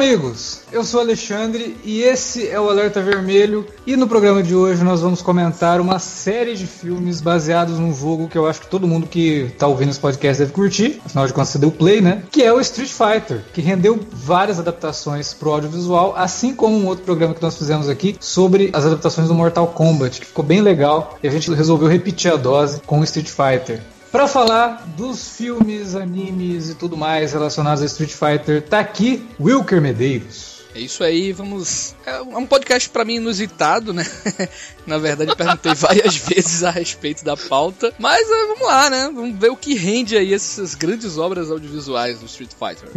Amigos! Eu sou Alexandre e esse é o Alerta Vermelho. E no programa de hoje nós vamos comentar uma série de filmes baseados num jogo que eu acho que todo mundo que tá ouvindo esse podcast deve curtir, afinal de contas você deu play, né? Que é o Street Fighter, que rendeu várias adaptações pro audiovisual, assim como um outro programa que nós fizemos aqui sobre as adaptações do Mortal Kombat, que ficou bem legal e a gente resolveu repetir a dose com o Street Fighter. Para falar dos filmes, animes e tudo mais relacionados a Street Fighter, tá aqui Wilker Medeiros. É isso aí, vamos. É um podcast para mim inusitado, né? Na verdade, perguntei várias vezes a respeito da pauta. Mas uh, vamos lá, né? Vamos ver o que rende aí essas grandes obras audiovisuais do Street Fighter.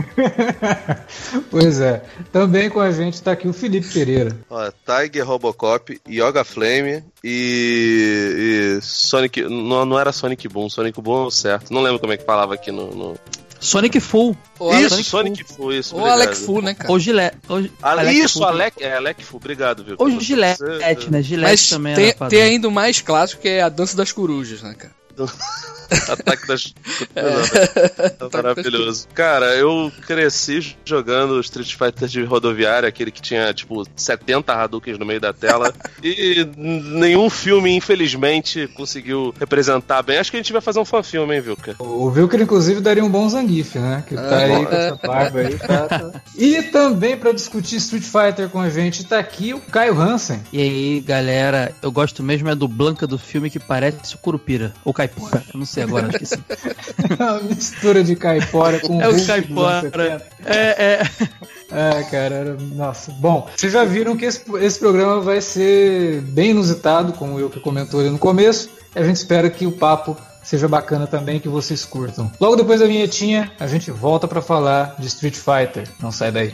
pois é. Também com a gente tá aqui o Felipe Pereira. Ó, Tiger, Robocop, Yoga Flame e, e Sonic. Não, não era Sonic Boom, Sonic Boom é o certo. Não lembro como é que falava aqui no... no... Sonic Full. Ou isso, Sonic, Sonic Full, isso. Ou Alec Full, né, cara? Ou Gillette. Ou, Alec isso, Full. Alec, é, Alec Full, obrigado, viu? Ou Gillette, né? Gillette Mas também. Tem, tem ainda o mais clássico que é a dança das corujas, né, cara? Ataque das. É. Maravilhoso. Cara, eu cresci jogando Street Fighter de rodoviária, aquele que tinha, tipo, 70 Hadoukens no meio da tela. e nenhum filme, infelizmente, conseguiu representar bem. Acho que a gente vai fazer um fã-filme, hein, Vilker? O Vilker, inclusive, daria um bom Zangief, né? Que tá é, aí com essa barba aí. Tá, tá. E também, pra discutir Street Fighter com a gente, tá aqui o Caio Hansen. E aí, galera, eu gosto mesmo é do Blanca do filme que parece o Curupira. Ou Caipora. Eu não sei agora, sim. Uma mistura de caipora com É o caipora. É, é. É, cara, era... nossa. Bom, vocês já viram que esse, esse programa vai ser bem inusitado, como eu que comentou ali no começo. A gente espera que o papo seja bacana também, que vocês curtam. Logo depois da vinhetinha, a gente volta para falar de Street Fighter. Não sai daí.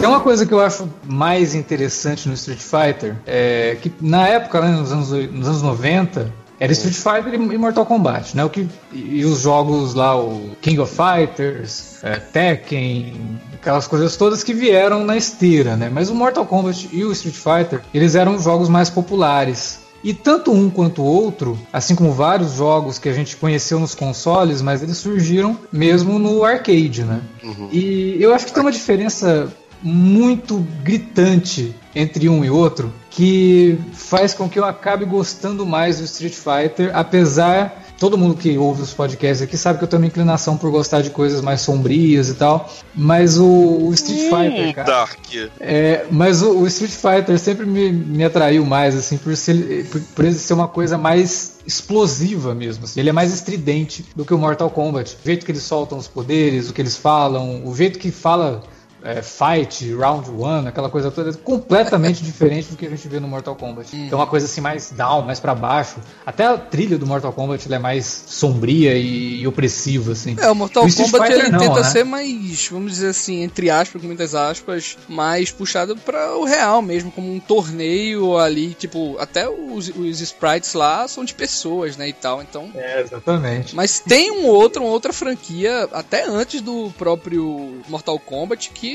Tem uma coisa que eu acho mais interessante no Street Fighter, é que na época, né, nos, anos, nos anos 90, era Street Fighter e Mortal Kombat, né? O que, e os jogos lá, o King of Fighters, é, Tekken, aquelas coisas todas que vieram na esteira, né? Mas o Mortal Kombat e o Street Fighter, eles eram jogos mais populares. E tanto um quanto o outro, assim como vários jogos que a gente conheceu nos consoles, mas eles surgiram mesmo no arcade, né? Uhum. E eu acho que tem uma diferença muito gritante entre um e outro que faz com que eu acabe gostando mais do Street Fighter, apesar todo mundo que ouve os podcasts aqui sabe que eu tenho uma inclinação por gostar de coisas mais sombrias e tal, mas o, o Street hum, Fighter, cara, Dark. É, mas o, o, Street Fighter sempre me, me atraiu mais assim por, ser, por, por ele ser uma coisa mais explosiva mesmo. Assim. Ele é mais estridente do que o Mortal Kombat. O jeito que eles soltam os poderes, o que eles falam, o jeito que fala é, fight, round one, aquela coisa toda, é completamente diferente do que a gente vê no Mortal Kombat. Hum. Então, uma coisa assim mais down, mais para baixo. Até a trilha do Mortal Kombat é mais sombria e, e, opressiva, assim. É, o Mortal o Kombat ele não, tenta né? ser mais, vamos dizer assim, entre aspas, com muitas aspas, mais puxado para o real mesmo, como um torneio ali, tipo, até os, os sprites lá são de pessoas, né, e tal, então... É, exatamente. Mas tem um outro, uma outra franquia, até antes do próprio Mortal Kombat, que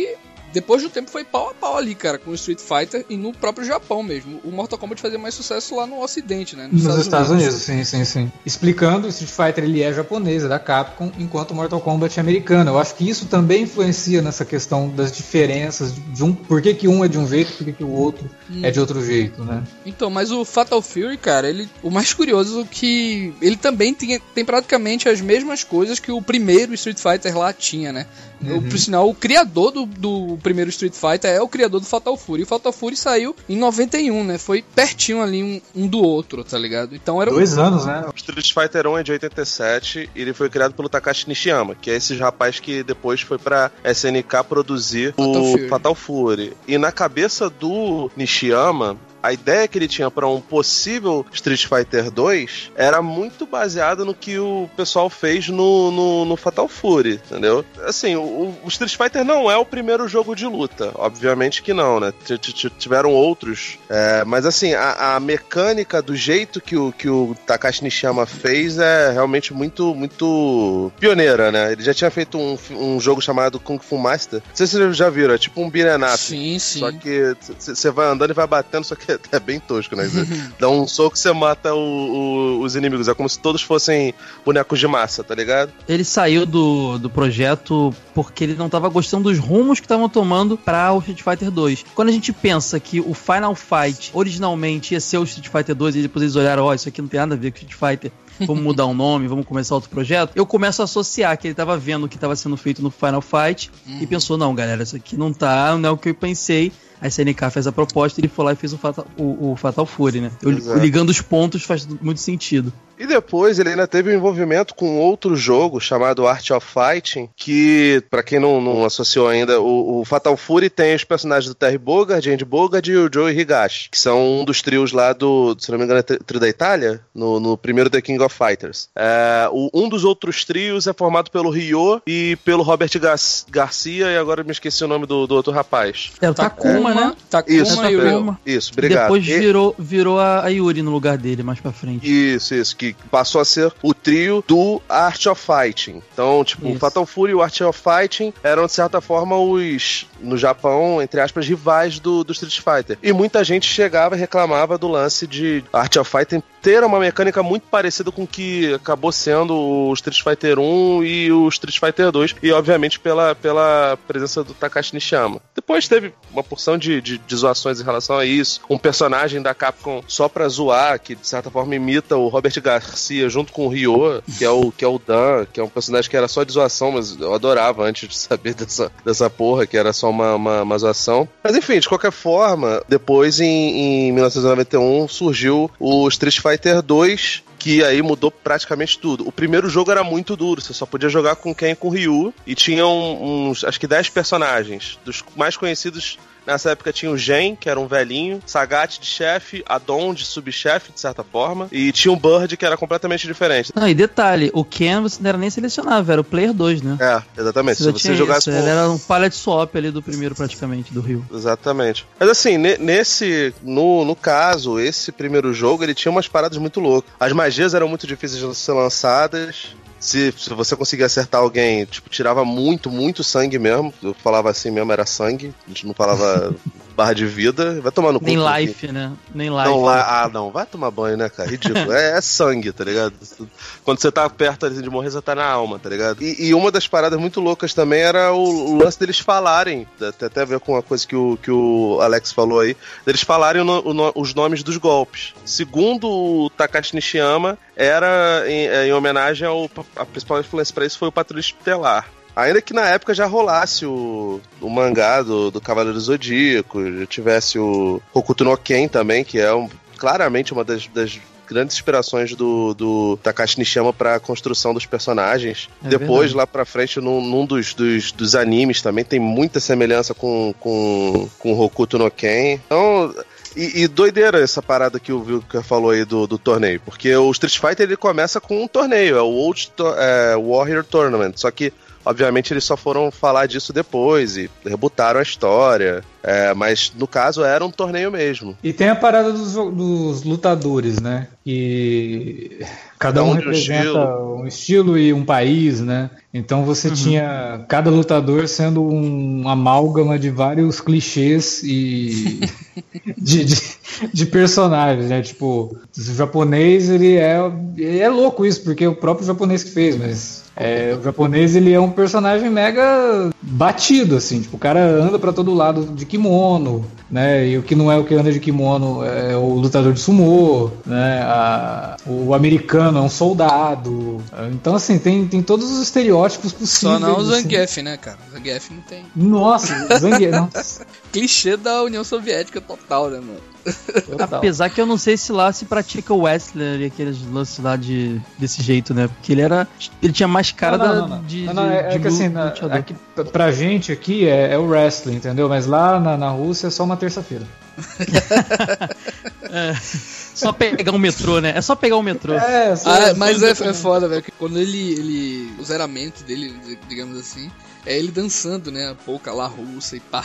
depois do tempo foi pau a pau ali, cara, com o Street Fighter e no próprio Japão mesmo. O Mortal Kombat fazia mais sucesso lá no Ocidente, né? Nos, nos Estados, Estados Unidos. Unidos. sim, sim, sim. Explicando, o Street Fighter ele é japonês, é da Capcom, enquanto o Mortal Kombat é americano. Eu acho que isso também influencia nessa questão das diferenças de um, por que, que um é de um jeito, por que, que o outro hum. é de outro jeito, né? Então, mas o Fatal Fury, cara, ele, o mais curioso é que ele também tem, tem praticamente as mesmas coisas que o primeiro Street Fighter lá tinha, né? Uhum. O, por sinal, o criador do, do primeiro Street Fighter é o criador do Fatal Fury. O Fatal Fury saiu em 91, né? Foi pertinho ali um, um do outro, tá ligado? Então era Dois um... anos, né? O Street Fighter 1 é de 87 e ele foi criado pelo Takashi Nishiyama, que é esse rapaz que depois foi pra SNK produzir Fatal o Fury. Fatal Fury. E na cabeça do Nishiyama, Uchiyama a ideia que ele tinha para um possível Street Fighter 2 era muito baseada no que o pessoal fez no, no, no Fatal Fury, entendeu? Assim, o, o, Street Fighter não é o primeiro jogo de luta, obviamente que não, né? T -t Tiveram outros, é, mas assim, a, a, mecânica do jeito que o, que o Takashi Nishiyama fez é realmente muito, muito pioneira, né? Ele já tinha feito um, um jogo chamado Kung Fu Master. Não sei se vocês já viram, é tipo um beat'em. Sim, sim. Só que você vai andando e vai batendo, só que é bem tosco, né? Dá um soco e você mata o, o, os inimigos. É como se todos fossem bonecos de massa, tá ligado? Ele saiu do, do projeto porque ele não tava gostando dos rumos que estavam tomando para o Street Fighter 2. Quando a gente pensa que o Final Fight originalmente ia ser o Street Fighter 2 e depois eles olharam, ó, oh, isso aqui não tem nada a ver com Street Fighter vamos mudar o nome, vamos começar outro projeto, eu começo a associar que ele tava vendo o que estava sendo feito no Final Fight uhum. e pensou, não, galera, isso aqui não tá, não é o que eu pensei. A SNK fez a proposta e ele foi lá e fez o Fatal, o, o Fatal Fury, né? Eu, ligando os pontos faz muito sentido. E depois ele ainda teve um envolvimento com outro jogo chamado Art of Fighting, que, para quem não, não, associou ainda, o, o, Fatal Fury tem os personagens do Terry Bogard, Andy Bogard e o Joey Higashi, que são um dos trios lá do, se não me engano, é trio da Itália, no, no primeiro The King of Fighters. É, o, um dos outros trios é formado pelo Ryo e pelo Robert Gar Garcia, e agora me esqueci o nome do, do outro rapaz. É o Takuma, é, né? Takuma isso, Takuma. Isso, obrigado. Depois virou, virou a Yuri no lugar dele, mais pra frente. Isso, isso, que passou a ser o trio do Art of Fighting. Então, tipo, Isso. o Fatal Fury e o Art of Fighting eram, de certa forma, os, no Japão, entre aspas, rivais do, do Street Fighter. E muita gente chegava e reclamava do lance de Art of Fighting ter uma mecânica muito parecida com o que acabou sendo o Street Fighter 1 e o Street Fighter 2, e obviamente pela, pela presença do Takashi Nishiyama. Depois teve uma porção de, de, de zoações em relação a isso, um personagem da Capcom só pra zoar, que de certa forma imita o Robert Garcia junto com o Ryo, que é o, que é o Dan, que é um personagem que era só de zoação, mas eu adorava antes de saber dessa, dessa porra, que era só uma, uma, uma zoação. Mas enfim, de qualquer forma, depois em, em 1991 surgiu o Street Fighter Fighter 2 que aí mudou praticamente tudo. O primeiro jogo era muito duro, você só podia jogar com quem com Ryu e tinham uns, acho que 10 personagens. Dos mais conhecidos Nessa época tinha o Gen, que era um velhinho, Sagat de chefe, Adon de subchefe, de certa forma, e tinha o Bird, que era completamente diferente. Não, e detalhe, o Ken você não era nem selecionável, era o Player 2, né? É, exatamente. Você Se você jogasse com... Ele era um pallet swap ali do primeiro, praticamente, do Rio. Exatamente. Mas assim, nesse, no, no caso, esse primeiro jogo, ele tinha umas paradas muito loucas. As magias eram muito difíceis de ser lançadas, se, se você conseguir acertar alguém, tipo, tirava muito, muito sangue mesmo. Eu falava assim mesmo, era sangue. A gente não falava barra de vida, vai tomar no cu. Nem life, né? Nem life. Não, né? Ah, não, vai tomar banho, né, cara? Ridículo. é, é, sangue, tá ligado? Quando você tá perto de morrer, você tá na alma, tá ligado? E, e uma das paradas muito loucas também era o, lance deles falarem, tem até a ver com uma coisa que o, que o Alex falou aí, deles falarem o, o, os nomes dos golpes. Segundo o Takashi Nishiyama, era em, em homenagem ao. A principal influência para isso foi o Patrulha Estelar. Ainda que na época já rolasse o, o mangá do, do Cavaleiro Zodíaco, já tivesse o Hokuto no Ken também, que é um, claramente uma das, das grandes inspirações do, do Takashi Nishiyama para a construção dos personagens. É Depois, verdade. lá pra frente, num, num dos, dos, dos, animes também, tem muita semelhança com, com, com Hokuto no Ken. Então. E, e, doideira essa parada que o Vilker falou aí do, do torneio, porque o Street Fighter ele começa com um torneio, é o Old é, Warrior Tournament, só que Obviamente eles só foram falar disso depois e rebutaram a história. É, mas no caso era um torneio mesmo. E tem a parada dos, dos lutadores, né? Que cada um, um representa um estilo. um estilo. e um país, né? Então você uhum. tinha cada lutador sendo um amálgama de vários clichês e de, de, de, personagens, né? Tipo, o japonês ele é, ele é louco isso, porque é o próprio japonês que fez, mas é, o japonês ele é um personagem mega batido, assim. Tipo, o cara anda para todo lado de kimono, né? E o que não é o que anda de kimono é o lutador de sumô, né? A, o americano é um soldado. Então, assim, tem, tem todos os estereótipos possíveis. Só não o assim. Zangief, né, cara? O Zangief não tem. Nossa, Zangief. nossa. Clichê da União Soviética total, né, mano? Total. Apesar que eu não sei se lá se pratica o Wrestler e aqueles lances lá de, desse jeito, né? Porque ele era. Ele tinha mais cara não, não, não, de. Não, é, de é que assim, na, aqui, pra gente aqui é, é, o wrestling, entendeu? Mas lá na, na Rússia é só uma terça-feira. é, só pegar um metrô, né? É só pegar o um metrô. É, só, ah, mas é, é foda, velho. Quando ele, ele. O zeramento dele, digamos assim, é ele dançando, né? A polca lá russa e pá.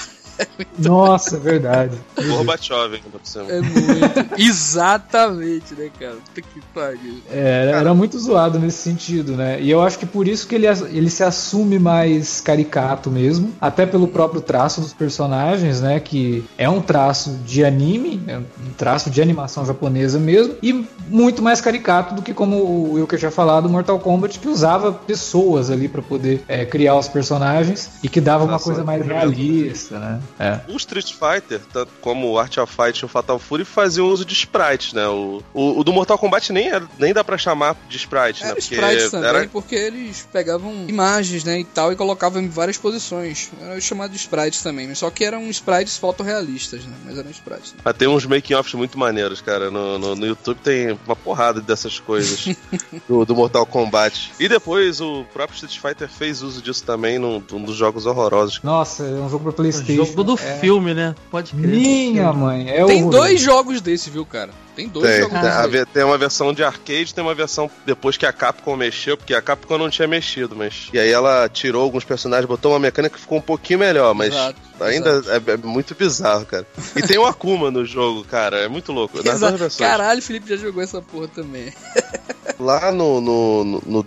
Nossa, é verdade. Gorbachev, ainda por cima. É muito. Exatamente, né, cara? Puta que pariu. É, era, era, muito zoado nesse sentido, né? E eu acho que por isso que ele, ele se assume mais caricato mesmo, até pelo próprio traço dos personagens, né? Que é um traço de anime, é um traço de animação japonesa mesmo, e muito mais caricato do que como o Wilker tinha falado, Mortal Kombat, que usava pessoas ali para poder é, criar os personagens e que dava Nossa, uma coisa mais realista, né? É. O Street Fighter, tanto como o Art of Fight e o Fatal Fury, faziam uso de sprites, né? O, o, o do Mortal Kombat nem, era, nem dá pra chamar de sprite, era né? Porque sprites também, era... porque eles pegavam imagens, né, e tal, e colocavam em várias posições. Era chamado de sprites também, só que eram sprites fotorrealistas, né? Mas eram sprites. Né? Ah, tem uns making-offs muito maneiros, cara. No, no, no, YouTube tem uma porrada dessas coisas do, do, Mortal Kombat. E depois o próprio Street Fighter fez uso disso também num, num dos jogos horrorosos. Nossa, é um jogo pra Playstation. jogo do é. filme, né? Pode crer. Minha mãe, é Tem dois jogos desse, viu, cara? Tem dois tem, jogos tem, tem uma versão de arcade, tem uma versão depois que a Capcom mexeu, porque a Capcom não tinha mexido, mas. E aí ela tirou alguns personagens, botou uma mecânica que ficou um pouquinho melhor, mas exato, ainda exato. É, é, muito bizarro, cara. E tem o Akuma no jogo, cara, é muito louco. Nas duas versões. Caralho, o Felipe já jogou essa porra também. Lá no 2, no, no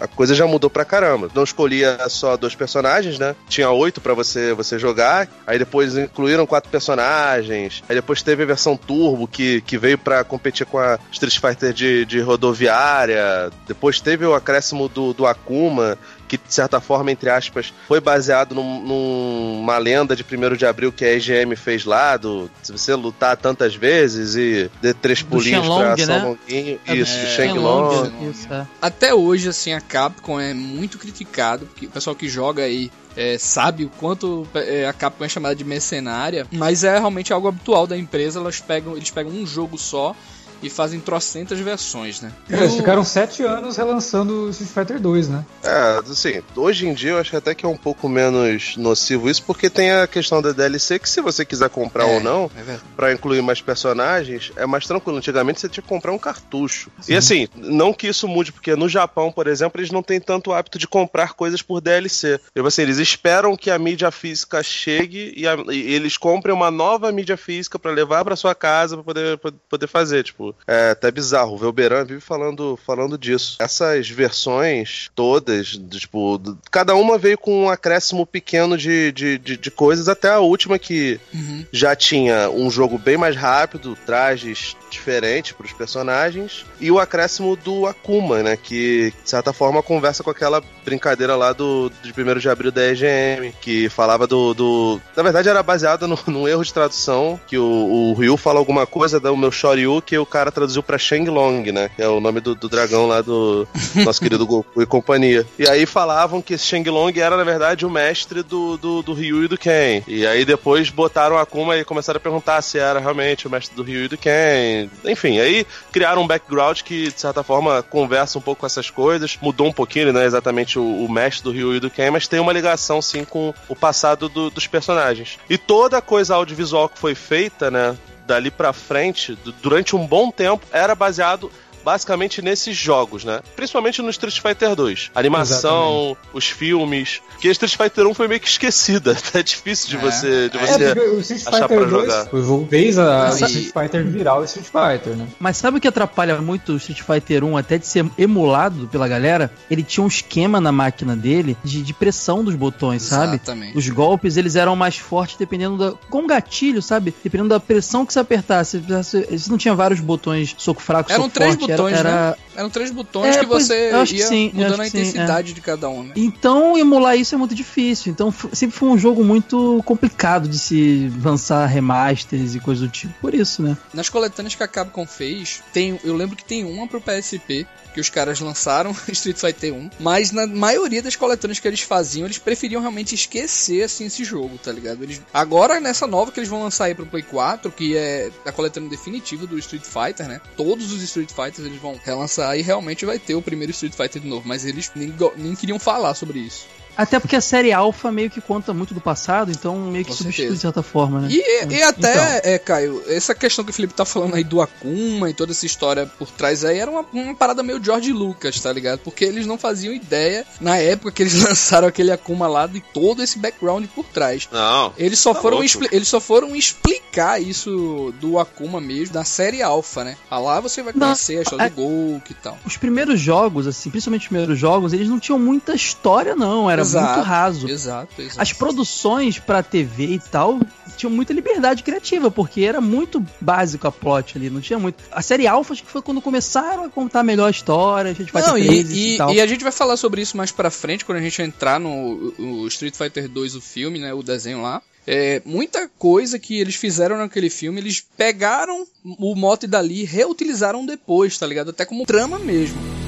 a coisa já mudou pra caramba. Não escolhia só dois personagens, né? Tinha oito para você, você jogar. Aí depois incluíram quatro personagens. Aí depois teve a versão Turbo, que, que veio para competir com a Street Fighter de, de rodoviária. Depois teve o acréscimo do, do Akuma, que de certa forma, entre aspas, foi baseado num, numa lenda de 1 de abril que a EGM fez lá, do se você lutar tantas vezes e de três pulinhos pra né? longuinho. É, isso, é, Shenlong. Isso, é. Até hoje, assim, a Capcom é muito criticado, porque o pessoal que joga aí é, sabe o quanto é, a Capcom é chamada de mercenária, mas é realmente algo habitual da empresa, elas pegam, eles pegam um jogo só e fazem trocentas versões, né? É, eles ficaram sete anos relançando Street Fighter 2, né? É, assim, hoje em dia eu acho até que é um pouco menos nocivo isso, porque tem a questão da DLC que se você quiser comprar é, ou não, é para incluir mais personagens, é mais tranquilo. Antigamente você tinha que comprar um cartucho. Sim. E assim, não que isso mude, porque no Japão, por exemplo, eles não têm tanto hábito de comprar coisas por DLC. Tipo assim, eles esperam que a mídia física chegue e, a, e eles comprem uma nova mídia física para levar para sua casa para poder, poder fazer, tipo, é até bizarro. O Velberan vive falando, falando disso. Essas versões todas, tipo, cada uma veio com um acréscimo pequeno de, de, de, de coisas, até a última que uhum. já tinha um jogo bem mais rápido, trajes diferentes para os personagens, e o acréscimo do Akuma, né? Que, de certa forma, conversa com aquela brincadeira lá do, de 1 de abril da EGM, que falava do. do... Na verdade, era baseado num erro de tradução, que o, o Ryu fala alguma coisa do meu Shoryu, que o cara traduziu pra Shenlong, né? Que é o nome do, do dragão lá do nosso querido Goku e companhia. E aí falavam que esse Shenlong era, na verdade, o mestre do, do, do Ryu e do Ken. E aí depois botaram a Akuma e começaram a perguntar se era realmente o mestre do Ryu e do Ken. Enfim, aí criaram um background que, de certa forma, conversa um pouco com essas coisas. Mudou um pouquinho, né? Exatamente o, o mestre do Ryu e do Ken, mas tem uma ligação, sim, com o passado do, dos personagens. E toda a coisa audiovisual que foi feita, né? Dali para frente, durante um bom tempo, era baseado basicamente nesses jogos, né? Principalmente no Street Fighter 2. A animação, Exatamente. os filmes. Que Street Fighter 1 foi meio que esquecida. Tá difícil de é. você, de é, você é, o Street achar Fighter pra 2 jogar. O jogo fez a, Street Fighter virar o Street Fighter, né? Mas sabe o que atrapalha muito o Street Fighter 1 até de ser emulado pela galera? Ele tinha um esquema na máquina dele de, de pressão dos botões, sabe? Exatamente. Os golpes, eles eram mais fortes dependendo da... Com gatilho, sabe? Dependendo da pressão que você apertasse. Você não tinha vários botões soco fraco, Eram soco três forte. Botões, era, era, né? Eram três botões é, que você ia sim, mudando a intensidade sim, é. de cada um, né? Então, emular isso é muito difícil. Então, sempre foi um jogo muito complicado de se lançar remasters e coisas do tipo. Por isso, né? Nas coletâneas que a Capcom fez, tem, eu lembro que tem uma pro PSP que os caras lançaram Street Fighter 1, mas na maioria das coletâneas que eles faziam, eles preferiam realmente esquecer assim esse jogo, tá ligado? Eles agora nessa nova que eles vão lançar aí pro Play 4, que é a coletânea definitiva do Street Fighter, né? Todos os Street Fighters eles vão relançar e realmente vai ter o primeiro Street Fighter de novo, mas eles nem, nem queriam falar sobre isso. Até porque a série Alpha meio que conta muito do passado, então meio que Com substitui certeza. de certa forma, né? E, e até, então. é, Caio, essa questão que o Felipe tá falando aí do Akuma e toda essa história por trás aí era uma, uma parada meio George Lucas, tá ligado? Porque eles não faziam ideia, na época que eles lançaram aquele Akuma lá, de todo esse background por trás. Não. Eles só, tá foram, eles só foram explicar isso do Akuma mesmo, da série Alpha, né? Ah, lá você vai conhecer não, a história é, do Gol e tal. Os primeiros jogos, assim, principalmente os primeiros jogos, eles não tinham muita história, não. Era exato, muito raso. Exato, exato. As produções pra TV e tal tinham muita liberdade criativa, porque era muito básico a plot ali, não tinha muito. A série Alpha acho que foi quando começaram a contar melhor a história, a gente vai não, e, e, e, tal. e a gente vai falar sobre isso mais pra frente, quando a gente entrar no, no Street Fighter 2, o filme, né, o desenho lá. É, muita coisa que eles fizeram naquele filme, eles pegaram o mote dali e reutilizaram depois, tá ligado? Até como trama mesmo.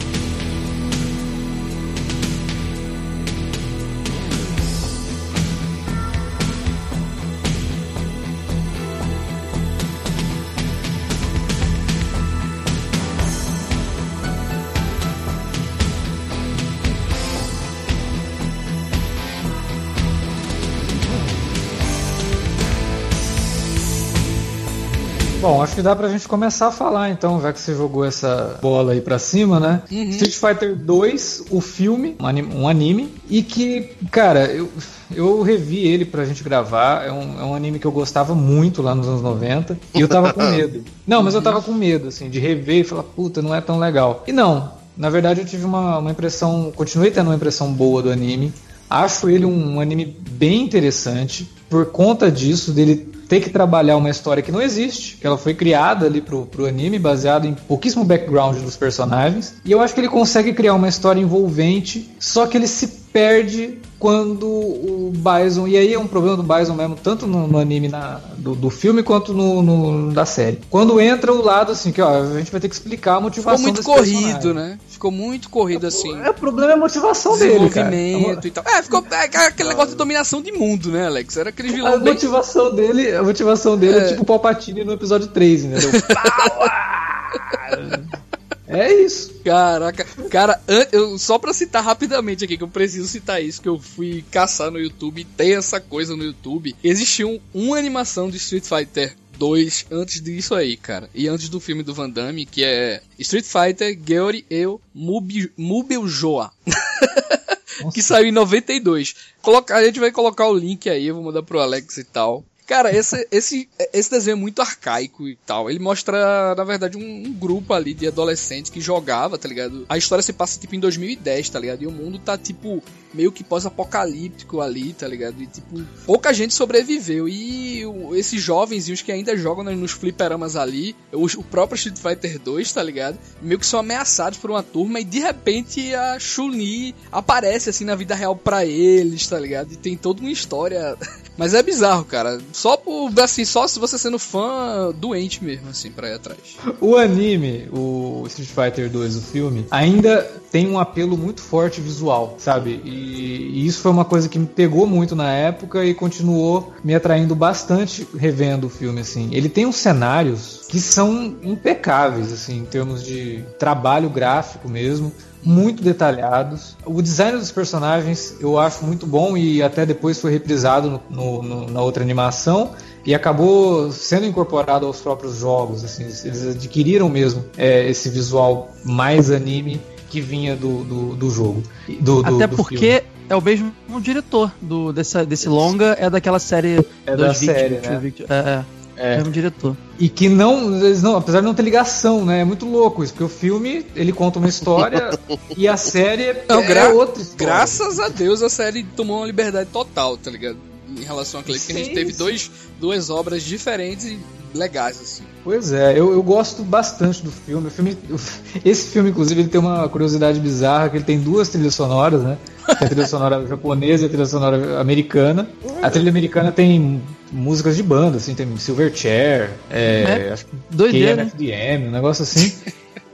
Que dá pra gente começar a falar então, já que você jogou essa bola aí pra cima, né? Uhum. Street Fighter 2, o filme, um anime, um anime, e que, cara, eu, eu revi ele pra gente gravar. É um, é um anime que eu gostava muito lá nos anos 90, e eu tava com medo. Não, mas eu tava com medo, assim, de rever e falar, puta, não é tão legal. E não, na verdade eu tive uma, uma impressão, continuei tendo uma impressão boa do anime. Acho ele um anime bem interessante por conta disso, dele ter que trabalhar uma história que não existe, que ela foi criada ali pro, pro anime, baseado em pouquíssimo background dos personagens. E eu acho que ele consegue criar uma história envolvente, só que ele se perde quando o Bison. E aí é um problema do Bison mesmo, tanto no, no anime na, do, do, filme quanto no, no, da série. Quando entra o lado assim, que ó, a gente vai ter que explicar a motivação Ficou muito corrido, personagem. né? Ficou muito corrido assim. É, o problema é a motivação dele. Cara. e tal. É, ficou é, aquele negócio de dominação de mundo, né, Alex? Era aquele vilão. A bem... motivação dele, a motivação dele é, é tipo o Palpatine no episódio 3, entendeu? É isso. Caraca, cara, eu, só pra citar rapidamente aqui, que eu preciso citar isso, que eu fui caçar no YouTube, tem essa coisa no YouTube. Existiu um, uma animação de Street Fighter 2 antes disso aí, cara. E antes do filme do Van Damme, que é Street Fighter Geori Eu Mubeljoa. que saiu em 92. Coloca, a gente vai colocar o link aí, eu vou mandar pro Alex e tal. Cara, esse, esse, esse desenho é muito arcaico e tal. Ele mostra, na verdade, um, um, grupo ali de adolescentes que jogava, tá ligado? A história se passa, tipo, em 2010, tá ligado? E o mundo tá, tipo, meio que pós-apocalíptico ali, tá ligado? E, tipo, pouca gente sobreviveu. E o, esses jovenzinhos que ainda jogam nos fliperamas ali, o, o próprio Street Fighter 2, tá ligado? Meio que são ameaçados por uma turma e, de repente, a Chun-Li aparece, assim, na vida real pra eles, tá ligado? E tem toda uma história... Mas é bizarro, cara só por, assim, só se você sendo fã doente mesmo, assim, pra ir atrás. O anime, o Street Fighter 2, o filme, ainda tem um apelo muito forte visual, sabe? E, e isso foi uma coisa que me pegou muito na época e continuou me atraindo bastante revendo o filme, assim. Ele tem uns cenários que são impecáveis, assim, em termos de trabalho gráfico mesmo muito detalhados. O design dos personagens eu acho muito bom e até depois foi reprisado no, no, na outra animação e acabou sendo incorporado aos próprios jogos. Assim, eles adquiriram mesmo é, esse visual mais anime que vinha do, do, do jogo. Do, até porque filme. é o mesmo diretor do, dessa, desse longa, é daquela série. É da série, né? É, é. É. Mesmo diretor. E que não, eles não, apesar de não ter ligação, né? É muito louco isso, porque o filme ele conta uma história e a série não, é outra história. Graças a Deus a série tomou uma liberdade total, tá ligado? Em relação àquele, porque a gente teve dois, duas obras diferentes e legais, assim. Pois é, eu, eu gosto bastante do filme. filme. Esse filme, inclusive, ele tem uma curiosidade bizarra, que ele tem duas trilhas sonoras, né? a trilha sonora japonesa e a trilha sonora americana. A trilha americana tem músicas de banda, assim, tem Silverchair, é, é. acho que Doideira, KMFDM, né? um negócio assim.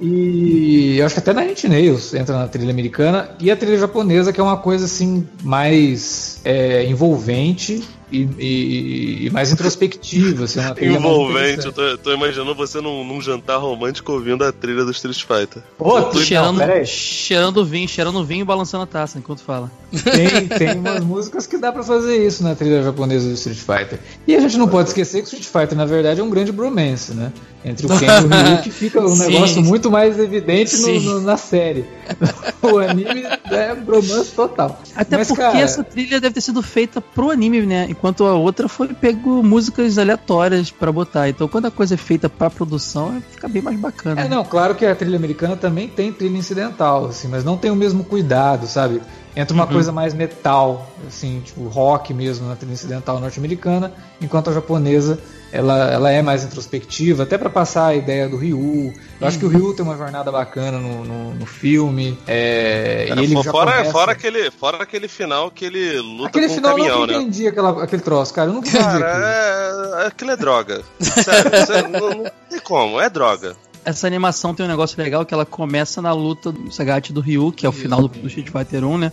E eu acho que até Inch Nails entra na trilha americana. E a trilha japonesa, que é uma coisa assim mais é, envolvente e, e, e, mais introspectiva. Assim, uma envolvente, eu tô, tô, imaginando você num, num, jantar romântico ouvindo a trilha do Street Fighter. Pô, cheirando, não, cheirando vinho, cheirando vinho e balançando a taça enquanto fala. Tem, tem umas músicas que dá para fazer isso na trilha japonesa do Street Fighter. E a gente não pode esquecer que o Street Fighter, na verdade, é um grande bromance, né? Entre o Ken e o Ryu, que fica um Sim. negócio muito mais evidente no, no, na série. o anime é bromance total. Até Mas, porque cara... essa trilha deve ter sido feita pro anime, né? Enquanto a outra foi pego músicas aleatórias para botar. Então, quando a coisa é feita pra produção, fica bem mais bacana. É, não, claro que a trilha americana também tem trilha incidental, assim, mas não tem o mesmo cuidado, sabe? Entra uma uhum. coisa mais metal, assim, tipo rock mesmo na trilha incidental norte-americana, enquanto a japonesa ela, ela é mais introspectiva, até para passar a ideia do Ryu. Eu uhum. acho que o Ryu tem uma jornada bacana no, no, no filme. É, Cara, ele fora, começa... fora, aquele, fora aquele final que ele luta aquele com final o caminhão, eu não entendi né? aquela, aquele troço, cara. Eu nunca entendi cara, é, aquilo é droga. Sério, não, não tem como, é droga essa animação tem um negócio legal que ela começa na luta do Sagat do Ryu, que é o final do, do Street Fighter 1, né?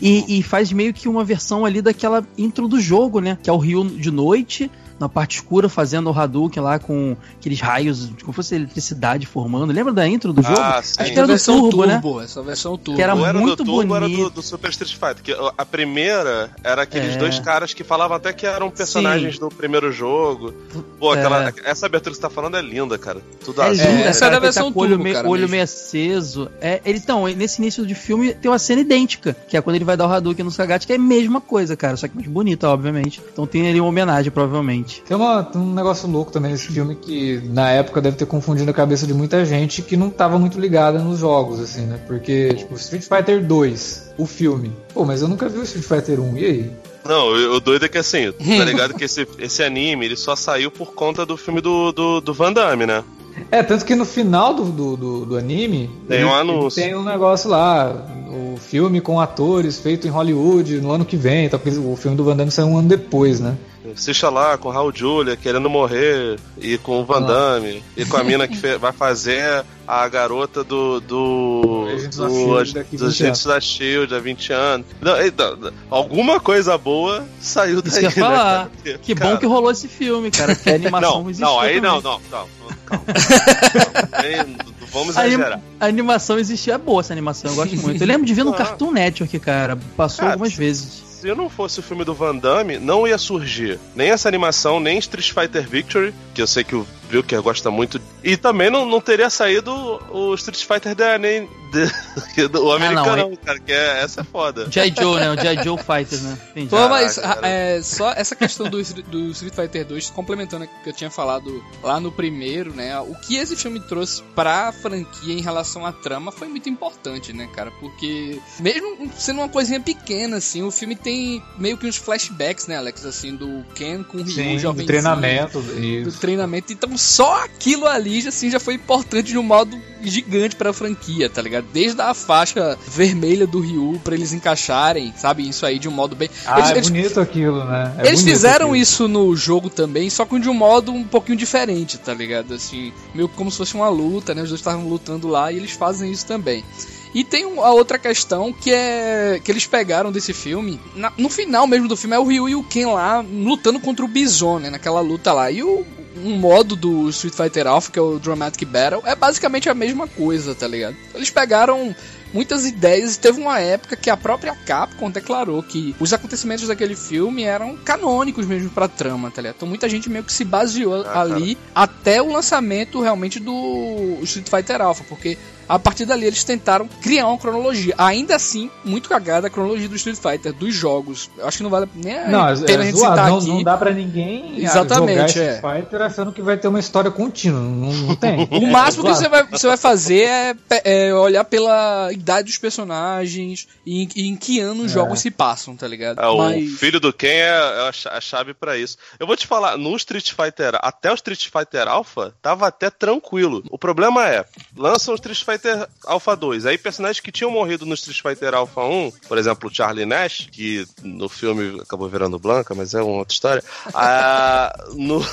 E, e, faz meio que uma versão ali daquela intro do jogo, né? Que é o Ryu de noite, na parte escura fazendo o Hadouken lá com aqueles raios, como fosse eletricidade formando. Lembra da intro do ah, jogo? Ah, sim. Acho que era do Turbo, Turbo, né? Essa versão Turbo. Que era, era muito do Turbo, bonito. era do, do, Super Street Fighter. Que a primeira era aqueles é. dois caras que falavam até que eram personagens sim. do primeiro jogo. Pô, aquela, é. essa abertura que você tá falando é linda, cara. Tudo é azul. Linda, essa era a versão tá Turbo, olho, meio, cara, olho meio aceso. É, ele, então, nesse início de filme tem uma cena idêntica, que é quando ele vai dar o Hadouken no Sagat, que é a mesma coisa, cara, só que mais bonita, obviamente. Então tem ali uma homenagem, provavelmente. Tem uma, um negócio louco também nesse filme que na época deve ter confundido a cabeça de muita gente que não estava muito ligada nos jogos, assim, né? Porque, tipo, Street Fighter 2, o filme. Pô, mas eu nunca vi o Street Fighter 1, e aí? Não, o doido é que assim, tá ligado que esse, esse anime ele só saiu por conta do filme do, do, do Van Damme, né? É, tanto que no final do, do, do, do anime tem um anúncio. Tem um negócio lá, o filme com atores feito em Hollywood no ano que vem, tá, o filme do Van Damme saiu um ano depois, né? Assista lá com o Raul Julia querendo morrer, e com o Van Damme, e com a mina que vai fazer a garota do. do. do, dos Agentes da Shield há 20 anos. Não, então, alguma coisa boa saiu daí. Isso que, né, falar. Que cara... bom que rolou esse filme, cara. Que a animação não, existiu. Não, aí não, não, não. Calma. vamos exagerar. A, animação existia é boa, essa animação, eu gosto muito. Eu lembro de ver no Cartoon Network, cara. Passou cara, algumas vezes se não fosse o filme do Van Damme, não ia surgir nem essa animação, nem Street Fighter Victory, que eu sei que o Wilker gosta muito. E também não, não teria saído o Street Fighter da nem de, o americano, ah, não, cara, que é, essa é foda. G.I. Joe, né? O G.I. Joe Fighters, né? Entendi. Pô, mas é, só essa questão do, do Street Fighter 2, complementando o que eu tinha falado lá no primeiro, né? O que esse filme trouxe pra franquia em relação à trama foi muito importante, né, cara? Porque, mesmo sendo uma coisinha pequena, assim, o filme tem meio que uns flashbacks, né, Alex? Assim, do Ken com o Ryu jovem. Do treinamento. Do treinamento. Então, só aquilo ali assim, já foi importante de um modo gigante pra franquia, tá ligado? Desde a faixa vermelha do Ryu pra eles encaixarem, sabe? Isso aí de um modo bem. Ah, eles, é eles... bonito aquilo, né? É eles fizeram aquilo. isso no jogo também, só que de um modo um pouquinho diferente, tá ligado? Assim, meio como se fosse uma luta, né? Os dois estavam lutando lá e eles fazem isso também. E tem a outra questão que é que eles pegaram desse filme. Na, no final mesmo do filme é o Ryu e o Ken lá lutando contra o Bison, né? Naquela luta lá. E o, um modo do Street Fighter Alpha, que é o Dramatic Battle, é basicamente a mesma coisa, tá ligado? Eles pegaram muitas ideias e teve uma época que a própria Capcom declarou que os acontecimentos daquele filme eram canônicos mesmo pra trama, tá ligado? Então muita gente meio que se baseou ah, ali cara. até o lançamento realmente do Street Fighter Alpha, porque a partir dali eles tentaram criar uma cronologia. Ainda assim, muito cagada a cronologia do Street Fighter, dos jogos. Eu acho que não vale nem a não, pena é, a gente citar não, aqui. Não dá pra ninguém Exatamente, jogar Street é. Fighter achando que vai ter uma história contínua. Não, não tem. o máximo é, que você vai, você vai fazer é, é, olhar pela idade dos personagens e em, e em que ano os é. jogos se passam, tá ligado? É, Mas... O filho do Ken é, é a chave para isso. Eu vou te falar, no Street Fighter, até o Street Fighter Alpha, tava até tranquilo. O problema é, lançam o Street Fighter Alpha 2, aí personagens que tinham morrido no Street Fighter Alpha 1, por exemplo, o Charlie Nash, que no filme acabou virando Blanca, mas é uma outra história. Ah, no,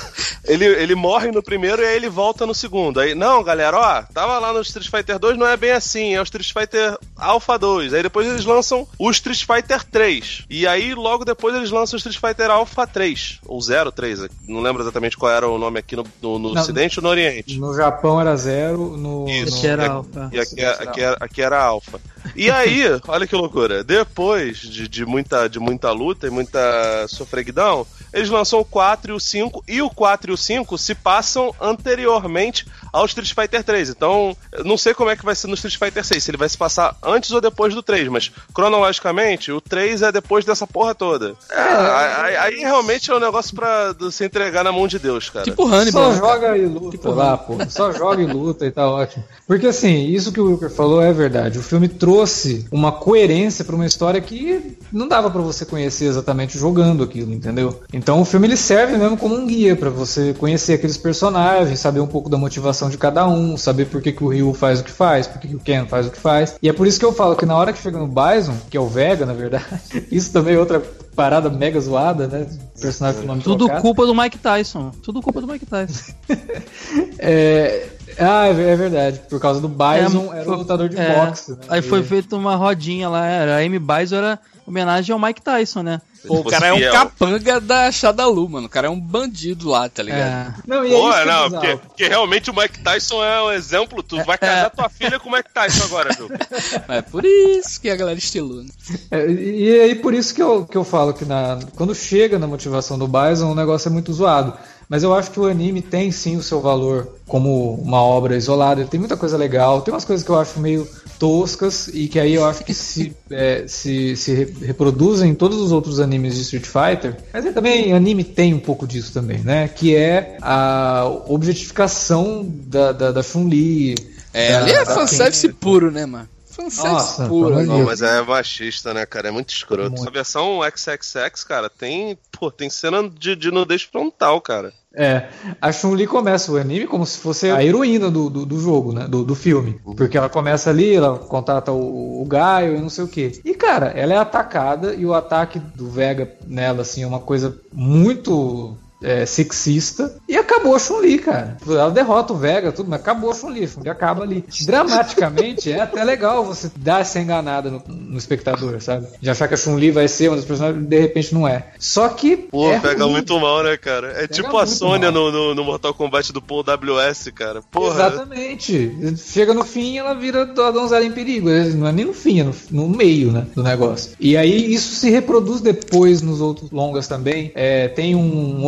ele, ele morre no primeiro e aí ele volta no segundo. Aí, não, galera, ó, tava lá no Street Fighter 2, não é bem assim, é o Street Fighter Alpha 2. Aí depois eles lançam o Street Fighter 3. E aí logo depois eles lançam o Street Fighter Alpha 3, ou 03, não lembro exatamente qual era o nome aqui no, no, no Ocidente ou no Oriente. No Japão era zero, no. Isso, aqui era Alpha. E aqui, aqui, era, aqui era Alpha. E aí, olha que loucura, depois de, de, muita, de muita luta e muita sofreguidão, eles lançam o 4 e o 5, e o 4 e o 5 se passam anteriormente ao Street Fighter 3. Então, não sei como é que vai ser no Street Fighter 6, se ele vai se passar antes ou depois do 3, mas cronologicamente, o 3 é depois dessa porra toda. É, aí, aí, realmente é um negócio pra se entregar na mão de Deus, cara. Tipo Hannibal. Só né, joga e luta tipo lá, pô. Só joga e luta e tá ótimo. Porque assim, isso que o Wilker falou é verdade. O filme trouxe uma coerência para uma história que não dava para você conhecer exatamente jogando aquilo, entendeu? Então o filme ele serve mesmo como um guia para você conhecer aqueles personagens, saber um pouco da motivação de cada um, saber por que, que o Ryu faz o que faz, por que, que o Ken faz o que faz. E é por isso que eu falo que na hora que chega no Bison, que é o Vega, na verdade, isso também é outra parada mega zoada, né? Personagem com nome Tudo culpa do Mike Tyson. Tudo culpa do Mike Tyson. é, ah, é, é verdade. Por causa do Bison, é, era o lutador de é, boxe. Né? Aí foi feita uma rodinha lá, era a Amy Bison era homenagem ao Mike Tyson, né? Pô, o cara é um fiel. capanga da Shadalu, mano. O cara é um bandido lá, tá ligado? É. Não, e é Pô, não, porque, porque, realmente o Mike Tyson é um exemplo. Tu vai casar é. tua filha com o Mike Tyson agora, viu? É por isso que a galera estilou, né? É, e aí por isso que eu, que eu falo que na, quando chega na motivação do Bison, o negócio é muito zoado. Mas eu acho que o anime tem sim o seu valor como uma obra isolada. Ele tem muita coisa legal, tem umas coisas que eu acho meio toscas e que aí eu acho que se, é, se, se reproduzem em todos os outros animes de Street Fighter. Mas é, também anime tem um pouco disso também, né? Que é a objetificação da, da, da Chun-Li. É, da, ali é fanservice Ken... puro, né, mano? Fanservice puro. Não, mas é machista, né, cara? É muito escroto. Muito. A versão XXX, cara, tem, pô, tem cena de, de nudez frontal, cara. É, a Chun-Li começa o anime como se fosse a heroína do, do, do jogo, né? Do, do filme. Uhum. Porque ela começa ali, ela contata o, o Gaio e não sei o que. E, cara, ela é atacada e o ataque do Vega nela, assim, é uma coisa muito é, sexista e acabou a Chun-Li, cara. Ela derrota o Vega, tudo, mas acabou a Chun-Li. Chun-Li acaba ali. Dramaticamente, é até legal você dar essa enganada no, no espectador, sabe? De achar que a Chun-Li vai ser uma das personagens de repente não é. Só que. Pô, é pega ruim. muito mal, né, cara? É pega tipo a Sônia no, no, no, Mortal Kombat do Paul WS, cara. Porra. Exatamente. Chega no fim ela vira a donzela em perigo. Não é nem no fim, é no, no meio, né? Do negócio. E aí isso se reproduz depois nos outros longas também. É, tem um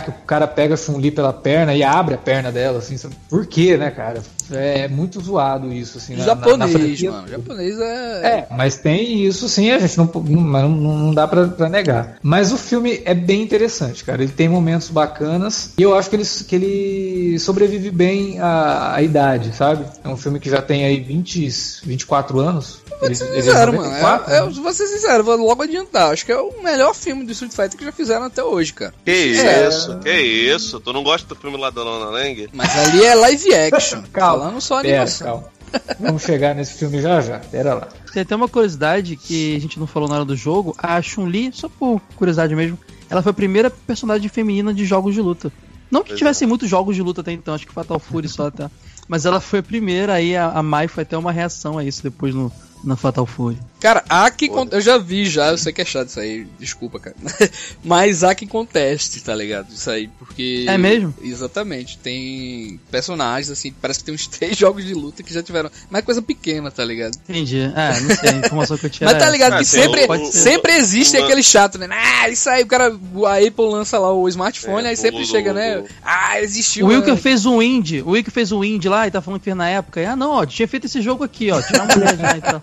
Que o cara pega a Chun-Li pela perna e abre a perna dela, assim. Por quê, né, cara? É muito zoado isso, assim. Na, japonês, na, na mano. Japonês é. É, mas tem isso sim, a gente não, não, não dá pra, pra, negar. Mas o filme é bem interessante, cara. Ele tem momentos bacanas e eu acho que ele, que ele sobrevive bem à, à idade, sabe? É um filme que já tem aí 20, 24 anos. Vou ser sincero, mano. É, é, vou ser sincero, vou logo adiantar. Acho que é o melhor filme do Street Fighter que já fizeram até hoje, cara. Que é. isso, que isso. Tu não gosta do filme lá da Lona Lang? Mas ali é live action. calma. Falando só animação. Pera, calma. Vamos chegar nesse filme já já. Pera lá. Tem até uma curiosidade que a gente não falou na hora do jogo. A Chun-Li, só por curiosidade mesmo, ela foi a primeira personagem feminina de jogos de luta. Não que tivessem muitos jogos de luta até então, acho que Fatal Fury só até. Mas ela foi a primeira, aí a, a Mai foi até uma reação a isso depois no, na Fatal Fury. Cara, há que eu já vi já, eu sei que é chato isso aí, desculpa, cara. Mas há que conteste, tá ligado? Isso aí, porque. É mesmo? Exatamente. Tem personagens, assim, parece que tem uns três jogos de luta que já tiveram. Mas é coisa pequena, tá ligado? Entendi. É, não sei, informação que eu tinha. Mas tá ligado? que sempre, o, sempre existe o, aquele chato, né? Ah, isso aí, o cara. A Apple lança lá o smartphone, é, aí sempre o, chega, né? Ah, existiu. O Will que fez um indie, o Will que fez um indie lá e tá falando que fez na época. ah, não, ó, tinha feito esse jogo aqui, ó. Tinha uma olhadinha e tal.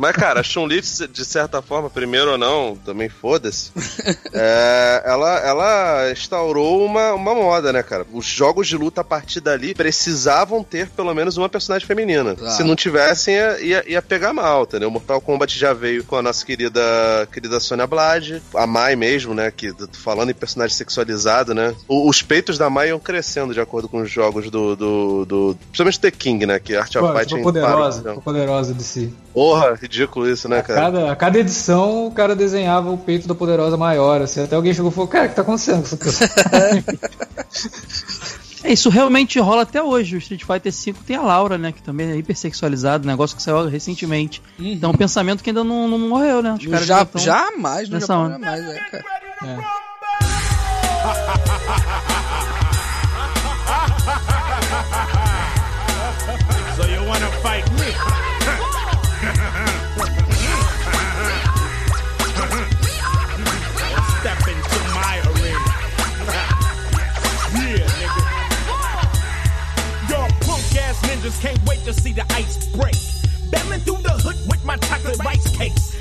Mas, cara, a Chun-Li, de certa forma, primeiro ou não, também foda-se, é, ela, ela instaurou uma, uma moda, né, cara? Os jogos de luta a partir dali precisavam ter pelo menos uma personagem feminina. Ah. Se não tivessem, ia, ia, ia, pegar mal, entendeu? Mortal Kombat já veio com a nossa querida, querida Sonya Blade, a Mai mesmo, né, que falando em personagem sexualizado, né? Os peitos da Mai iam crescendo de acordo com os jogos do, do, do principalmente The King, né, que Art of Fighting poderosa, para, então. poderosa de si. Porra, ridículo isso, né, cara? A cada, a cada edição o cara desenhava o peito da poderosa maior, assim, até alguém chegou e falou, cara, o que tá acontecendo com essa pessoa? É, isso realmente rola até hoje. O Street Fighter V tem a Laura, né? Que também é hipersexualizado, negócio que saiu recentemente. Uhum. Então, um pensamento que ainda não, não morreu, né? Os caras já, jamais, não jamais, é, cara. É.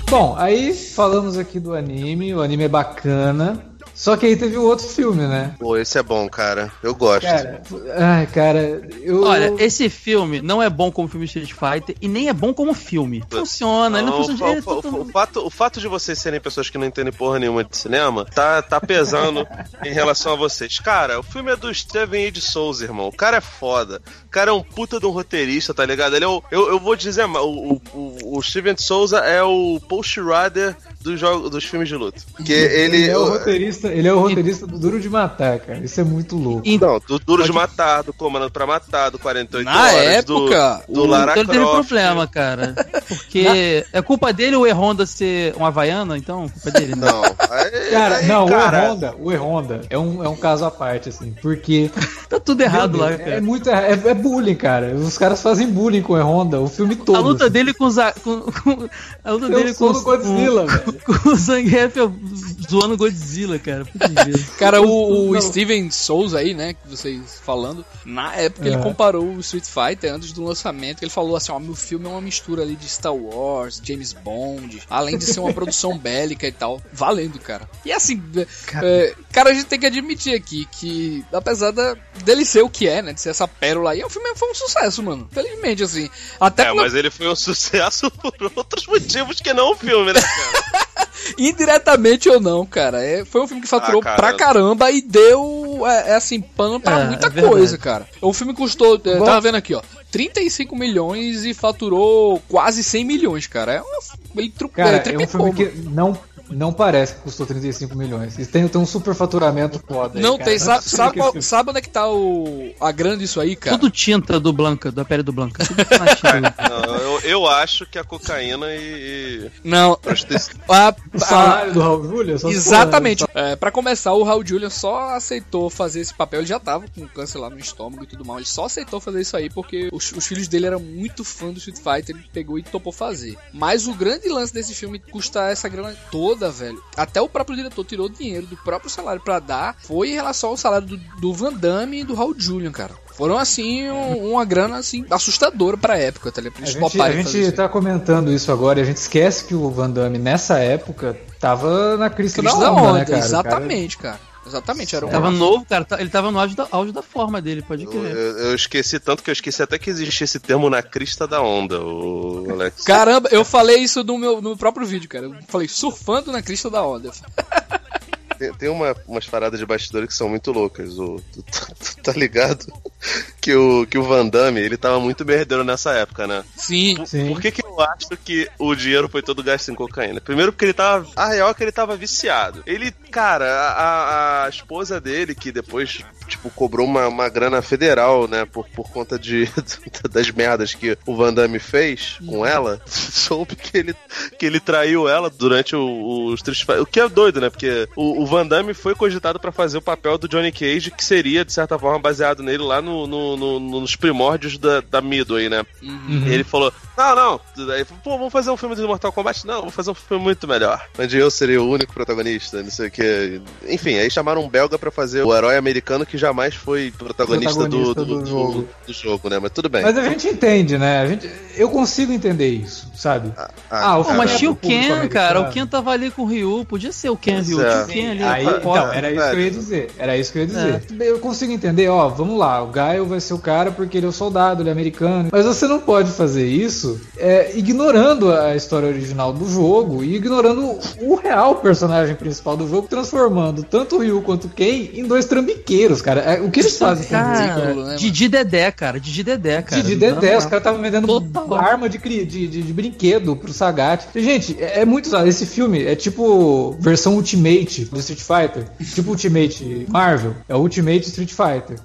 Bom, aí falamos aqui do anime, o anime é bacana. Só que aí teve o outro filme, né? Pô, esse é bom, cara. Eu gosto. Cara, ai, cara, eu. Olha, esse filme não é bom como filme Street Fighter e nem é bom como filme. Funciona, não, ele não funciona. O, o, o, fato, o fato de vocês serem pessoas que não entendem porra nenhuma de cinema tá, tá pesando em relação a vocês. Cara, o filme é do Steven E. de Souza, irmão. O cara é foda. O cara é um puta de um roteirista, tá ligado? Ele é o, eu, eu vou dizer, o, o, o Steven Souza é o Post Rider dos, jogos, dos filmes de luta. Que ele, ele é o roteirista ele é o roteirista do Duro de Matar, cara. Isso é muito louco. Não, do Duro de Matar, do Comando pra Matar, do 48 Na horas, época, do, do Lara Então teve problema, cara. Porque Na... é culpa dele o E-Honda ser um Havaiana, então? Culpa dele, né? não. Aí, cara, aí, não, cara... o E-Honda, o E-Honda é um, é um caso à parte, assim, porque... tá tudo errado lá, cara. É, muito, é, é, bullying, cara. Os caras fazem bullying com o E-Honda, o filme todo. A luta assim. dele com, com, com... A luta dele com, com Godzilla, com, com o Zangief zoando Godzilla, cara cara. cara, o, o Steven Souza aí, né, que vocês falando, na época é. ele comparou o Street Fighter antes do lançamento, ele falou assim, ó, meu filme é uma mistura ali de Star Wars, James Bond, além de ser uma produção bélica e tal. Valendo, cara. E assim, cara. É, cara, a gente tem que admitir aqui que, apesar da, dele ser o que é, né, de ser essa pérola aí, o filme foi um sucesso, mano. Felizmente, assim. Até é, mas ele foi um sucesso por outros motivos que não o filme, né, cara? Indiretamente ou não, cara. É, foi um filme que faturou ah, pra caramba e deu, é, é assim, pano pra é, muita é coisa, cara. O filme custou, é, Bom, tava vendo aqui, ó, 35 milhões e faturou quase 100 milhões, cara. É uma, ele trucou, cara, é um filme que não não parece que custou 35 milhões. Isso tem, tem um super faturamento foda. Não aí, tem. Sabe, sabe, qual, sabe, onde é que tá o, a grande isso aí, cara? Tudo tinta do Blanca, da pele do Blanca. não, eu, eu, acho que a cocaína e. Não. A, o salário a, do Raul Julian? Exatamente. Porra, é, pra começar, o Raul Julian só aceitou fazer esse papel. Ele já tava com câncer lá no estômago e tudo mal. Ele só aceitou fazer isso aí porque os, os filhos dele eram muito fãs do Street Fighter. Ele pegou e topou fazer. Mas o grande lance desse filme custar essa grana toda toda, velho. Até o próprio diretor tirou dinheiro do próprio salário para dar. Foi em relação ao salário do, do Van Damme e do Raul Julian, cara. Foram assim um, uma grana assim assustadora pra época, tá ligado? A gente, a gente tá comentando isso agora e a gente esquece que o Van Damme nessa época tava na crista, crista da onda, onda, né, cara? Exatamente, cara. cara. Exatamente, era um. Tava novo, cara. Tá, ele tava no auge da, auge da forma dele, pode crer. Eu, eu, esqueci tanto que eu esqueci até que existia esse termo na crista da onda, o Alex. Caramba, eu falei isso no meu no próprio vídeo, cara. Eu falei surfando na crista da onda. tem, tem uma, umas paradas de bastidores que são muito loucas. O, tu, tu, tu, tá ligado? Que o, que o Van Damme, ele tava muito merdeiro nessa época, né? Sim, por, sim. Por que, que eu acho que o dinheiro foi todo gasto em cocaína? Primeiro porque ele tava... A real é que ele tava viciado. Ele, cara, a, a esposa dele, que depois tipo, cobrou uma, uma grana federal, né, por, por conta de, das merdas que o Van Damme fez com ela, soube que ele, que ele traiu ela durante o, o Street Fighter. O que é doido, né, porque o, o Van Damme foi cogitado para fazer o papel do Johnny Cage, que seria, de certa forma, baseado nele lá no, no, no nos primórdios da, da Midway, né? Uhum. ele falou, Não, não. Pô, vamos fazer um filme de Mortal Kombat? Não, vamos fazer um filme muito melhor. Onde eu seria o único protagonista, não sei o que. Enfim, aí chamaram um belga pra fazer o herói americano que jamais foi protagonista, protagonista do, do, do, jogo. do, jogo. né? Mas tudo bem. Mas a gente entende, né? A gente, eu consigo entender isso, sabe? Ah, ah, ah o cara, mas tinha o Ken, cara. O Ken tava ali com o Ryu. Podia ser o Ken Ryu. É. Tinha o Ken ali. Aí, então, era isso que eu ia dizer. Era isso que eu ia dizer. É. Eu consigo entender, ó, vamos lá. O Gaio vai ser o cara porque ele é o soldado, ele é americano. Mas você não pode fazer isso é, ignorando a história original do jogo e ignorando o real personagem principal do jogo, transformando tanto o Ryu quanto o Ken em dois trambiqueiros, cara. É, o que eles fazem com cara, né, Didi Dedé, cara. Didi Dedé, cara. Didi Dedé, os caras estavam vendendo Total. arma de, de, de, de, brinquedo pro Sagat. Gente, é, é muito. Esse filme é tipo versão Ultimate do Street Fighter. Tipo Ultimate Marvel. É o Ultimate Street Fighter.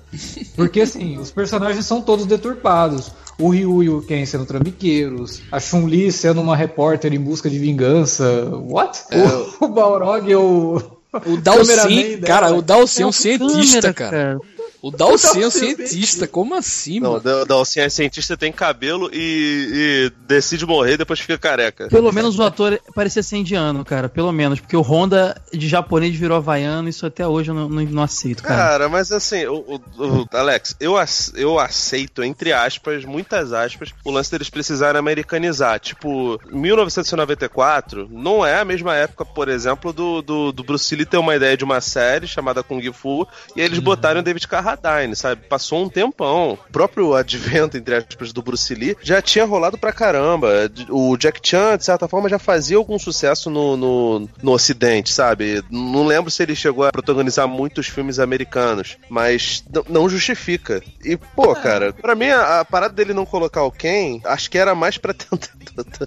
Porque assim, os personagens são todos deturpados o Ryu e o Ken sendo trambiqueiros, a Chun-Li sendo uma repórter em busca de vingança. What? É, o, o Balrog é o. O Dalsin, cara, o Dalsin é um cientista, cara. cara. O Dalsin é um cientista, como assim, não, mano? O Dalsin é cientista, tem cabelo e, e, decide morrer e depois fica careca. Pelo menos o ator parecia ser indiano, cara. Pelo menos. Porque o Honda de japonês virou havaiano, isso até hoje eu não, não, não aceito, cara. Cara, mas assim, o, o, o, Alex, eu, eu aceito, entre aspas, muitas aspas, o lance deles precisarem americanizar. Tipo, 1994 não é a mesma época, por exemplo, do, do, do Bruce Lee ter uma ideia de uma série chamada Kung Fu e eles uhum. botaram o David Carradine Carradine, sabe? Passou um tempão. O próprio advento, entre aspas, do Bruce Lee já tinha rolado pra caramba. O Jack Chan, de certa forma, já fazia algum sucesso no, no, no Ocidente, sabe? Não lembro se ele chegou a protagonizar muitos filmes americanos, mas não justifica. E, pô, é. cara, pra mim a, a, parada dele não colocar o Ken, acho que era mais pra tentar,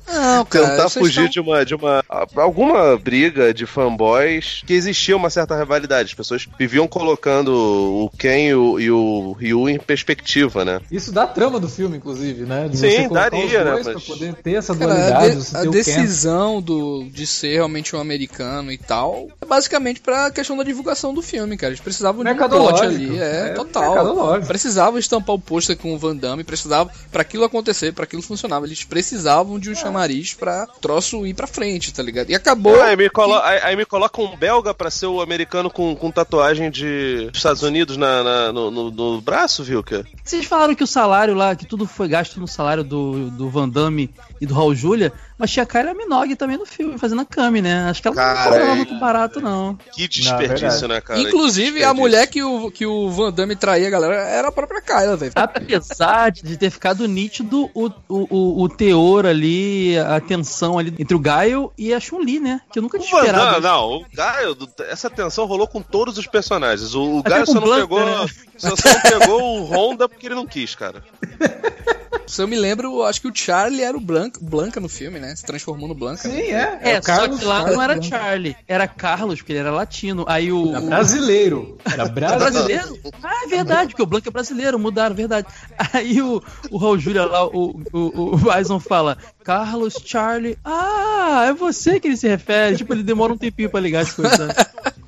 não, cara, tentar fugir estão... de uma de uma alguma briga de fanboys que existia uma certa rivalidade. As pessoas viviam colocando o Ken o, e o Ryu em perspectiva, né? Isso dá trama do filme, inclusive, né? De Sim, daria, né? Mas... Pra poder ter essa Cara, dualidade. A, de, a decisão do, de ser realmente um americano e tal é basicamente pra questão da divulgação do filme, cara. Eles precisavam de um plot ali, é, é total. Precisavam estampar o pôster com o Van Damme, precisavam, pra aquilo acontecer, pra aquilo funcionar, eles precisavam de um é. chamariz pra troço ir pra frente, tá ligado? E acabou. aí, me colo... que... aí, aí, me coloca um belga pra ser o americano com, com tatuagem de Estados Unidos na, na no, no, no braço, viu, cara? Vocês falaram que o salário lá, que tudo foi gasto no salário do, do Van Damme e do Raul Julia, mas tinha a Kylie Minogue também no filme, fazendo a Kami, né? Acho que ela cara, não tava é... muito barato, não. Que desperdício, não, né, cara? Inclusive, a mulher que o, que o Van Damme traía, galera, era a própria Kylie, velho. Apesar de ter ficado nítido o, o, o, teor ali, a tensão ali entre o Gaio e a Chun-Li, né? Que eu nunca tinha esperado. Não, não, o Gaio, essa tensão rolou com todos os personagens. O, o Gaio só não Blanca, pegou. Né? Só, só não pegou o Honda porque ele não quis, cara. Se eu me lembro, acho que o Charlie era o Blanca, Blanca no filme, né? Se transformou no Blanca. Sim, é. É, é só que lá não era Charlie, era Carlos, porque ele era latino. Aí o. Era brasileiro. Era brasileiro. Ah, é verdade, porque o Blanca é brasileiro, mudaram, verdade. Aí o, o Raul Júlia lá, o, o, o Bison fala: Carlos, Charlie. Ah, é você que ele se refere. Tipo, ele demora um tempinho pra ligar as coisas. Né?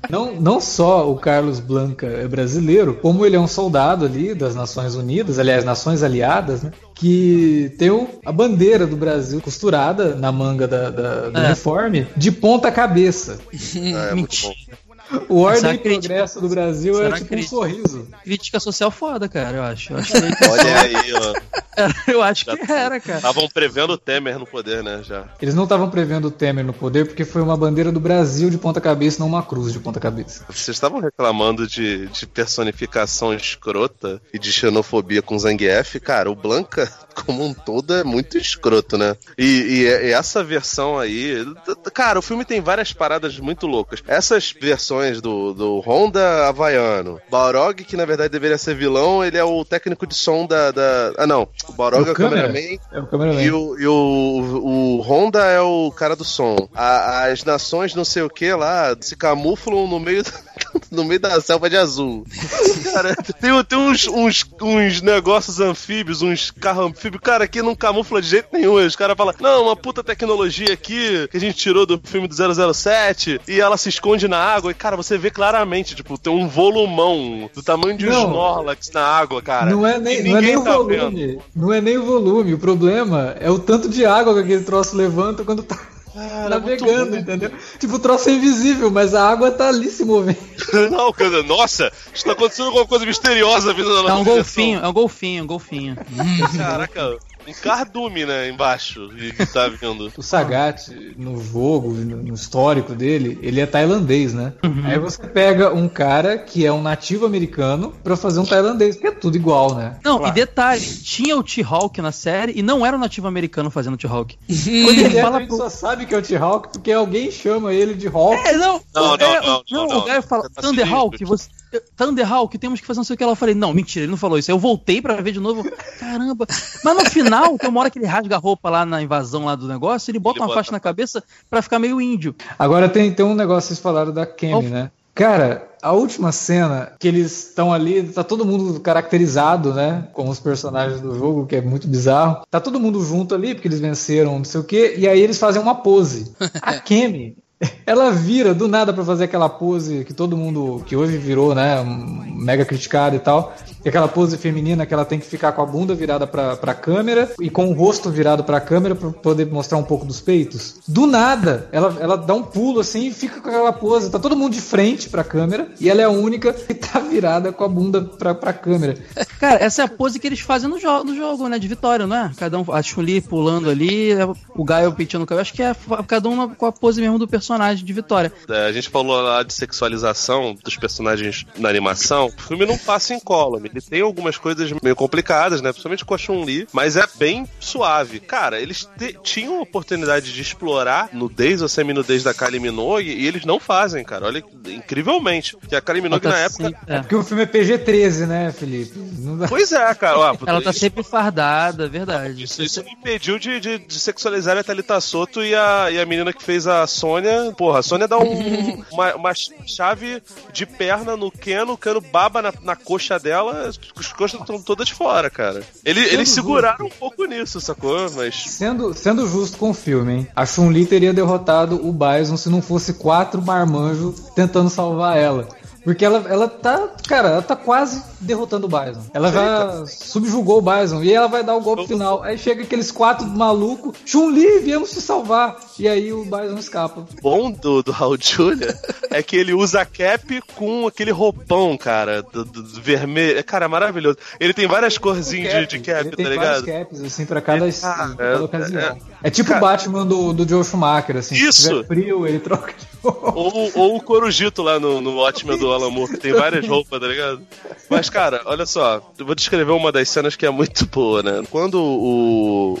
Não, não só o Carlos Blanca é brasileiro, como ele é um soldado ali das Nações Unidas, aliás, Nações Aliadas, né? Que tem o, a bandeira do Brasil costurada na manga da, da do é. uniforme de ponta cabeça. É, é Mentira. O Ordem e Progresso do Brasil Será é tipo crítica? um sorriso. Crítica social foda, cara, eu acho. Eu acho Olha aí, ó. Eu acho já que era, cara. Estavam prevendo o Temer no poder, né? Já. Eles não estavam prevendo o Temer no poder porque foi uma bandeira do Brasil de ponta cabeça, não uma cruz de ponta cabeça. Vocês estavam reclamando de, de personificação escrota e de xenofobia com Zangief, cara, o Blanca como um todo é muito escroto, né? E, e, e essa versão aí, cara, o filme tem várias paradas muito loucas. Essas versões vilões do, do Honda Havaiano. Balrog, que na verdade deveria ser vilão, ele é o técnico de som da. da... Ah, não. O Balrog é o, cameraman. É o cameraman. E, o, e o, o Honda é o cara do som. A, as nações não sei o que lá se camuflam no meio do no meio da selva de azul. Cara, tem, tem uns, uns, uns negócios anfíbios, uns carros anfíbios, cara, que não camufla de jeito nenhum. Os caras falam, não, uma puta tecnologia aqui que a gente tirou do filme do 007 e ela se esconde na água. E, cara, você vê claramente, tipo, tem um volumão do tamanho de um Snorlax na água, cara. Não é nem, não é nem tá o volume. Vendo. Não é nem o volume. O problema é o tanto de água que aquele troço levanta quando tá Cara, navegando, entendeu? Tipo, o troço é invisível, mas a água tá ali se movendo. Não, cara, nossa, está acontecendo alguma coisa misteriosa vindo na nossa É um golfinho, é um golfinho, é um golfinho. Caraca, um cardume, né, embaixo, e tá vindo. O Sagat, no jogo, no histórico dele, ele é tailandês, né? Uhum. Aí você pega um cara que é um nativo americano pra fazer um tailandês, que é tudo igual, né? Não, claro. e detalhe, tinha o T-Hawk na série e não era um nativo americano fazendo o T-Hawk. Quando ele fala pro... só sabe que é o T-Hawk porque alguém chama ele de Hawk. É, não, não, não, é, não, não, não, O cara fala, tá Thunderhawk, você... Thunderhawk, temos que fazer não sei o que ela. Eu falei, não, mentira, ele não falou isso. Aí eu voltei pra ver de novo. Caramba. Mas no final, tem uma hora que ele rasga a roupa lá na invasão lá do negócio, ele bota ele uma bota faixa na cabeça pra ficar meio índio. Agora tem, tem um negócio, vocês falaram da Kemi, né? Cara, a última cena que eles estão ali, tá todo mundo caracterizado, né? Com os personagens do jogo, que é muito bizarro. Tá todo mundo junto ali, porque eles venceram, não sei o quê, e aí eles fazem uma pose. A Kemi, ela vira do nada para fazer aquela pose que todo mundo, que hoje virou, né, mega criticada e tal. E aquela pose feminina que ela tem que ficar com a bunda virada pra, pra câmera e com o rosto virado pra câmera pra poder mostrar um pouco dos peitos. Do nada, ela, ela dá um pulo assim e fica com aquela pose. Tá todo mundo de frente pra câmera e ela é a única que tá virada com a bunda pra, pra câmera. Cara, essa é a pose que eles fazem no, jo no jogo, né? De vitória, não é? Cada um, a Chun-Li pulando ali, o Gaio pintando o cabelo. Acho que é cada um com a pose mesmo do personagem de vitória. É, a gente falou lá de sexualização dos personagens na animação. O filme não passa em column ele tem algumas coisas meio complicadas, né? Principalmente com a Chun-Li, mas é bem suave. Cara, eles tinham a oportunidade de explorar nudez ou semi-nudez da Kylie Minogue e eles não fazem, cara. Olha, incrivelmente. Que a Kylie Minogue tá na época... É. é porque o filme é PG-13, né, Felipe? Dá... Pois é, cara. Ó, Ela tá sempre fardada, verdade. Isso, isso me impediu de, de, de, sexualizar a Thalita Soto e a, e a menina que fez a Sônia. Porra, a Sônia dá um, uma, uma chave de perna no Keno, o Keno baba na, na coxa dela, as coxas estão todas fora, cara. Ele, eles seguraram justo. um pouco nisso, sacou? Mas. Sendo, sendo justo com o filme, hein? A Chun-Li teria derrotado o Bison se não fosse quatro marmanjos tentando salvar ela. Porque ela, ela tá, cara, ela tá quase derrotando o Bison. Ela já subjugou o Bison e ela vai dar o golpe final. Aí chega aqueles quatro malucos, Chun-Li, viemos te salvar. E aí o Bison escapa. O bom do, do Raul Julia é que ele usa cap com aquele roupão, cara, do, do, vermelho. É, cara, maravilhoso. Ele tem várias corzinhas cap. de, de cap, ele tem tá ligado? caps, assim, pra cada, ele, ah, cada é, ocasião. É, é tipo o Batman do, do Joe Schumacher, assim. Isso! Se tiver frio, ele troca de ou, ou o Corujito lá no, no Watchmen do Alan Moore, que tem várias roupas, tá ligado? Mas, cara, olha só, eu vou descrever uma das cenas que é muito boa, né? Quando o,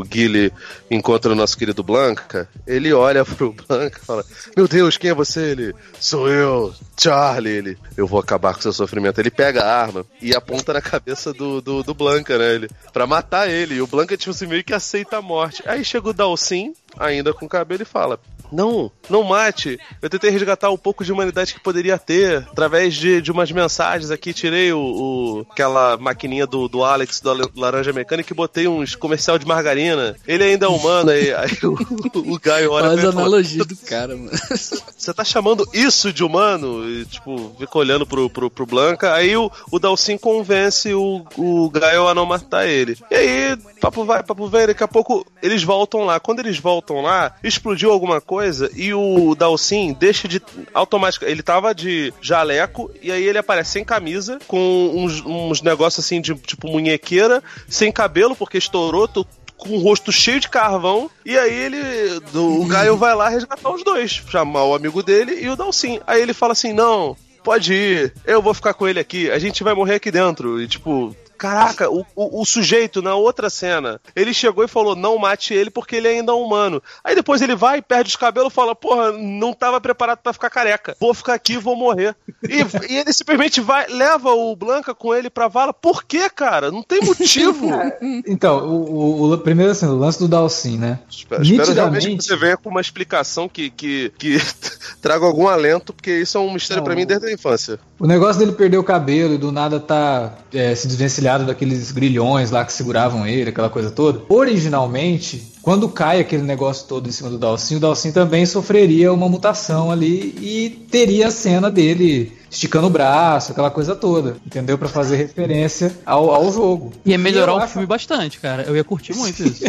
o Guile encontra o nosso querido Blanca, ele olha pro Blanca e fala: Meu Deus, quem é você? Ele, sou eu, Charlie. Ele, eu vou acabar com seu sofrimento. Ele pega a arma e aponta na cabeça do, do, do Blanca, né? Ele, pra matar ele. E o Blanca, tipo assim, meio que aceita a morte. Aí chega o Dalsin, ainda com o cabelo, e fala: não, não mate. Eu tentei resgatar um pouco de humanidade que poderia ter através de, de umas mensagens aqui. Tirei o, o aquela maquininha do, do Alex do Laranja Mecânica e botei uns comercial de margarina. Ele ainda é humano, aí, aí o, o Gaio olha Faz analogia do cara, mano. Você tá chamando isso de humano? E, tipo, fica olhando pro, pro, pro Blanca. Aí o, o Dalsin convence o, o Gaio a não matar ele. E aí, papo vai, papo vem. Daqui a pouco eles voltam lá. Quando eles voltam lá, explodiu alguma coisa coisa e o Dalsin deixa de automática. Ele tava de jaleco e aí ele aparece sem camisa, com uns, uns negócios assim de tipo munhequeira, sem cabelo, porque estourou, tô, com o rosto cheio de carvão. E aí ele. Do, o Gaio vai lá resgatar os dois. Chamar o amigo dele e o Dalsin. Aí ele fala assim: não. Pode ir, eu vou ficar com ele aqui, a gente vai morrer aqui dentro. E tipo, Caraca, o, o, o, sujeito na outra cena, ele chegou e falou: não mate ele porque ele ainda é humano. Aí depois ele vai, perde os cabelos e fala: porra, não tava preparado para ficar careca. Vou ficar aqui e vou morrer. E, e, ele simplesmente vai, leva o Blanca com ele pra vala. Por quê, cara? Não tem motivo. então, o, o, primeiro assim, o lance do Dalsin, né? Espero, espero realmente que você venha com uma explicação que, que, que traga algum alento, porque isso é um mistério para mim desde a infância. O negócio dele perder o cabelo e do nada tá é, se desvencilhado daqueles grilhões lá que seguravam ele, aquela coisa toda. Originalmente, quando cai aquele negócio todo em cima do Dalsin, o Dalsin também sofreria uma mutação ali e teria a cena dele esticando o braço, aquela coisa toda, entendeu? Para fazer referência ao, ao jogo. Ia melhorar o acho... filme bastante, cara. Eu ia curtir muito isso.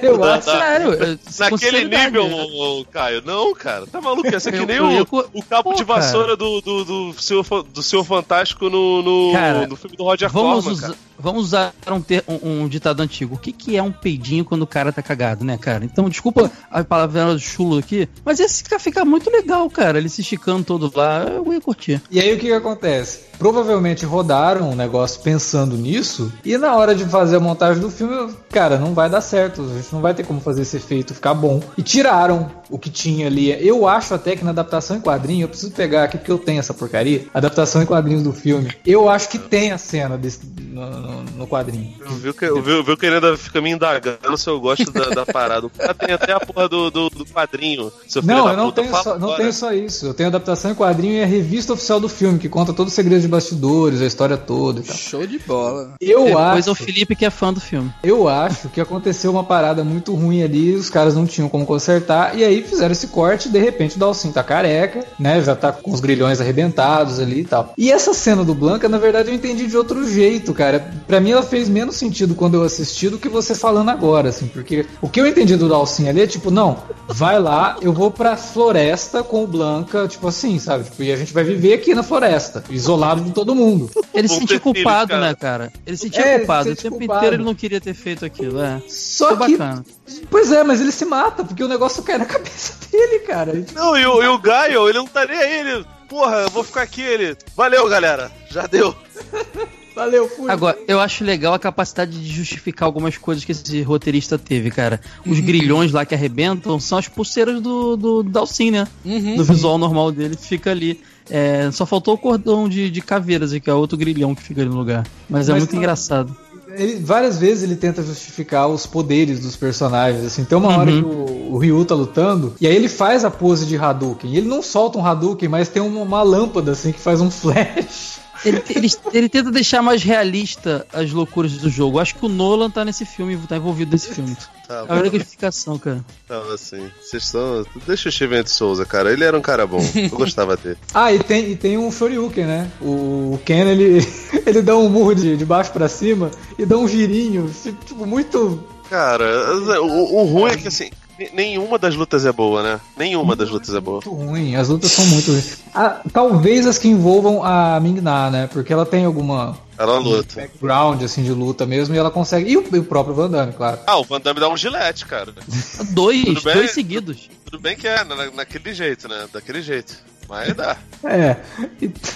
eu acho. Sério. Naquele nível, né? Caio. Não, cara. Tá maluco? Ia ser que nem o, o cabo Pô, de vassoura do, do, do, seu, do seu Fantástico no, no, cara, no filme do Roger vamos Corman, cara. Vamos usar um, ter, um, um, ditado antigo. O que, que é um peidinho quando o cara tá cagado, né, cara? Então, desculpa a palavra chulo aqui, mas esse fica, fica muito legal, cara. Ele se esticando todo lá, eu ia curtir. E aí o que, que acontece? Provavelmente rodaram um negócio pensando nisso, e na hora de fazer a montagem do filme, cara, não vai dar certo. A gente não vai ter como fazer esse efeito ficar bom. E tiraram o que tinha ali. Eu acho até que na adaptação em quadrinho, eu preciso pegar aqui porque eu tenho essa porcaria, adaptação em quadrinhos do filme. Eu acho que tem a cena desse, no, no, quadrinho. Eu vi, que, eu vi, eu vi que ele fica me indagando se eu gosto da, da parada. O cara tem até a porra do, do, do quadrinho. não, eu não, tenho só, não tenho só isso. Eu tenho adaptação em quadrinho e a revista oficial do filme, que conta todos os segredos de bastidores, a história toda. Show de bola. Eu Depois acho, o Felipe que é fã do filme. Eu acho que aconteceu uma parada muito ruim ali, os caras não tinham como consertar, e aí fizeram esse corte e de repente o Dalcin tá careca, né? Já tá com os grilhões arrebentados ali e tal. E essa cena do Blanca, na verdade, eu entendi de outro jeito, cara. Pra mim ela fez menos sentido quando eu assisti do que você falando agora, assim, porque o que eu entendi do Dalcin ali é tipo, não, vai lá, eu vou pra floresta com o Blanca, tipo assim, sabe? Tipo, e a gente vai viver aqui na floresta, isolado de todo mundo. Ele se sentia culpado, cara. né, cara? Ele se sentia é, culpado. Se o tempo culpado. inteiro ele não queria ter feito aquilo, é. Só Foi que. Bacana. Pois é, mas ele se mata, porque o negócio cai na cabeça dele, cara. Não, e o, e o Gaio, ele não tá nem aí, ele. Porra, eu vou ficar aqui, ele. Valeu, galera. Já deu. Valeu, fui. Agora, eu acho legal a capacidade de justificar algumas coisas que esse roteirista teve, cara. Os uhum. grilhões lá que arrebentam são as pulseiras do, do Dalcin, né? Uhum. No visual normal dele, fica ali. É, só faltou o cordão de, de caveiras, que é outro grilhão que fica ali no lugar. Mas, é Mas é muito engraçado. Ele, várias vezes ele tenta justificar os poderes dos personagens, assim. Tem uma uhum. hora que o, o, Ryu tá lutando, e aí ele faz a pose de Hadouken. Ele não solta um Hadouken, mas tem uma, uma lâmpada, assim, que faz um flash. Ele, ele, ele, tenta deixar mais realista as loucuras do jogo. Acho que o Nolan tá nesse filme, tá envolvido nesse filme. Tá, é a única explicação, cara. Tava assim. Vocês estão. Deixa o Steven de Souza, cara. Ele era um cara bom. Eu gostava dele. ah, e tem, e tem um Shoryuken, né? O, o Ken, ele, ele dá um murro de, de baixo para cima e dá um girinho. Tipo, muito. Cara, o, o ruim é que assim, nenhuma das lutas é boa, né? Nenhuma das lutas é boa. Muito ruim, as lutas são muito ruins. Ah, talvez as que envolvam a Ming-Na, né? Porque ela tem alguma ela luta. background assim de luta mesmo e ela consegue. E o, e o próprio Van Damme, claro. Ah, o Van Damme dá um gilete, cara. dois, dois seguidos. Tudo bem que é, na, naquele jeito, né? Daquele jeito. Mas dá. É.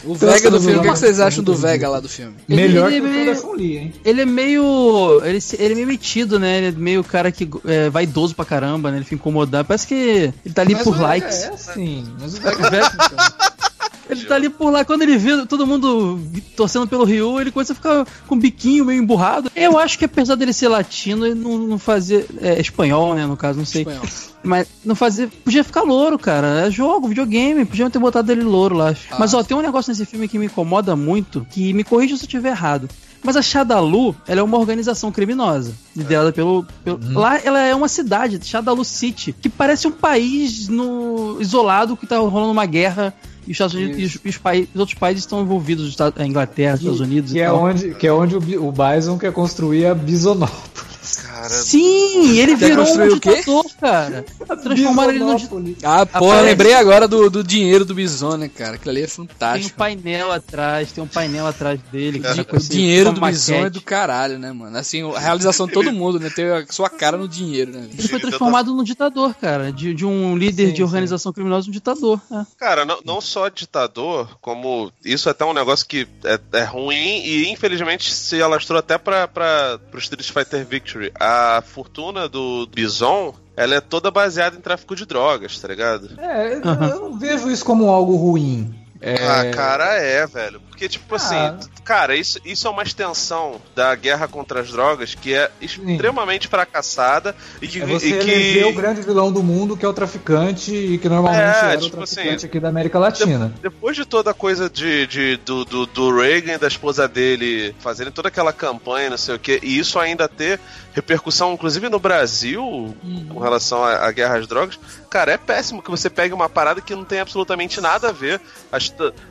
O Vega do filme, o que, vocês acham do Vega lá do filme? Melhor ele, ele que o Lee, hein? Ele é meio. Ele, ele é meio metido, né? Ele é meio cara que é vaidoso pra caramba, né? Ele fica incomodado. Parece que ele tá ali mas por likes. É assim. Mas o Vega. Ele tá ali por lá, quando ele vê todo mundo torcendo pelo Ryu, ele começa a ficar com o biquinho meio emburrado. Eu acho que apesar dele ser latino, ele não, não fazia. É, espanhol, né, no caso, não sei. Espanhol. Mas não fazia. Podia ficar louro, cara. É jogo, videogame. Podiam ter botado ele louro lá. Ah. Mas ó, tem um negócio nesse filme que me incomoda muito, que me corrija se eu estiver errado. Mas a Shadalu, ela é uma organização criminosa, liderada pelo. pelo hum. Lá ela é uma cidade, Shadalu City, que parece um país no isolado que tá rolando uma guerra e os Estados Unidos e os, os, países, os, outros países estão envolvidos, a Inglaterra, os Estados Unidos que e é tal. Onde, que é onde o, o Bison quer construir a Bisonópolis. Cara, Sim, ele virou um ditador, cara. Transformaram ele no Ah, porra, lembrei agora do, do dinheiro do Bison, né, cara? Aquilo ali é fantástico. Tem um painel atrás, tem um painel atrás dele. É. O dinheiro do Bison é do caralho, né, mano? Assim, a realização de todo mundo, né? Ter a sua cara no dinheiro, né? Ele foi transformado num ditador, cara. De, de um líder sim, de organização sim. criminosa, um ditador. É. Cara, não, não só ditador, como isso é até um negócio que é, é ruim e infelizmente se alastrou até pra, pra, pro Street Fighter Victory. A fortuna do Bison ela é toda baseada em tráfico de drogas, tá ligado? É, uhum. eu não vejo isso como algo ruim. É... Ah, cara, é, velho. Porque, tipo ah. assim, cara, isso, isso é uma extensão da guerra contra as drogas que é extremamente Sim. fracassada e que. É você e que... o grande vilão do mundo, que é o traficante, e que normalmente é, tipo o assim, traficante assim, aqui da América Latina. De, depois de toda a coisa de, de, do, do, do Reagan e da esposa dele fazerem toda aquela campanha, não sei o que, e isso ainda ter repercussão, inclusive no Brasil, uhum. com relação à, à, guerra às drogas, cara, é péssimo que você pegue uma parada que não tem absolutamente nada a ver.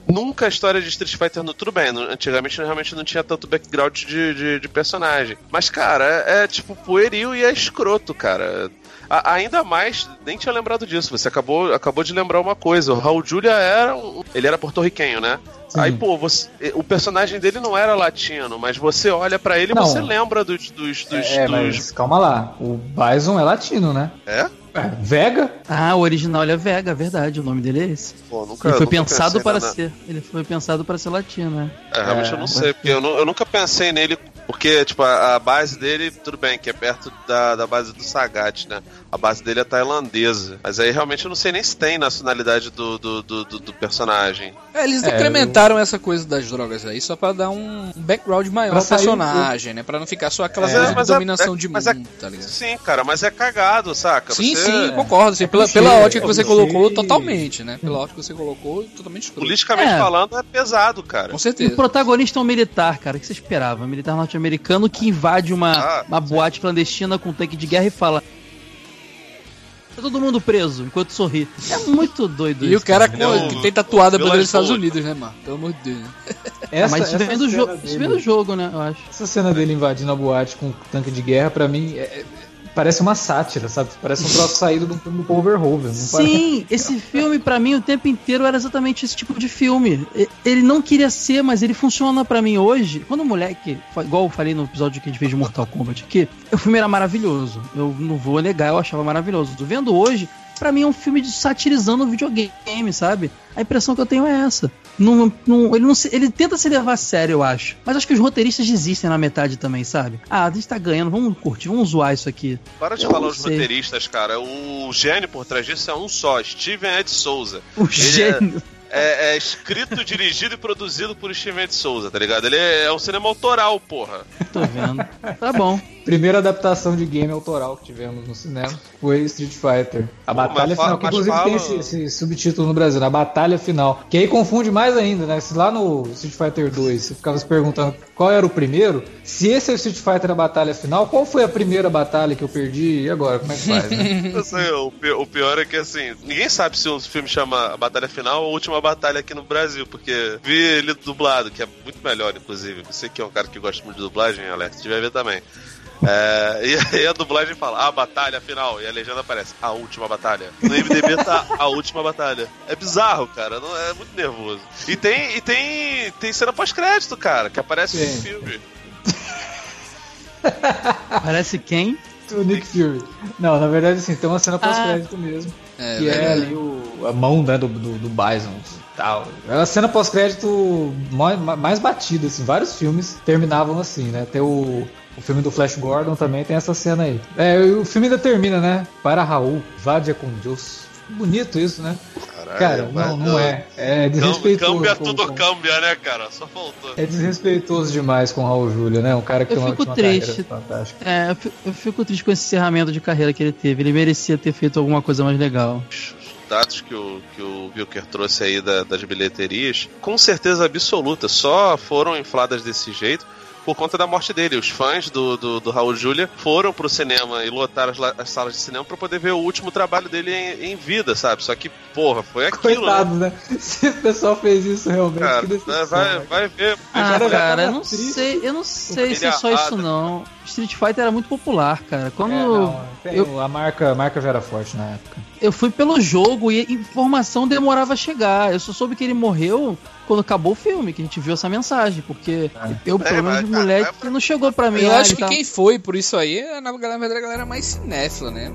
Nunca a história de Street Fighter no tudo bem, antigamente realmente não tinha tanto background de, de, de personagem. Mas, cara, é, é, tipo pueril e é escroto, cara. A, ainda mais, nem tinha lembrado disso. Você acabou, acabou de lembrar uma coisa. O Raul Julia era um, ele era porto-riquenho, né? Sim. Aí, pô, você, o personagem dele não era latino, mas você olha para ele e você lembra dos. dos, dos, é, dos... Mas calma lá, o Bison é latino, né? É? É, Vega? Ah, o original é Vega, verdade. O nome dele é esse. Pô, nunca, ele foi pensado para ser. Ele foi pensado para ser latino, né? É, realmente é, eu não sei, porque eu, não, eu nunca pensei nele porque, tipo, a, a, base dele, tudo bem, que é perto da, da base do Sagat, né? A base dele é tailandesa. Mas aí realmente eu não sei nem se tem nacionalidade do, do, do, do personagem. É, eles incrementaram eu... essa coisa das drogas aí só pra dar um background maior ao personagem, né? Pra não ficar só aquela é, de dominação é, de mundo, é, tá ligado? Sim, cara, mas é cagado, saca? Sim, Você... sim, concordo. Assim, pela, pela ótica que você colocou, totalmente, né? Pela ótica que você colocou, totalmente escuro. Politicamente é. falando, é pesado, cara. Com certeza. E o protagonista é um militar, cara. O que você esperava? Militar norte-americano que invade uma, ah, uma boate clandestina com um tanque de guerra e fala: Tá todo mundo preso enquanto sorri. É muito doido e isso. E o cara, cara. que tem tatuado a bandeira dos Estados Unidos, né, mano? Pelo amor de Deus. Essa, mas isso vem, do dele, isso vem do jogo, né? Eu acho. Essa cena dele invadindo a boate com um tanque de guerra, pra mim, é, parece uma sátira, sabe? Parece um troço saído do filme do Paul Verhoeven. Sim, esse filme para mim o tempo inteiro era exatamente esse tipo de filme. Ele não queria ser, mas ele funciona para mim hoje. Quando o moleque, igual eu falei no episódio que a gente fez de Mortal Kombat aqui, o filme era maravilhoso. Eu não vou negar, eu achava maravilhoso. Tô vendo hoje, para mim é um filme de satirizando o videogame, sabe? A impressão que eu tenho é essa. Não, não, ele, não se, ele tenta se levar a sério, eu acho. Mas acho que os roteiristas desistem na metade também, sabe? Ah, a gente tá ganhando, vamos curtir, vamos zoar isso aqui. Para de eu falar os sei. roteiristas, cara. O gênio por trás disso é um só, Steven Ed Souza. O ele é gênio. É é, é, escrito, dirigido e produzido por Steven de Souza, tá ligado? Ele é, é um cinema autoral, porra. Tô vendo. Tá bom. Primeira adaptação de game autoral que tivemos no cinema foi Street Fighter. A Pô, batalha final, que inclusive fala... tem esse, esse, subtítulo no Brasil, a batalha final. Que aí confunde mais ainda, né? Se lá no Street Fighter 2 você ficava se perguntando qual era o primeiro, se esse é o Street Fighter a batalha final, qual foi a primeira batalha que eu perdi e agora? Como é que faz? Né? sei, o, o pior é que assim, ninguém sabe se o filme chama a batalha final ou a última batalha aqui no Brasil, porque vi ele dublado, que é muito melhor, inclusive. Você que é um cara que gosta muito de dublagem, Alex, tiver ver também. É, e aí a dublagem fala, a batalha final, e a legenda aparece, a última batalha. No MDB tá a última batalha. É bizarro, cara, não, é muito nervoso. E tem, e tem, tem cena pós-crédito, cara, que aparece no filme. Parece quem? O Nick Fury. Não, na verdade, assim, tem uma cena pós-crédito ah. mesmo. É, que é, é ali o, a mão né, do, do, do Bison tal. É a cena pós-crédito mais, mais batida, assim. Vários filmes terminavam assim, né? Tem o, o filme do Flash Gordon também tem essa cena aí. É, o filme ainda termina, né? Para Raul, Vadia com Deus. Bonito isso, né? Caralho, cara, não, não é. É desrespeitoso. Cambia tudo, com... cambia, né, cara? Só faltou. É desrespeitoso demais com o Raul Júlio, né? Um cara que eu tem fico uma, triste. fantástica. É, eu fico, eu fico triste com esse encerramento de carreira que ele teve. Ele merecia ter feito alguma coisa mais legal dados que o, que o Wilker trouxe aí da, das bilheterias, com certeza absoluta, só foram infladas desse jeito por conta da morte dele. Os fãs do, do, do Raul Julia foram pro cinema e lotaram as, as salas de cinema para poder ver o último trabalho dele em, em, vida, sabe? Só que, porra, foi aquilo. Coitado, né? né? Se o pessoal fez isso realmente. Cara, né, vai, vai ver. Ah, cara, eu não sei, eu não sei se é só isso não. Street Fighter era muito popular, cara. Quando é, não, eu, a marca, a marca já era forte na época. Eu fui pelo jogo e informação demorava a chegar. Eu só soube que ele morreu quando acabou o filme, que a gente viu essa mensagem, porque é. eu, pelo é, menos, moleque, não chegou para mim. Eu acho que tá... quem foi por isso aí, é, na verdade, a galera mais cinéfila, né?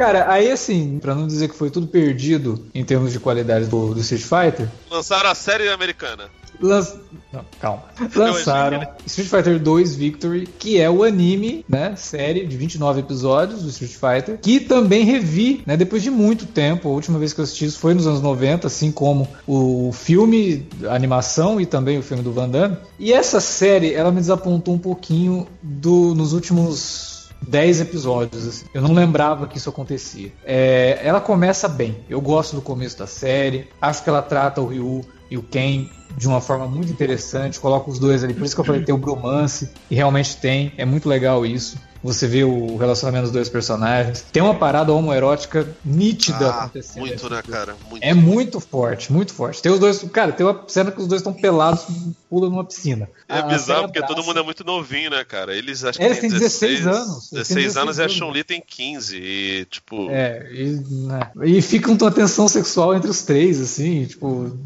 Cara, aí assim, pra não dizer que foi tudo perdido em termos de qualidade do, do Street Fighter. Lançaram a série americana. Lanç... Não, calma. Lançaram Street Fighter 2 Victory, que é o anime, né? Série de 29 episódios do Street Fighter, que também revi, né? Depois de muito tempo. A última vez que eu assisti isso foi nos anos 90, assim como o filme, a animação e também o filme do Van Damme. E essa série, ela me desapontou um pouquinho do, nos últimos 10 episódios. Assim. Eu não lembrava que isso acontecia. É, ela começa bem. Eu gosto do começo da série. Acho que ela trata o Ryu e o Ken de uma forma muito interessante, coloca os dois ali. Por isso que eu falei tem o bromance, e realmente tem, é muito legal isso. Você vê o relacionamento dos dois personagens. Tem uma parada homoerótica nítida ah, acontecendo. Muito, né, cara? Muito. É muito forte, muito forte. Tem os dois. Cara, tem uma cena que os dois estão pelados, pulam numa piscina. É a, bizarro porque todo mundo é muito novinho, né, cara? Eles que Eles têm 16, 16 anos. 16, 16 anos e a Chun-Li tem 15. E, tipo. É, e, né, e fica uma tensão sexual entre os três, assim, tipo.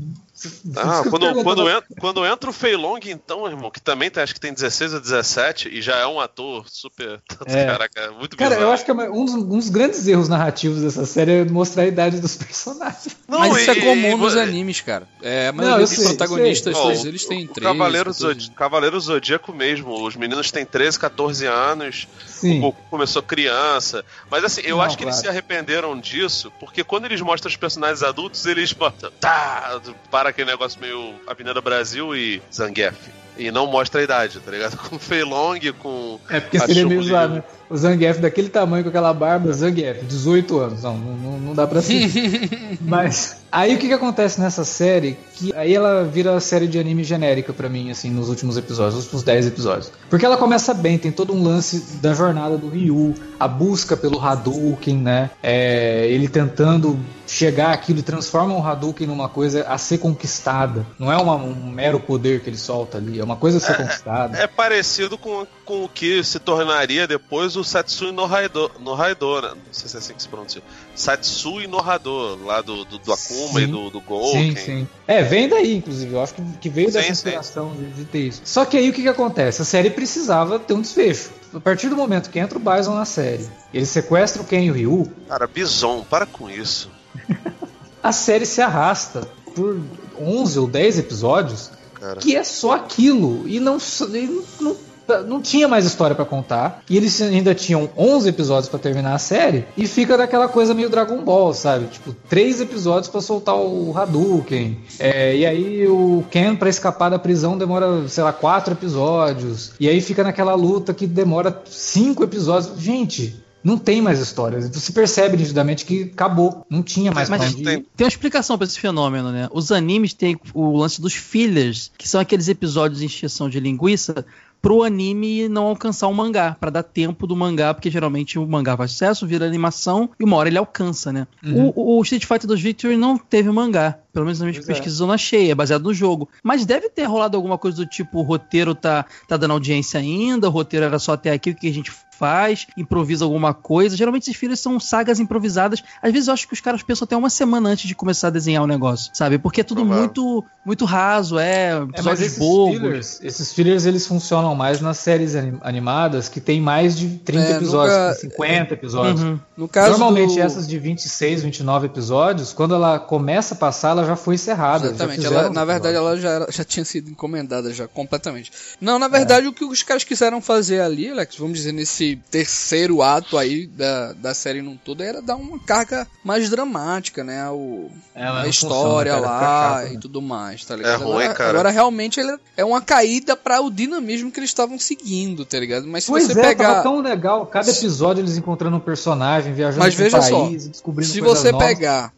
Ah, quando, quando, entra, quando entra o Fei Long, então, irmão, que também tem, acho que tem 16 ou 17 e já é um ator super. É. Caraca, muito Cara, bizarro. eu acho que é um dos, um dos, grandes erros narrativos dessa série é mostrar a idade dos personagens. Não, Mas isso é comum e, nos e, animes, cara. É, maioria dos sei, protagonistas, sei. eles têm 13. Cavaleiro, Zod... Cavaleiro Zodíaco mesmo. Os meninos têm 13, 14 anos. Sim. O Goku começou criança. Mas assim, eu Não, acho que claro. eles se arrependeram disso, porque quando eles mostram os personagens adultos, eles botam. Tá, para aquele negócio meio Avenida Brasil e Zangief. E não mostra a idade, tá ligado? Com Feilong, com. É porque seria meio zoado, né? O Zangief daquele tamanho com aquela barba, Zangief, 18 anos. Não, não, não dá pra ser. Mas. Aí o que, que acontece nessa série? Que aí ela vira série de anime genérica para mim, assim, nos últimos episódios, nos últimos 10 episódios. Porque ela começa bem, tem todo um lance da jornada do Ryu, a busca pelo Hadouken, né? É, ele tentando chegar aquilo e transforma o Hadouken numa coisa a ser conquistada. Não é uma, um mero poder que ele solta ali, é uma coisa a ser é, conquistada. É parecido com, com o que se tornaria depois o Satsui no Raido, no Raido né? Não sei se é assim que se pronuncia. Satsui no Rado, lá do, do, do Akuma sim. e do, do Golken. Sim, sim. É, vem daí, inclusive. Eu acho que, que veio sim, dessa inspiração de, de, ter isso. Só que aí o que, que acontece? A série precisava ter um desfecho. A partir do momento que entra o Bison na série, ele sequestra o Ken e o Ryu. Cara, Bison, para com isso. a série se arrasta por 11 ou 10 episódios Cara. que é só aquilo. E não, e não não tinha mais história para contar. E eles ainda tinham 11 episódios para terminar a série. E fica daquela coisa meio Dragon Ball, sabe? Tipo, três episódios para soltar o Hadouken. É, e aí o Ken, para escapar da prisão, demora, sei lá, quatro episódios. E aí fica naquela luta que demora cinco episódios. Gente, não tem mais histórias. Você percebe nitidamente que acabou, não tinha mais Mas tem, tem uma explicação para esse fenômeno, né? Os animes têm o lance dos fillers, que são aqueles episódios de encheção de linguiça pro anime não alcançar o mangá, para dar tempo do mangá, porque geralmente o mangá faz sucesso, vira animação e uma hora ele alcança, né? Uhum. O, o, Street Fighter 2 Victory não teve mangá. Pelo menos na minha pesquisa é. eu não achei, é baseado no jogo. Mas deve ter rolado alguma coisa do tipo: o roteiro tá, tá dando audiência ainda, o roteiro era só até aqui, o que a gente faz, improvisa alguma coisa. Geralmente esses filmes são sagas improvisadas. Às vezes eu acho que os caras pensam até uma semana antes de começar a desenhar o negócio, sabe? Porque é tudo muito muito raso, é episódios é, bobos. Fillers, esses fillers eles funcionam mais nas séries animadas que tem mais de 30 é, episódios, nunca... 50 episódios. Uhum. No caso Normalmente do... essas de 26, 29 episódios, quando ela começa a passar, ela já foi encerrada. Exatamente, ela, na verdade ela já, era, já tinha sido encomendada já completamente. Não, na verdade é. o que os caras quiseram fazer ali, Alex, vamos dizer nesse esse terceiro ato aí da, da série num todo era dar uma carga mais dramática, né? O, é, a história funciona, lá chato, e né? tudo mais, tá ligado? É ruim, agora, cara. agora realmente ele é uma caída para o dinamismo que eles estavam seguindo, tá ligado? Mas se pois você é, pegar. Tava tão legal, cada episódio eles encontrando um personagem, viajando Mas veja país, só, descobrindo Se você novas. pegar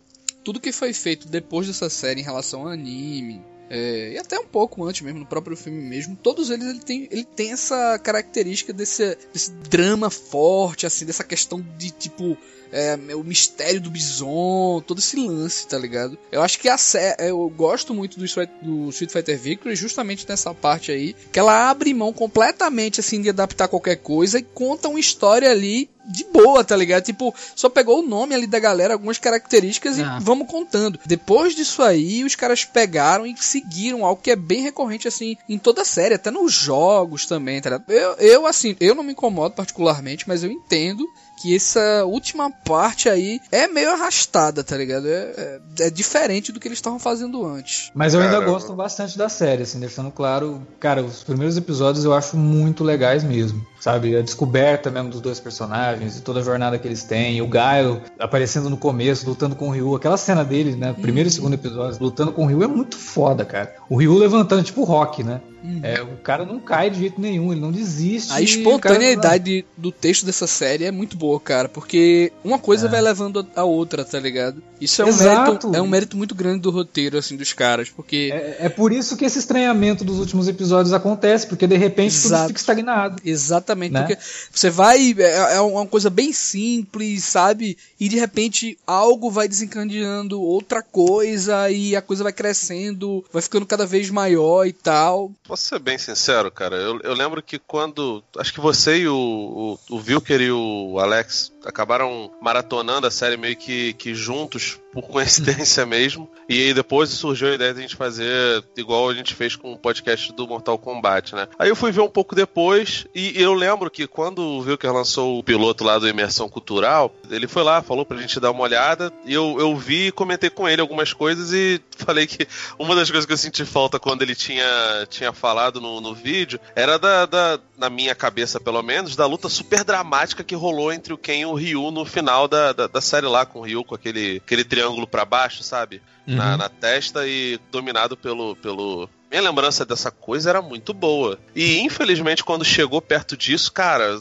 tudo que foi feito depois dessa série em relação ao anime, é, e até um pouco antes mesmo, no próprio filme mesmo, todos eles ele tem, ele tem essa característica desse, desse drama forte, assim, dessa questão de tipo é, o mistério do Bison, todo esse lance, tá ligado? Eu acho que a eu gosto muito do Street, do Street Fighter Victory justamente nessa parte aí, que ela abre mão completamente assim de adaptar qualquer coisa e conta uma história ali de boa, tá ligado? Tipo, só pegou o nome ali da galera, algumas características e ah. vamos contando. Depois disso aí, os caras pegaram e seguiram algo que é bem recorrente, assim, em toda a série, até nos jogos também, tá ligado? Eu, eu assim, eu não me incomodo particularmente, mas eu entendo que essa última parte aí é meio arrastada, tá ligado? É, é, é diferente do que eles estavam fazendo antes. Mas eu ainda gosto bastante da série, assim, deixando claro, cara, os primeiros episódios eu acho muito legais mesmo sabe? A descoberta mesmo dos dois personagens e toda a jornada que eles têm. O Gaio aparecendo no começo, lutando com o Ryu. Aquela cena dele, né? Primeiro uhum. e segundo episódio, lutando com o Ryu é muito foda, cara. O Ryu levantando, tipo o Rock, né? Uhum. É, o cara não cai de jeito nenhum, ele não desiste. A espontaneidade cara... do texto dessa série é muito boa, cara, porque uma coisa é. vai levando a outra, tá ligado? Isso é um, mérito, é um mérito muito grande do roteiro, assim, dos caras, porque... É, é por isso que esse estranhamento dos últimos episódios acontece, porque de repente Exato. tudo fica estagnado. Exatamente, né? porque você vai... É, é uma coisa bem simples, sabe? E de repente algo vai desencadeando outra coisa e a coisa vai crescendo, vai ficando cada vez maior e tal. Posso ser bem sincero, cara? Eu, eu lembro que quando. Acho que você e o, o, o Vilker e o Alex acabaram maratonando a série meio que, que juntos, por coincidência mesmo. E aí depois surgiu a ideia de a gente fazer igual a gente fez com o podcast do Mortal Kombat, né? Aí eu fui ver um pouco depois e eu lembro que quando o Vilker lançou o piloto lá do Imersão Cultural, ele foi lá, falou pra gente dar uma olhada e eu, eu vi e comentei com ele algumas coisas e falei que uma das coisas que eu senti falta quando ele tinha, tinha falado no, no vídeo era da, da, na minha cabeça pelo menos, da luta super dramática que rolou entre o Ken e o Ryu no final da, da, da série lá, com o Ryu com aquele, aquele triângulo para baixo, sabe? Uhum. Na, na, testa e dominado pelo, pelo. Minha lembrança dessa coisa era muito boa. E infelizmente, quando chegou perto disso, cara,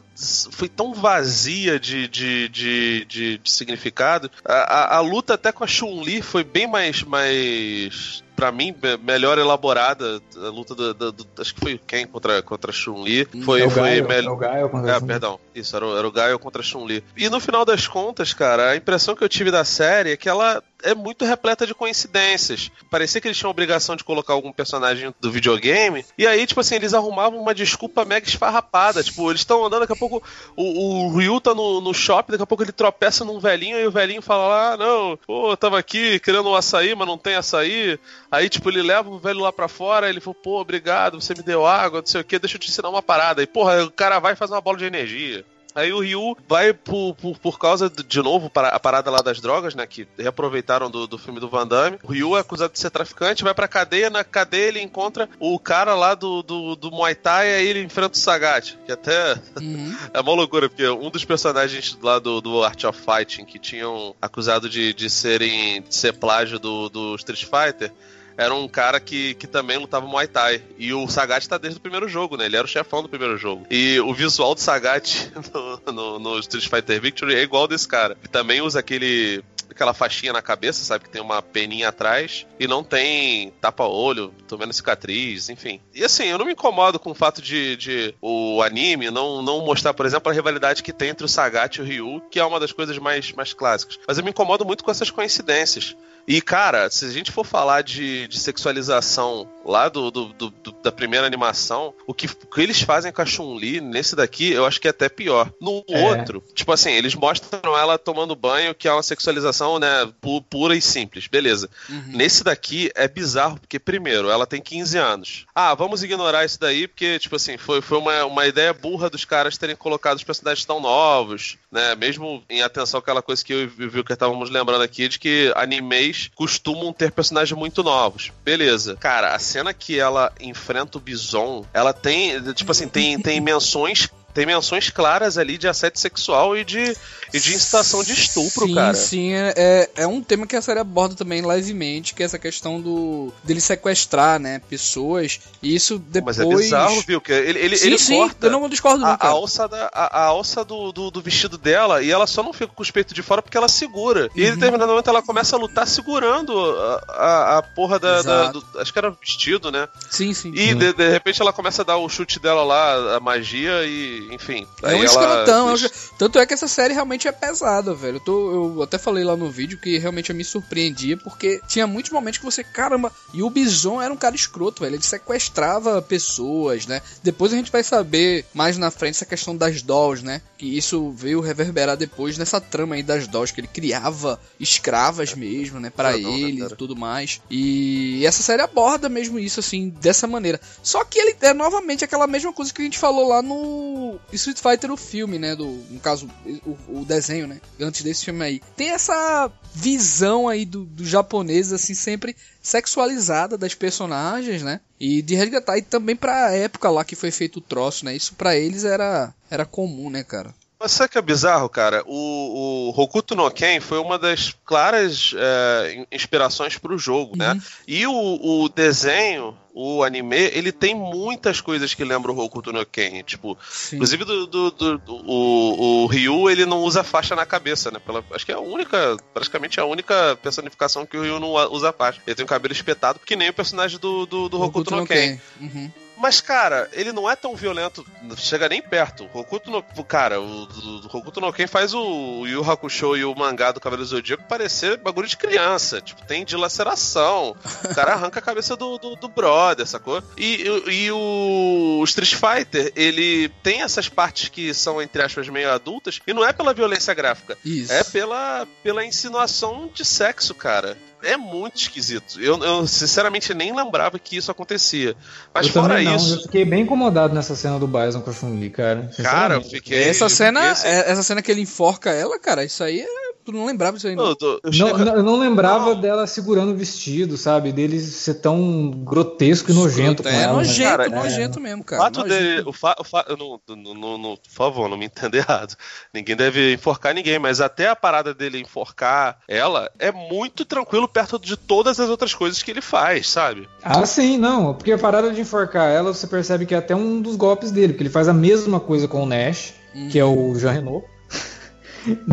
foi tão vazia de, de, de, de, de significado. A, a, a, luta até com a Chun-Li foi bem mais, mais para mim, melhor elaborada a luta do, do, do, Acho que foi quem contra, contra Chun-Li. Foi, é foi melhor. É o Gaio ah, perdão. Isso, era o, era o Gaio contra Chun-Li. E no final das contas, cara, a impressão que eu tive da série é que ela é muito repleta de coincidências. Parecia que eles tinham a obrigação de colocar algum personagem do videogame, e aí, tipo assim, eles arrumavam uma desculpa mega esfarrapada. Tipo, eles estão andando, daqui a pouco o, o Ryu tá no, no shopping, daqui a pouco ele tropeça num velhinho, e o velhinho fala lá, ah, não, pô, eu tava aqui querendo um açaí, mas não tem açaí. Aí, tipo, ele leva o velho lá pra fora, ele falou, pô, obrigado, você me deu água, não sei o que, deixa eu te ensinar uma parada. E, porra, o cara vai fazer uma bola de energia. Aí o Ryu vai por, por, por causa, de novo, para a parada lá das drogas, né? Que reaproveitaram do, do filme do Van Damme. O Ryu é acusado de ser traficante, vai pra cadeia. Na cadeia ele encontra o cara lá do, do, do Muay Thai e aí ele enfrenta o Sagat. Que até uhum. é uma loucura, porque um dos personagens lá do, do Art of Fighting que tinham acusado de, de serem de ser plágio do, do Street Fighter era um cara que, que também lutava Muay Thai. E o Sagat tá desde o primeiro jogo, né? Ele era o chefão do primeiro jogo. E o visual do Sagat no, no, no Street Fighter Victory é igual desse cara. Ele também usa aquele aquela faixinha na cabeça, sabe? Que tem uma peninha atrás e não tem tapa-olho, tomando cicatriz, enfim. E assim, eu não me incomodo com o fato de, de o anime não, não mostrar, por exemplo, a rivalidade que tem entre o Sagat e o Ryu, que é uma das coisas mais, mais clássicas. Mas eu me incomodo muito com essas coincidências. E, cara, se a gente for falar de, de sexualização lá do, do, do, da primeira animação, o que, o que eles fazem com a Chun-Li nesse daqui, eu acho que é até pior. No é. outro, tipo assim, eles mostram ela tomando banho, que é uma sexualização, né, pura e simples, beleza. Uhum. Nesse daqui é bizarro, porque, primeiro, ela tem 15 anos. Ah, vamos ignorar isso daí, porque, tipo assim, foi, foi uma, uma ideia burra dos caras terem colocado os personagens tão novos, né, mesmo em atenção àquela coisa que eu e o Vilker estávamos lembrando aqui, de que animes costumam ter personagens muito novos. Beleza. Cara, a cena que ela enfrenta o Bison, ela tem, tipo assim, tem, tem menções tem menções claras ali de assédio sexual e de, e de incitação de estupro, sim, cara. Sim, é, é, é um tema que a série aborda também levemente, que é essa questão do dele sequestrar, né, pessoas. E isso depois. Mas é bizarro, viu? Que ele, ele, sim, ele sim, corta eu não discordo a, a alça, da, a, a alça do, do, do, vestido dela e ela só não fica com os peitos de fora porque ela segura. E uhum. em determinado momento ela começa a lutar segurando a, a, a porra da, da do, Acho que era vestido, né? Sim, sim. E de, de repente ela começa a dar o chute dela lá, a magia, e enfim. É um escrotão. Ela... Tanto é que essa série realmente é pesada, velho. Eu, tô, eu até falei lá no vídeo que realmente eu me surpreendia, porque tinha muitos momentos que você, caramba, e o Bison era um cara escroto, velho. Ele sequestrava pessoas, né? Depois a gente vai saber mais na frente essa questão das dolls, né? Que isso veio reverberar depois nessa trama aí das dolls, que ele criava escravas mesmo, né? para ele e tudo mais. E essa série aborda mesmo isso, assim, dessa maneira. Só que ele é novamente aquela mesma coisa que a gente falou lá no o Street Fighter, o filme, né? Do, no caso, o, o desenho, né? Antes desse filme aí. Tem essa visão aí do, do japonês, assim, sempre sexualizada das personagens, né? E de resgatar. E também pra época lá que foi feito o troço, né? Isso para eles era, era comum, né, cara? Mas sabe que é bizarro, cara? O, o Hokuto no Ken foi uma das claras é, inspirações para o jogo, né? uhum. né? E o, o, desenho, o anime, ele tem muitas coisas que lembram o Hokuto no Ken. Tipo, Sim. inclusive do, do, do, do, o, o Ryu, ele não usa faixa na cabeça, né? Pela, acho que é a única, praticamente a única personificação que o Ryu não usa faixa. Ele tem o cabelo espetado, que nem o personagem do, do, Hokuto, Hokuto no Ken. Ken. Uhum. Mas, cara, ele não é tão violento, chega nem perto. O Hokuto no. Cara, o, o, o Hokuto no Ken faz o Yu Hakusho e o mangá do Cavaleiro Zodíaco parecer bagulho de criança. Tipo, tem dilaceração. O cara arranca a cabeça do, do, do brother, sacou? E, e, e o, o Street Fighter, ele tem essas partes que são, entre aspas, meio adultas, e não é pela violência gráfica. Isso. É pela, pela insinuação de sexo, cara é muito esquisito. Eu, eu, sinceramente nem lembrava que isso acontecia. Mas eu fora não, isso. Eu fiquei bem incomodado nessa cena do Bison com a Chun-Li, cara. Cara, eu fiquei. Essa cena, assim... essa cena que ele enforca ela, cara, isso aí é Tu não lembrava disso aí, não? Eu, tô, eu, não, não, eu não, lembrava não. dela segurando o vestido, sabe? Dele ser tão grotesco e nojento com é ela. Nojento, né? cara, nojento é. mesmo, cara. O fato dele. O fa, o fa, não, não, não, por favor, não me entenda errado. Ninguém deve enforcar ninguém, mas até a parada dele enforcar ela é muito tranquilo perto de todas as outras coisas que ele faz, sabe? Ah, sim, não. Porque a parada de enforcar ela, você percebe que é até um dos golpes dele, porque ele faz a mesma coisa com o Nash, hum. que é o Jean Renault.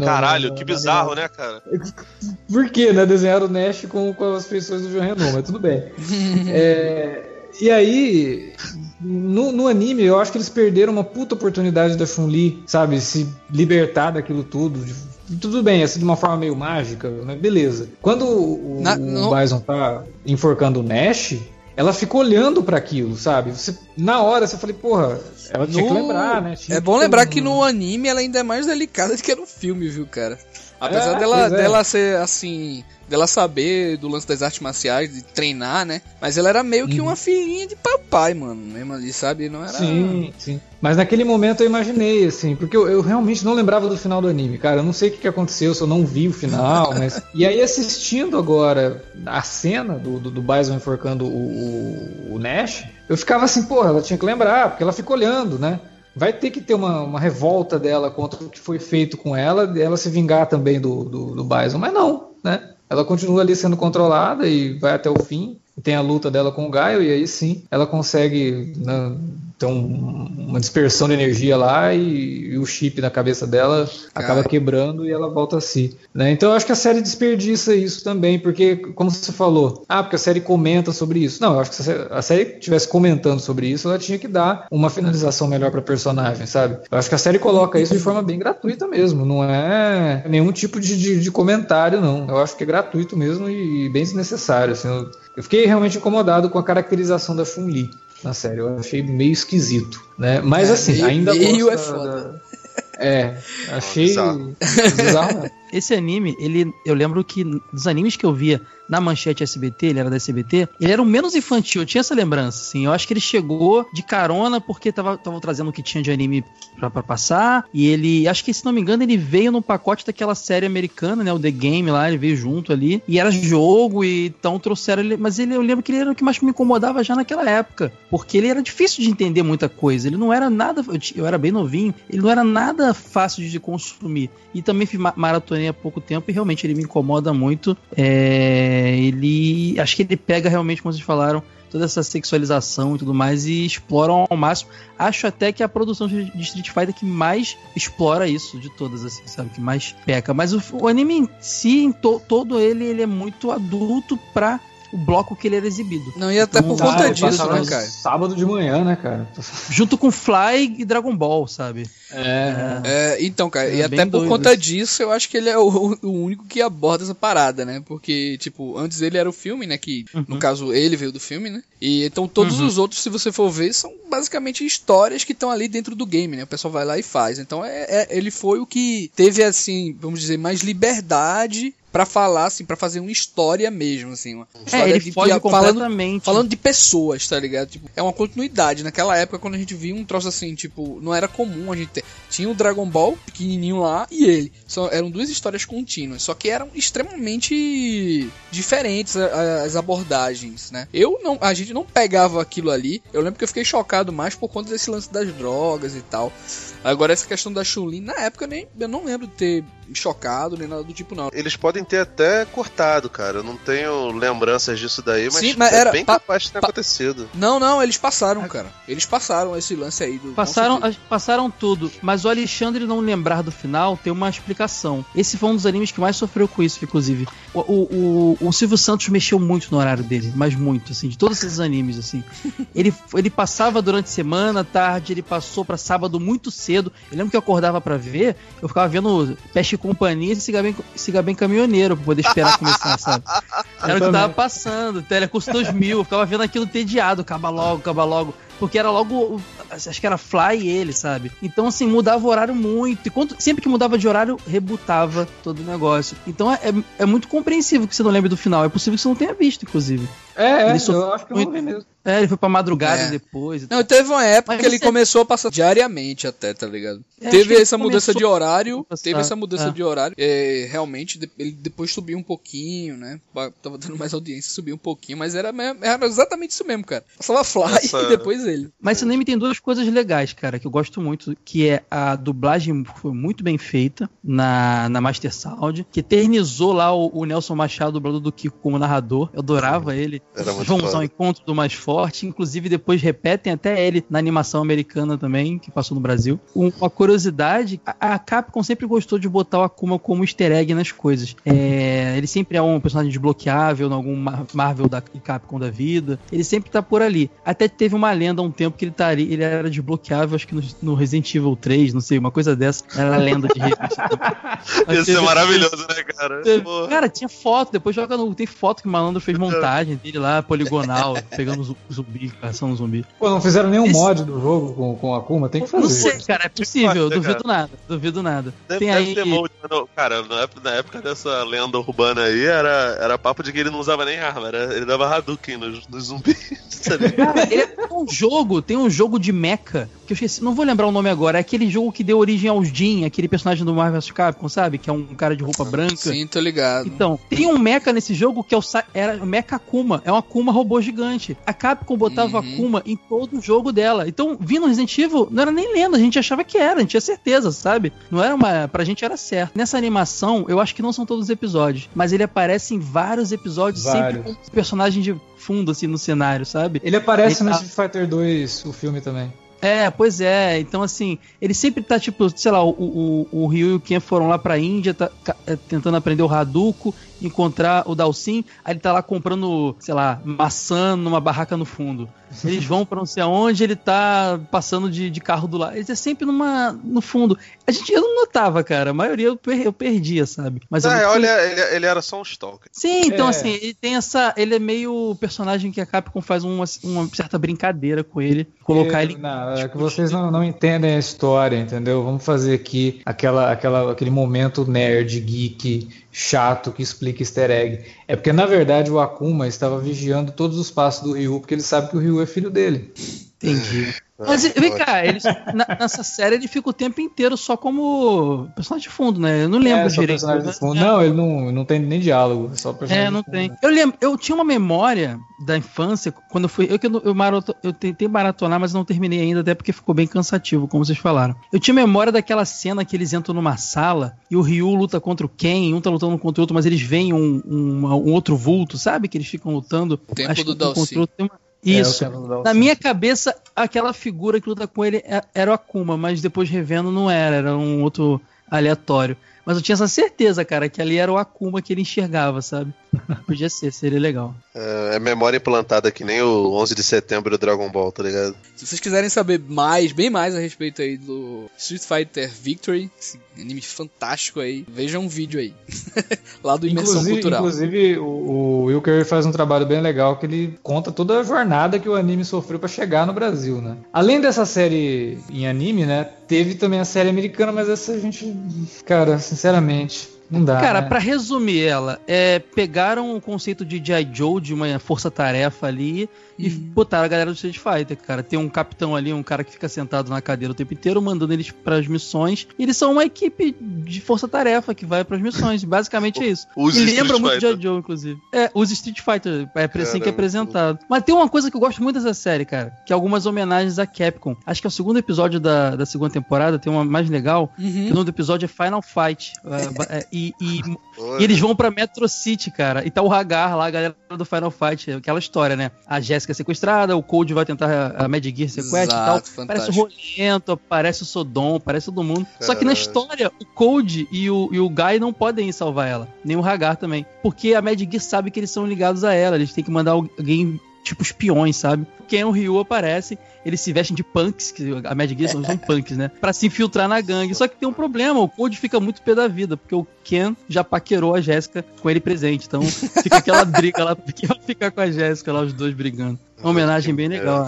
Caralho, não, que bizarro, né, cara? Por que, né? Desenhar o Nash com, com as feições do João Renault, mas tudo bem. é, e aí, no, no, anime, eu acho que eles perderam uma puta oportunidade da Chun-Li, sabe? Se libertar daquilo tudo. De, tudo bem, assim, de uma forma meio mágica, mas beleza. Quando o, Na, o Bison tá enforcando o Nash, ela fica olhando para aquilo, sabe? Você, na hora você falei, porra, ela tinha no... que lembrar, né? Tinha é bom lembrar um... que no anime ela ainda é mais delicada do que no filme, viu, cara? Apesar é, dela, é. dela ser assim, dela saber do lance das artes marciais, de treinar, né? Mas ela era meio que uhum. uma filhinha de papai, mano, mesmo ali, sabe? Não era. Sim, sim. Mas naquele momento eu imaginei, assim, porque eu, eu realmente não lembrava do final do anime, cara. Eu não sei o que, que aconteceu, se eu não vi o final, mas. e aí, assistindo agora a cena do, do, do Bison enforcando o, o, o Nash, eu ficava assim, porra, ela tinha que lembrar, porque ela fica olhando, né? Vai ter que ter uma, uma, revolta dela contra o que foi feito com ela, ela se vingar também do, do, do Bison, mas não, né? Ela continua ali sendo controlada e vai até o fim. Tem a luta dela com o Gaio, e aí sim ela consegue né, um, uma dispersão de energia lá e, e, o chip na cabeça dela acaba quebrando e ela volta a si. Né? Então eu acho que a série desperdiça isso também, porque, como você falou, ah, porque a série comenta sobre isso. Não, eu acho que se a série estivesse comentando sobre isso, ela tinha que dar uma finalização melhor para personagem, sabe? Eu acho que a série coloca isso de forma bem gratuita mesmo, não é nenhum tipo de, de, de comentário, não. Eu acho que é gratuito mesmo e, e bem desnecessário. Assim, eu, eu fiquei realmente incomodado com a caracterização da Chun-Li na série. Eu achei meio esquisito, né? Mas é, assim, ainda meio é foda. Da... É, achei bizarro. Esse anime, ele, eu lembro que dos animes que eu via na manchete SBT, ele era da SBT, ele era o menos infantil, eu tinha essa lembrança, assim. Eu acho que ele chegou de carona porque tava, tava trazendo o que tinha de anime pra, pra, passar. E ele, acho que se não me engano, ele veio no pacote daquela série americana, né? O The Game lá, ele veio junto ali. E era jogo, e então trouxeram ele. Mas ele, eu lembro que ele era o que mais me incomodava já naquela época. Porque ele era difícil de entender muita coisa. Ele não era nada. Eu, eu era bem novinho, ele não era nada fácil de consumir. E também fiz maratonei há pouco tempo e realmente ele me incomoda muito. É, ele. Acho que ele pega realmente, como vocês falaram, toda essa sexualização e tudo mais e exploram ao máximo. Acho até que é a produção de Street Fighter que mais explora isso de todas, assim, sabe? Que mais peca. Mas o, o anime em si, em to, todo ele, ele é muito adulto pra o bloco que ele era exibido. Não, e até então, por conta disso, né, cara? Sábado de manhã, né, cara? Junto com Fly e Dragon Ball, sabe? É. é então, cara, é e até por conta disso, eu acho que ele é o, o, único que aborda essa parada, né? Porque, tipo, antes ele era o filme, né? Que, uhum. no caso, ele veio do filme, né? E então todos uhum. os outros, se você for ver, são basicamente histórias que estão ali dentro do game, né? O pessoal vai lá e faz. Então, é, é, ele foi o que teve, assim, vamos dizer, mais liberdade para falar, assim, para fazer uma história mesmo, assim. Uma é, ele de, foge de, completamente. Falando, falando de pessoas, tá ligado? Tipo, é uma continuidade. Naquela época, quando a gente via um troço assim, tipo, não era comum a gente ter. Tinha o Dragon Ball pequenininho lá e ele. Só, eram duas histórias contínuas, só que eram extremamente diferentes as abordagens, né? Eu não, a gente não pegava aquilo ali. Eu lembro que eu fiquei chocado mais por conta desse lance das drogas e tal. Agora essa questão da Chulin, na época eu nem eu não lembro de ter chocado nem nada do tipo não. Eles podem ter até cortado, cara. Eu não tenho lembranças disso daí, mas, Sim, mas é era, bem pa, capaz de ter acontecido. Não, não, eles passaram, cara. Eles passaram esse lance aí do Passaram, passaram tudo, mas o Alexandre não lembrar do final tem uma explicação. Esse foi um dos animes que mais sofreu com isso, inclusive. O, o, o, o Silvio Santos mexeu muito no horário dele, mas muito, assim, de todos esses animes, assim. ele, ele passava durante semana, tarde, ele passou para sábado muito cedo. Eu lembro que eu acordava para ver, eu ficava vendo Peste Companhia e Siga Bem, Siga Bem Caminhoneiro pra poder esperar começar, sabe? Era o que tava passando, Telecurso 2000, eu ficava vendo aquilo tediado, acaba logo, acaba logo porque era logo. Acho que era Fly e ele, sabe? Então, assim, mudava o horário muito. E quando, sempre que mudava de horário, rebutava todo o negócio. Então é, é muito compreensível que você não lembre do final. É possível que você não tenha visto, inclusive. É, é eu acho que eu não vi mesmo. É, ele foi pra madrugada é. depois. Não, teve uma época Mas que ele você... começou a passar diariamente até, tá ligado? É, teve essa mudança de horário. Teve essa mudança é. de horário. É, realmente, ele depois subiu um pouquinho, né? Tava dando mais audiência, subiu um pouquinho. Mas era, era exatamente isso mesmo, cara. Passava Fly essa... e depois ele. Mas esse anime tem duas coisas legais, cara, que eu gosto muito. Que é a dublagem foi muito bem feita na, na Master Sound. Que eternizou lá o, o Nelson Machado, dublador do Kiko, como narrador. Eu adorava ele. Era muito Vamos ao encontro do mais forte. Inclusive, depois repetem até ele na animação americana também, que passou no Brasil. Uma curiosidade: a, Capcom sempre gostou de botar o Akuma como easter egg nas coisas. É, ele sempre é um personagem desbloqueável em algum Marvel da Capcom da vida. Ele sempre tá por ali. Até teve uma lenda há um tempo que ele, taria, ele era desbloqueável, acho que no, no Resident Evil 3, não sei, uma coisa dessa. Era a lenda de Isso é maravilhoso, né, cara? Teve, cara, tinha foto, depois joga no. Tem foto que o malandro fez montagem dele lá, poligonal, pegando zumbi, caçando zumbi. Pô, não fizeram nenhum Esse... mod do jogo com, com Akuma? Tem que fazer. Não sei, cara, é possível, duvido nada, duvido nada. Deve, Tem deve aí... ter mod, cara, na época, dessa lenda urbana aí, era, era papo de que ele não usava nem arma, era, ele dava Hadouken nos, nos zumbis. Cara, ele é um jogo, tem um jogo de mecha, que eu esqueci, não vou lembrar o nome agora, é aquele jogo que deu origem aos Jin, aquele personagem do Marvel vs Capcom, sabe? Que é um cara de roupa branca. Sim, tô ligado. Então, tem um mecha nesse jogo que é o era o Mecha Akuma, é um Akuma robô gigante. A Capcom botava uhum. Akuma em todo o jogo dela. Então, vindo Resident Evil, não era nem lenda, a gente achava que era, a gente tinha certeza, sabe? Não era uma, pra gente era certo. Nessa animação, eu acho que não são todos os episódios, mas ele aparece em vários episódios, vários. sempre com personagem de fundo assim no cenário, sabe? Ele aparece ele no tá... Street Fighter 2, o filme também. É, pois é. Então, assim, ele sempre tá, tipo, sei lá, o, o, o Ryu e o Ken foram lá pra Índia, tá, é, tentando aprender o Hadouken, encontrar o Dalsin, aí ele tá lá comprando, sei lá, maçã numa barraca no fundo. Eles vão pra não sei aonde, ele tá passando de, de carro do lado. Ele é sempre numa, no fundo. A gente, eu não notava, cara. A maioria eu, per, eu perdia, sabe? Mas é, olha, ele, ele, era só um stalker. Sim, então é. assim, ele tem essa. Ele é meio personagem que a Capcom faz uma, uma certa brincadeira com ele. Colocar ele. Não, é que vocês não, não entendem a história, entendeu? Vamos fazer aqui aquela, aquela, aquele momento nerd, geek, chato que explica easter egg. É porque, na verdade, o Akuma estava vigiando todos os passos do Ryu, porque ele sabe que o Ryu é filho dele. Entendi. Mas vem cá, eles, na, nessa série ele fica o tempo inteiro só como personagem de fundo, né? Eu não lembro é, direito. Né? Não, ele não, não tem nem diálogo, é só personagem É, não tem. Eu lembro, eu tinha uma memória da infância, quando eu fui. Eu, eu, eu, marato, eu tentei maratonar, mas não terminei ainda, até porque ficou bem cansativo, como vocês falaram. Eu tinha memória daquela cena que eles entram numa sala e o Ryu luta contra o Ken, um tá lutando contra o outro, mas eles veem um, um, um outro vulto, sabe? Que eles ficam lutando. O tempo do Dalcy. Isso. É, Na minha cabeça, aquela figura que luta com ele é, era o Akuma, mas depois revendo não era, era um outro aleatório. Mas eu tinha essa certeza, cara, que ali era o Akuma que ele enxergava, sabe? Podia ser, seria legal. É, é, memória implantada que nem o 11 de setembro do Dragon Ball, tá ligado? Se vocês quiserem saber mais, bem mais a respeito aí do Street Fighter Victory, esse anime fantástico aí, vejam um vídeo aí. Lá do Imersão inclusive, Cultural. Inclusive, o, o Will faz um trabalho bem legal que ele conta toda a jornada que o anime sofreu para chegar no Brasil, né? Além dessa série em anime, né? Teve também a série americana, mas essa a gente, cara, sinceramente, Não dá. Cara, né? pra resumir ela, é, pegaram o conceito de G.I. Joe, de uma força-tarefa ali, e uhum. botaram a galera do Street Fighter, cara. Tem um capitão ali, um cara que fica sentado na cadeira o tempo inteiro, mandando eles para as missões. E eles são uma equipe de força-tarefa que vai para as missões. Basicamente é isso. Os e lembra muito de Joe, inclusive. É, os Street Fighter. É assim que é apresentado. Mas tem uma coisa que eu gosto muito dessa série, cara, que é algumas homenagens à Capcom. Acho que é o segundo episódio da, da segunda temporada, tem uma mais legal, uhum. que o nome do episódio é Final Fight. É, é, e, e, e, eles vão pra Metro City, cara. E tá o Hagar lá, a galera do Final Fight. Aquela história, né? A Jéssica sequestrada, o Cold vai tentar a Mad Gear sequestra e tal. Fantástico. Parece o Rolento, parece o Sodom, parece todo mundo. Caralho. Só que na história, o Cold e o, e o Guy não podem ir salvar ela. Nem o Hagar também. Porque a Mad Gear sabe que eles são ligados a ela. Eles têm que mandar alguém tipo espiões, sabe? Ken Ryu aparece, eles se vestem de punks, que a Mad Gear são punks, né? Pra se infiltrar na gangue. Só que tem um problema, o Code fica muito pé da vida, porque o Ken já paquerou a Jéssica com ele presente. Então fica aquela briga lá, porque vai ficar com a Jéssica lá, os dois brigando. Uma homenagem bem legal.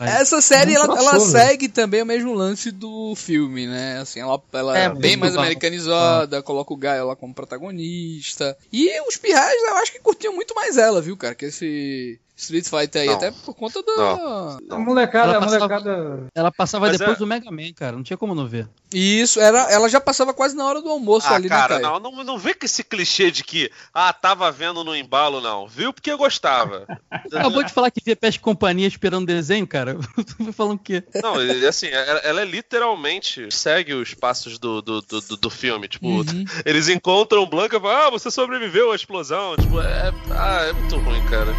Essa série, ela, ela segue também o mesmo lance do filme, né? Assim, ela, ela é, é bem mais americanizada, ah. coloca o Gaio lá como protagonista. E os pirrais, eu acho que curtiam muito mais ela, viu, cara? Que esse Street Fighter aí, não. até por conta da. Não. A molecada, ela passava, molecada. Ela passava Mas depois é... do Mega Man, cara. Não tinha como não ver. Isso, era, ela já passava quase na hora do almoço ah, ali, né, cara, né, cara? Não, não, não vê com esse clichê de que, ah, tava vendo no embalo, não. Viu porque eu gostava. Acabou de falar que via Peste Companhia esperando desenho, cara. Tu falando o quê? Não, assim, ela, ela, é literalmente segue os passos do, do, do, do filme. Tipo, uhum. eles encontram Blanca e falam, ah, você sobreviveu à explosão. Tipo, é, ah, é muito ruim, cara.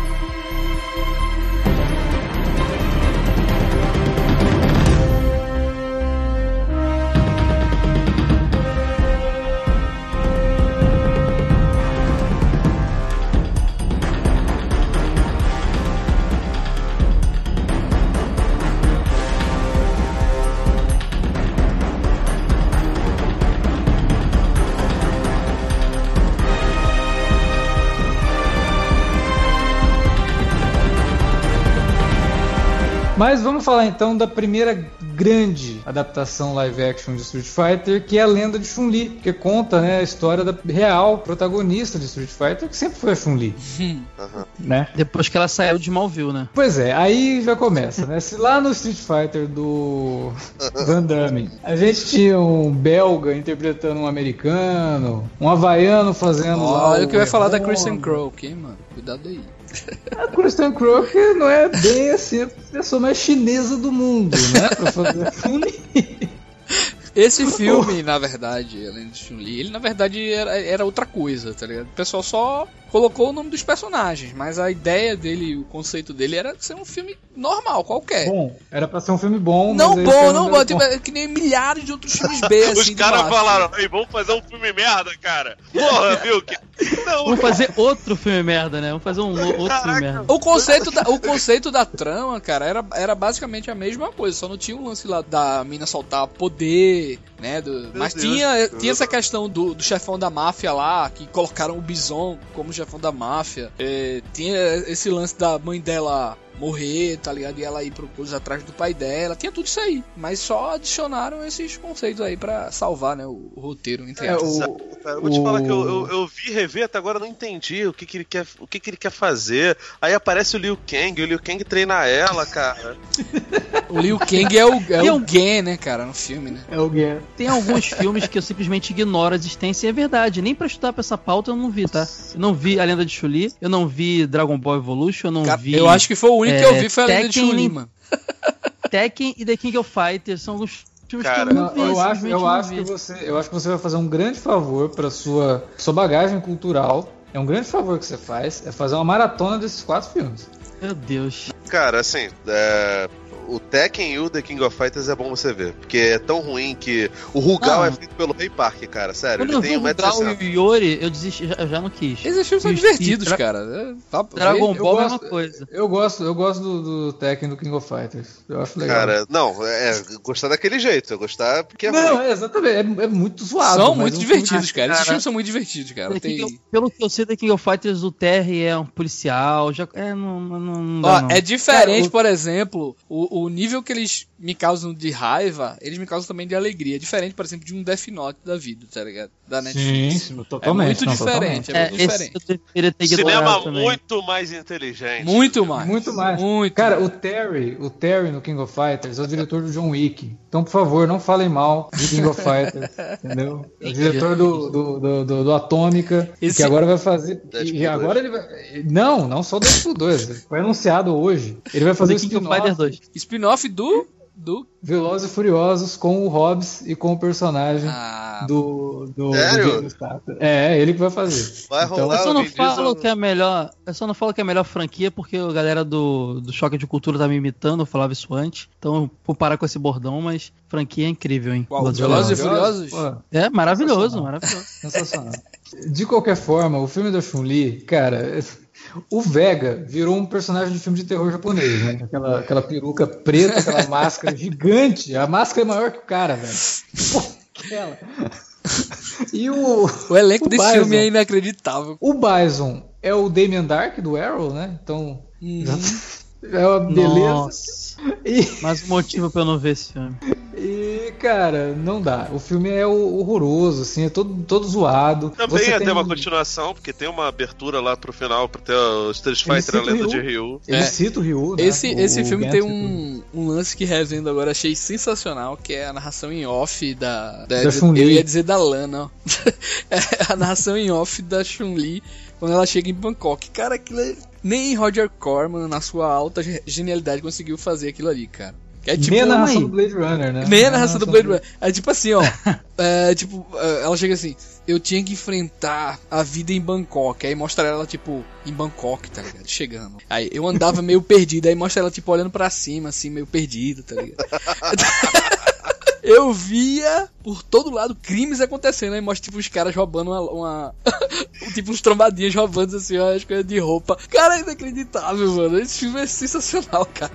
Mas vamos falar então da primeira grande adaptação live action de Street Fighter, que é a lenda de Chun-Li, que conta né, a história da real protagonista de Street Fighter, que sempre foi a Chun-Li. Uhum. Né? Depois que ela saiu de Malville, né? Pois é, aí já começa, né? Se lá no Street Fighter do Van Damme a gente tinha um belga interpretando um americano, um havaiano fazendo. Olha o que vai falar da Christian Crow, ok, mano? Cuidado aí. A Kristen Crook não é bem assim a pessoa mais chinesa do mundo, né? Pra fazer filme. Esse filme, na verdade, além de Chun-Li, ele na verdade era, era outra coisa, tá ligado? O pessoal só colocou o nome dos personagens, mas a ideia dele, o conceito dele era ser um filme normal, qualquer. Bom, era pra ser um filme bom, Não bom, não bom, tipo, é que nem milhares de outros filmes B, assim, Os caras falaram, aí, vamos fazer um filme merda, cara. Porra, viu? Que... Não, vamos fazer outro filme merda, né? Vamos fazer um outro Caraca. filme merda. O conceito, da, o conceito da trama, cara, era, era basicamente a mesma coisa, só não tinha um lance lá da mina soltar poder, né? Do... Mas Deus tinha, Deus. tinha essa questão do, do chefão da máfia lá, que colocaram o Bison como chefão da máfia. É, tinha esse lance da mãe dela morrer, tá ligado? E ela ir pro coisa atrás do pai dela. Tinha tudo isso aí. Mas só adicionaram esses conceitos aí para salvar, né? O, o roteiro, entre é, o, cara, eu vou o... te falar que eu, eu, eu, vi rever até agora não entendi o que, que ele quer, o que, que ele quer fazer. Aí aparece o Liu Kang, o Liu Kang treina ela, cara. o Liu Kang é o, é o Gen, né, cara, no filme, né? É o Gen. Tem alguns filmes que eu simplesmente ignoro a existência e é verdade. Nem pra estudar pra essa pauta eu não vi, tá? Eu não vi A Lenda de Chuli, eu não vi Dragon Ball Evolution, eu não cara, vi. Eu acho que foi o único é, que eu vi foi A Lenda de Chuli, mano. Tekken e The King of Fighters são os Cara, eu, eu, acho, eu acho que você, eu acho que você vai fazer um grande favor para sua sua bagagem cultural. É um grande favor que você faz, é fazer uma maratona desses quatro filmes. Meu Deus. Cara, assim, é, o Tekken e o The King of Fighters é bom você ver. Porque é tão ruim que. O Rugal é feito pelo Ray Park, cara. Sério. Quando ele tem o Rugal e o Yori, eu desisti, já, já não quis. Esses filmes são divertidos, e, cara. É, tá, Dragon Ball é uma coisa. Eu gosto, eu gosto do, do Tekken do King of Fighters. Eu acho legal. Cara, não, é gostar daquele jeito. Eu gostar porque é Não, é, exatamente. É, é, muito zoado. São muito divertidos, cara. Esses filmes são muito divertidos, cara. Tem... pelo que eu sei da King of Fighters, o Terry é um policial. Já, é, não, não, não Ó, não. É diferente, cara, o... por exemplo, o, o nível que eles me causam de raiva, eles me causam também de alegria. Diferente, por exemplo, de um Death Note da vida, tá ligado? Da Netflix. Sim, totalmente. É muito não, diferente, totalmente. é muito diferente. Ter Cinema muito mais inteligente. Muito mais. Muito mais. Muito Cara, mais. o Terry, o Terry no King of Fighters é o diretor do John Wick. Então, por favor, não falem mal de King of Fighters, entendeu? É o diretor do, do, do, do, do Atômica, Esse- que agora vai fazer. E agora ele vai. Não, não só o Deadpool 2. Foi anunciado hoje. Ele vai fazer o King of Fighters spin-off 2. Spin-off do. do. Velozes e Furiosos com o Hobbs e com o personagem Ah, do, do, Sério? do. É, ele que vai fazer. Vai Então, rolar Eu só não falo que é a melhor. Eu só não falo que é a melhor franquia porque a galera do, do Choque de Cultura tá me imitando, eu falava isso antes. Então eu vou parar com esse bordão, mas franquia é incrível, hein? Qual? Velozes e. Furiosos? Pô, É maravilhoso, Sensacional. maravilhoso. Sensacional. De qualquer forma, o filme da Chun-Li, cara, o Vega virou um personagem de filme de terror japonês, né? Aquela, aquela peruca preta, aquela máscara gigante. A máscara é maior que o cara, velho. Pô, aquela. E o. O elenco o desse Bison. filme é inacreditável. O Bison é o Damien Dark do Arrow, né? Então. Uhum. É uma beleza. Nossa. E, Mais um motivo pra eu não ver esse filme. e, cara, não dá. O filme é horroroso, assim, é todo, todo zoado. Também Você ia tem- ter uma continuação, porque tem uma abertura lá pro final pra ter o Street Fighter a Lenda de Ryu. Ryu. Ele É. cita o Ryu, né? Esse, O- esse filme tem Ryu. um, um lance que revendo agora, achei sensacional, que é a narração em off da. da, Da Chun-Li. eu ia dizer da Lana, ó. É a narração em off da Chun-Li quando ela chega em Bangkok. Cara, aquilo é... Nem Roger Corman, na sua alta ge- genialidade, conseguiu fazer aquilo ali, cara. Que é tipo. Nem a narração do Blade Runner, né? Nem a narração do Blade Runner. É tipo assim, ó. é, tipo, é, ela chega assim. Eu tinha que enfrentar a vida em Bangkok. Aí mostra ela, tipo, em Bangkok, tá ligado? Chegando. Aí eu andava meio perdido. Aí mostra ela, tipo, olhando pra cima, assim, meio perdida, tá ligado? Eu via por todo lado crimes acontecendo. Aí mostra, tipo, os caras roubando uma. uma- tipo, uns trombadinhos roubando, assim, ó, as coisas de roupa. Cara, é inacreditável, mano. Esse filme é sensacional, cara.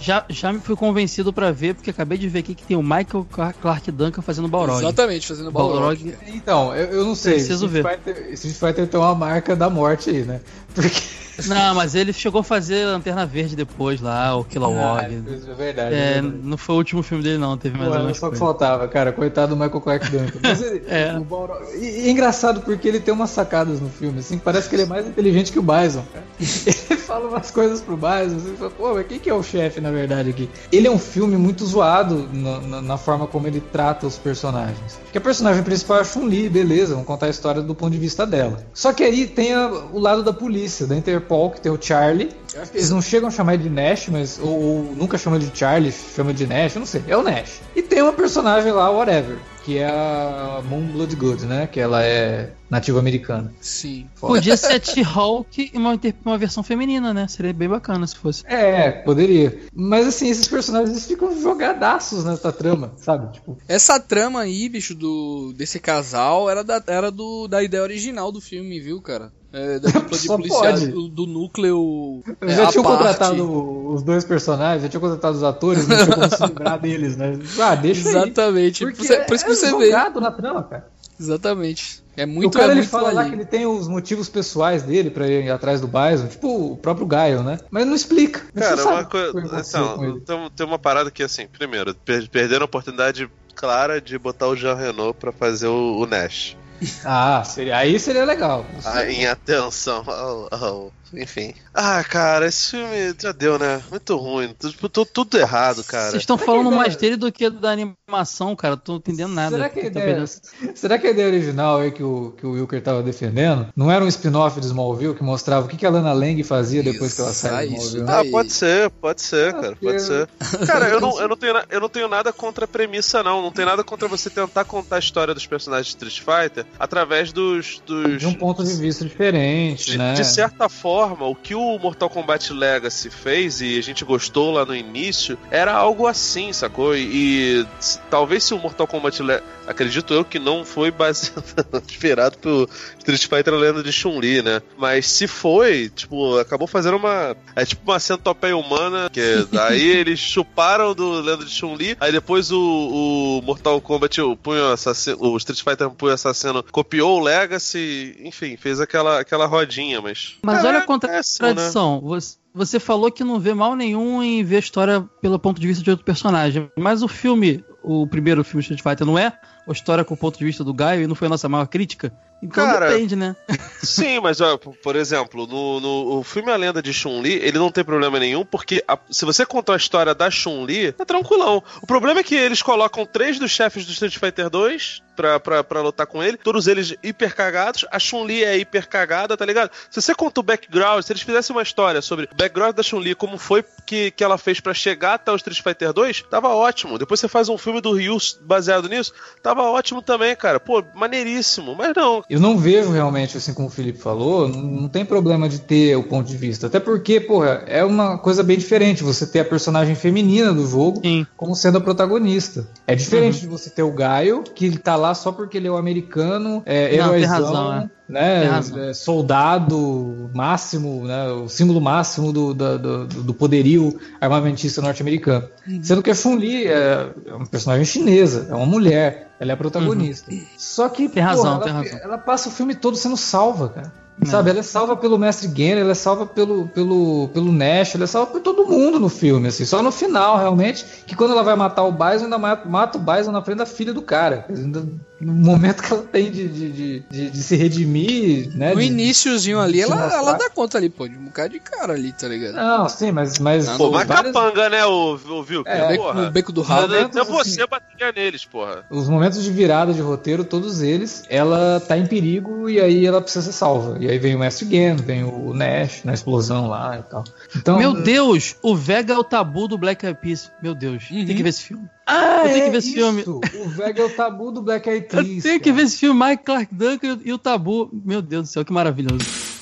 Já, já me fui convencido pra ver, porque acabei de ver aqui que tem o Michael Clark- Duncan fazendo Balrog. Exatamente, fazendo Balrog. Balrog. Então, eu, eu não sei. Preciso Street Fighter, Street Fighter tem uma marca da morte aí, né? Porque. Não, mas ele chegou a fazer Lanterna Verde depois lá, o Ah, Kilowog. é verdade. É, é verdade. não foi o último filme dele, não, teve mais Pô, algumas só que faltava, cara. Coitado do Michael Clark Duncan. Mas ele, É. o Balrog- e, e é engraçado porque ele tem umas sacadas no filme, assim, parece que ele é mais inteligente que o Bison, cara. Ele fala umas coisas pro Bison, assim, fala, pô, mas quem que é o chefe, na verdade, aqui? Ele é um filme muito zoado na, na- na forma como ele trata os personagens. Porque a personagem principal é a Chun-Li, beleza, vamos contar a história do ponto de vista dela. Só que aí tem a- o lado da polícia, da Interpol, que tem o Charlie. Eles não chegam a chamar ele de Nash, mas. Ou, ou nunca chamam ele de Charlie, chama de Nash, eu não sei. É o Nash. E tem uma personagem lá, whatever, que é a Moon Bloodgood, né? Que ela é nativa americana. Sim. Podia ser a She-Hulk e uma, uma versão feminina, né? Seria bem bacana se fosse. É, poderia. Mas assim, esses personagens eles ficam jogadaços nessa trama, sabe? Tipo, Essa trama aí, bicho, do desse casal era, da, era do, da ideia original do filme, viu, cara? É, da dupla de Só policiais, pode. do, do núcleo. eu é, já à tinha parte. contratado os dois personagens, já tinha contratado os atores, não tinha como se livrar deles, né? Ah, deixa aí. Exatamente. Porque Por, por isso que é você vê. na trama, cara. Exatamente. É muito o cara é ele muito fala lá que ele tem os motivos pessoais dele pra ir atrás do Bison, tipo o próprio Gaio, né? Mas não explica. Cara, uma coisa. com Então, ele. tem, tem uma parada que, assim, primeiro, per- perderam a oportunidade clara de botar o Jean Renault pra fazer o, o Nash. Ah, seria, aí seria legal. Em atenção ao, ao- Enfim. Ah, cara, esse filme já deu, né? Muito ruim. Tudo, tudo, tudo errado, cara. Vocês estão falando mais dele do que da animação, cara. Tô entendendo nada. Será que, a ideia, perdendo- será que a ideia original aí que o, que o Wilker tava defendendo não era um spin-off de Smallville que mostrava o que, que a Lana Lang fazia depois que ela Isso, saiu do isso Smallville? daí. Ah, pode ser, pode ser, Ah, cara, pode ser. Cara, eu não, eu, não tenho, eu não tenho nada contra a premissa, não. Não tem nada contra você tentar contar a história dos personagens de Street Fighter através dos. dos De um ponto de vista diferente, de, né? de certa forma, o que o Mortal Kombat Legacy fez e a gente gostou lá no início era algo assim, sacou? E, e talvez se o Mortal Kombat Le acredito eu que não foi baseado, inspirado pelo Street Fighter Lenda de Chun-Li, né? Mas se foi, tipo, acabou fazendo uma. É tipo uma centopeia humana, que aí eles chuparam do Lenda de Chun-Li, aí depois o, o Mortal Kombat, o, punho assassino, o Street Fighter Punho Assassino copiou o Legacy, enfim, fez aquela, aquela rodinha, mas. Mas Cara, olha contradição. Né? Você, você falou que não vê mal nenhum em ver a história pelo ponto de vista de outro personagem, mas o filme, o primeiro filme Street Fighter, não é a história com o ponto de vista do Gaio e não foi a nossa maior crítica? Então Cara, depende, né? Sim, mas ó, por exemplo, no, no filme A Lenda de Chun-Li, ele não tem problema nenhum, porque a, se você contar a história da Chun-Li, é tranquilão. O problema é que eles colocam três dos chefes do Street Fighter 2 pra, pra, pra lutar com ele, todos eles hiper cagados, a Chun-Li é hiper cagada, tá ligado? Se você conta o background, se eles fizessem uma história sobre o background da Chun-Li, como foi que, que ela fez para chegar até o Street Fighter 2, tava ótimo. Depois você faz um filme do Ryu baseado nisso, tava ótimo também, cara. Pô, maneiríssimo. Mas não, eu não vejo realmente, assim como o Felipe falou, não, não tem problema de ter o ponto de vista. Até porque, porra, é uma coisa bem diferente você ter a personagem feminina do jogo Sim. como sendo a protagonista. É diferente uhum. de você ter o Gaio, que ele tá lá só porque ele é o americano, é não, heróizão, razão, é né, é, soldado máximo, né, o símbolo máximo do, do, do poderio armamentista norte-americano. Uhum. Sendo que a Chun-Li é, é uma personagem chinesa, é uma mulher, ela é a protagonista. Uhum. Só que tem razão, ela, tem razão. ela passa o filme todo sendo salva, cara. Sabe, ela é salva pelo Mestre Genner, ela é salva pelo, pelo, pelo Nash, ela é salva por todo mundo no filme, assim. Só no final, realmente, que quando ela vai matar o Bison, ainda mata, o Bison na frente da filha do cara. Ainda, no momento que ela tem de, de, de, de se redimir, né? No iníciozinho ali, ela, ela dá conta ali, pô, de um bocado de cara ali, tá ligado? Não, sim, mas. mas pô, várias... capanga, né, o, o viu? É, o beco do rabo. Até você assim, bateria neles, porra. Os momentos de virada de roteiro, todos eles, ela tá em perigo e aí ela precisa ser salva. E aí vem o Mestre Gen, vem o Nash na explosão lá e tal. Então, Meu Deus, o Vega é o tabu do Black Eyed Peas. Meu Deus, uhum. tem que ver esse filme. Ah, eu tenho é que ver esse filme. O Vega é o tabu do Black Eyed Peas. Eu tenho que ver esse filme, Mike Clark Duncan e o tabu. Meu Deus do céu, que maravilhoso.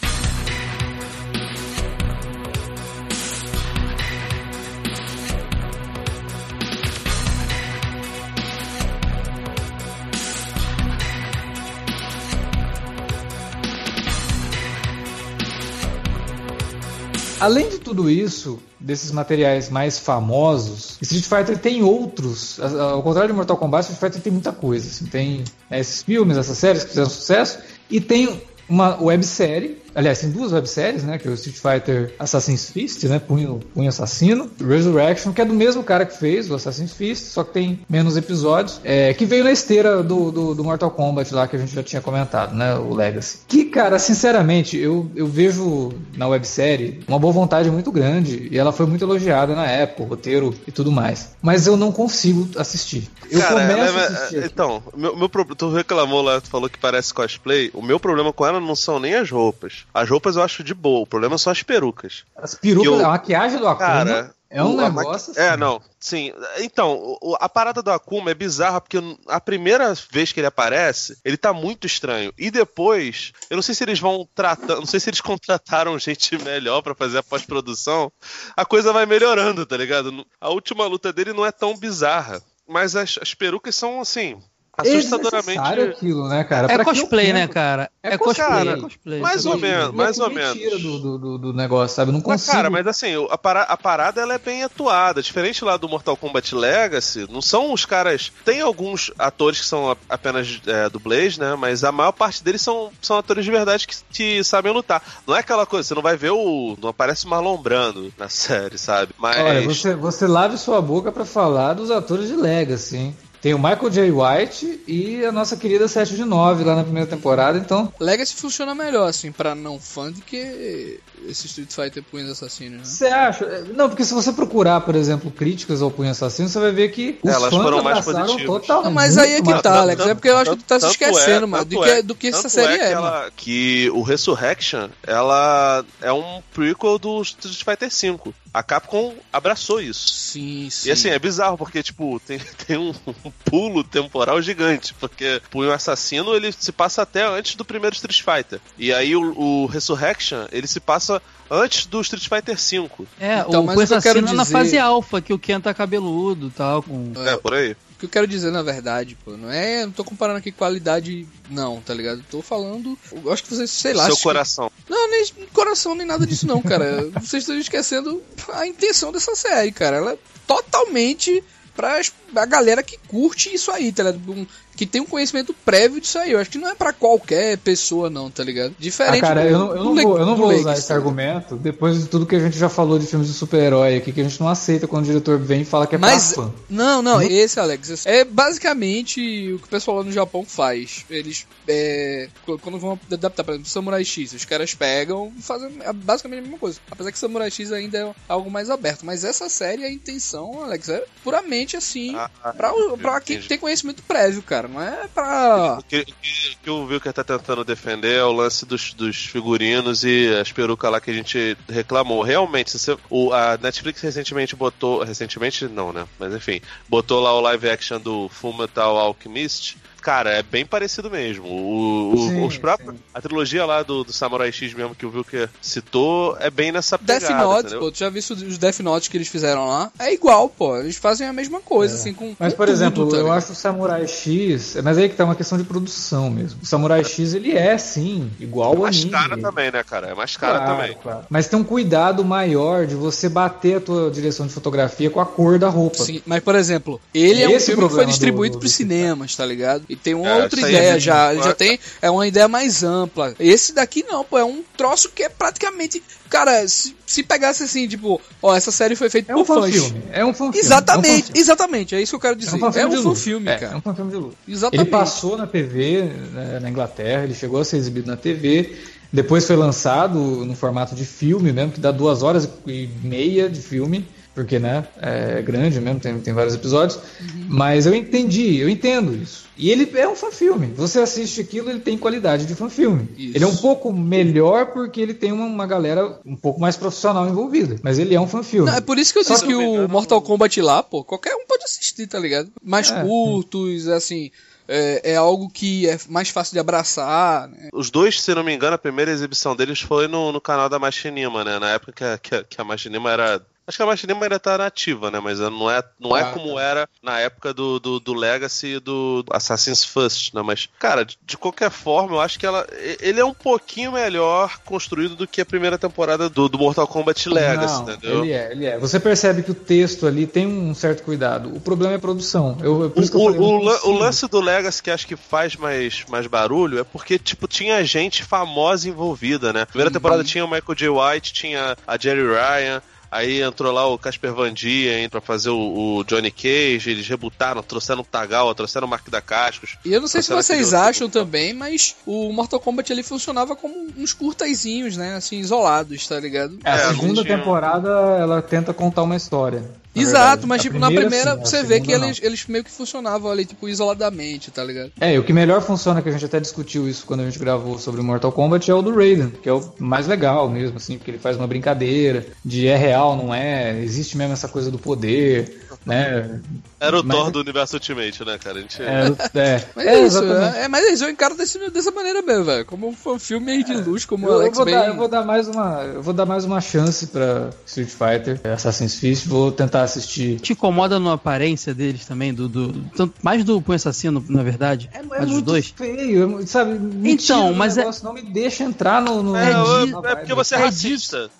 Além de tudo isso, desses materiais mais famosos, Street Fighter tem outros. Ao contrário de Mortal Kombat, Street Fighter tem muita coisa. Assim, tem né, esses filmes, essas séries que fizeram sucesso, e tem uma websérie Aliás, tem duas webséries, né? Que é o Street Fighter Assassin's Fist, né? Punho, Punho Assassino. Resurrection, que é do mesmo cara que fez o Assassin's Fist, só que tem menos episódios. É, que veio na esteira do, do, do, Mortal Kombat lá, que a gente já tinha comentado, né? O Legacy. Que, cara, sinceramente, eu, eu vejo na websérie uma boa vontade muito grande. E ela foi muito elogiada na época, o roteiro e tudo mais. Mas eu não consigo assistir. Eu cara, começo a é, assistir. Então, meu, meu, tu reclamou lá, tu falou que parece cosplay. O meu problema com ela não são nem as roupas. As roupas eu acho de boa, o problema são as perucas. As perucas, eu, a maquiagem do Akuma cara, é um negócio assim. É, não, sim. Então, a parada do Akuma é bizarra porque a primeira vez que ele aparece, ele tá muito estranho. E depois, eu não sei se eles vão tratar, não sei se eles contrataram gente melhor para fazer a pós-produção. A coisa vai melhorando, tá ligado? A última luta dele não é tão bizarra. Mas as, as perucas são assim, assustadoramente. É aquilo, né, cara? É cosplay, né, cara? É, é cosplay. Cara, é cosplay. Mais ou menos, mais ou menos. tira do, do, do, negócio, sabe? Não consigo. Mas, cara, mas assim, a, parada, a parada ela é bem atuada. Diferente lá do Mortal Kombat Legacy, não são os caras. Tem alguns atores que são apenas é, dublês, né? Mas a maior parte deles são, são atores de verdade que, que sabem lutar. Não é aquela coisa, você não vai ver o. Não aparece Marlon Brando na série, sabe? Mas. Olha, você, você lave sua boca para falar dos atores de Legacy, hein? Tem o Michael J. White e a nossa querida 7 de 9 lá na primeira temporada, então. Legacy funciona melhor, assim, pra não fã do que esse Street Fighter Punhos Assassinos, né? Você acha? Não, porque se você procurar, por exemplo, críticas ao Punho Assassino, você vai ver que os Elas fãs foram mais positivas. Total, mas aí é que tá, Alex. É porque eu acho que tu tá se esquecendo, é, mano, do que, é, do que essa série é, que, ela, que o Resurrection, ela é um prequel do Street Fighter V a Capcom abraçou isso. Sim, sim. E assim, é bizarro, porque, tipo, tem, tem um, um pulo temporal gigante, porque Punho Assassino, ele se passa até antes do primeiro Street Fighter. E aí o, o Resurrection, ele se passa antes do Street Fighter V. É, então, o Punho Assassino dizer... na fase alfa, que o Ken tá cabeludo e tal. Com... É, por aí que eu quero dizer, na verdade, pô, não é. Não tô comparando aqui qualidade, não, tá ligado? Tô falando. Eu acho que vocês, sei lá. Seu coração. Que... Não, nem coração, nem nada disso, não, cara. vocês estão esquecendo a intenção dessa série, cara. Ela é totalmente pra a galera que curte isso aí, tá ligado? Que tem um conhecimento prévio disso aí. Eu acho que não é para qualquer pessoa, não, tá ligado? Diferente. Ah, cara, do, eu não, eu não vou, eu não vou usar esse argumento depois de tudo que a gente já falou de filmes de super-herói aqui, que a gente não aceita quando o diretor vem e fala que é Mas, pra fã. Não, não, esse, Alex, é basicamente o que o pessoal lá no Japão faz. Eles, é, quando vão adaptar, por exemplo, Samurai X, os caras pegam e fazem basicamente a mesma coisa. Apesar que Samurai X ainda é algo mais aberto. Mas essa série, a intenção, Alex, é puramente assim, ah, pra, pra quem tem conhecimento prévio, cara. Não é pra. O que, o que o Wilker tá tentando defender é o lance dos, dos figurinos e as perucas lá que a gente reclamou. Realmente, você, o, a Netflix recentemente botou. Recentemente não, né? Mas enfim, botou lá o live action do Fullmetal Alchemist cara, é bem parecido mesmo. O, sim, os próprios, a trilogia lá do, do, Samurai X mesmo que o Vilker citou é bem nessa pegada. Death Note, pô, tu já viu os Death Note que eles fizeram lá? É igual, pô. Eles fazem a mesma coisa, é. assim, com. Mas, com por tudo, exemplo, tá eu acho o Samurai X. Mas aí que tá uma questão de produção mesmo. O Samurai é. X, ele é, sim, igual é mais anime. cara também, né, cara? É mais cara claro, também. Claro. Mas tem um cuidado maior de você bater a tua direção de fotografia com a cor da roupa. Sim, mas, por exemplo, ele é um filme que foi distribuído do, do, pros cinemas, tá ligado? E tem uma é, outra ideia já. Já tem. É uma ideia mais ampla. Esse daqui não, pô. É um troço que é praticamente. Cara, se, se pegasse assim, tipo, ó, essa série foi feita é um por fãs. Filme. É um fã filme. Exatamente, é um exatamente. É isso que eu quero dizer. É um fã filme, é um filme é, cara. É um fã filme de luta. Exatamente. Ele passou na TV né, na Inglaterra, ele chegou a ser exibido na TV. Depois foi lançado no formato de filme mesmo, que dá duas horas e meia de filme porque né, é grande mesmo, tem, tem vários episódios. Uhum. Mas eu entendi, eu entendo isso. E ele é um fanfilme. Você assiste aquilo, ele tem qualidade de fanfilme. Ele é um pouco melhor porque ele tem uma, uma, galera um pouco mais profissional envolvida. Mas ele é um fanfilme. Não, é por isso que eu disse que o Mortal Kombat lá, pô, qualquer um pode assistir, tá ligado? Mais é, curtos, assim. É, é, algo que é mais fácil de abraçar. Né? Os dois, se não me engano, a primeira exibição deles foi no, no canal da Machinima, né? Na época que a, que a, que a Machinima era Acho que a Machinima ainda tá nativa, né? Mas não é, não é ah, é como tá. era na época do, do, do, Legacy e do Assassin's First, né? Mas, cara, de, de, qualquer forma, eu acho que ela. Ele é um pouquinho melhor construído do que a primeira temporada do, do Mortal Kombat Legacy, não, entendeu? Ele é, ele é. Você percebe que o texto ali tem um certo cuidado. O problema é a produção. Eu, por isso que eu falei, o, o, o lance do Legacy que acho que faz mais, mais barulho é porque, tipo, tinha gente famosa envolvida, né? Primeira uhum. temporada tinha o Michael J. White, tinha a Jerry Ryan. Aí entrou lá o Casper Van Dien pra fazer o, o, Johnny Cage, eles rebutaram, trouxeram o Tagal, trouxeram o Mark da Cascos. E eu não sei se vocês acham também, mas o Mortal Kombat ele funcionava como uns curtaizinhos, né? Assim, isolados, tá ligado? É, a segunda temporada ela tenta contar uma história. Exato, mas tipo, na primeira sim, você vê que eles, eles meio que funcionavam ali, tipo, isoladamente, tá ligado? É, e o que melhor funciona, que a gente até discutiu isso quando a gente gravou sobre Mortal Kombat, é o do Raiden, que é o mais legal mesmo, assim, porque ele faz uma brincadeira de é real, não é, existe mesmo essa coisa do poder, né? Era o mas... Thor do universo Ultimate, né, cara? A gente... É, é, mas é, é isso, é, mas é isso, eu encaro desse, dessa maneira mesmo, velho. Como um filme aí de luz, como eu, o Alex eu vou, dar, eu vou dar mais uma Eu vou dar mais uma chance pra Street Fighter, Assassin's Creed, vou tentar assistir. Te incomoda na aparência deles também, do, do tanto, mais do Punho Assassino, na verdade? É, é muito dois. feio, é sabe? Então, mas é... Não me deixa entrar no... no é, é, é porque você é, é racista.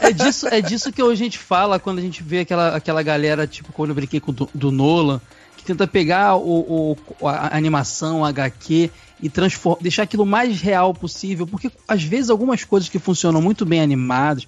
é, disso, é disso que a gente fala quando a gente vê aquela, aquela galera, tipo, quando eu brinquei com do, do Nolan, que tenta pegar o, o, a animação, a HQ e transformar, deixar aquilo mais real possível, porque às vezes algumas coisas que funcionam muito bem animadas,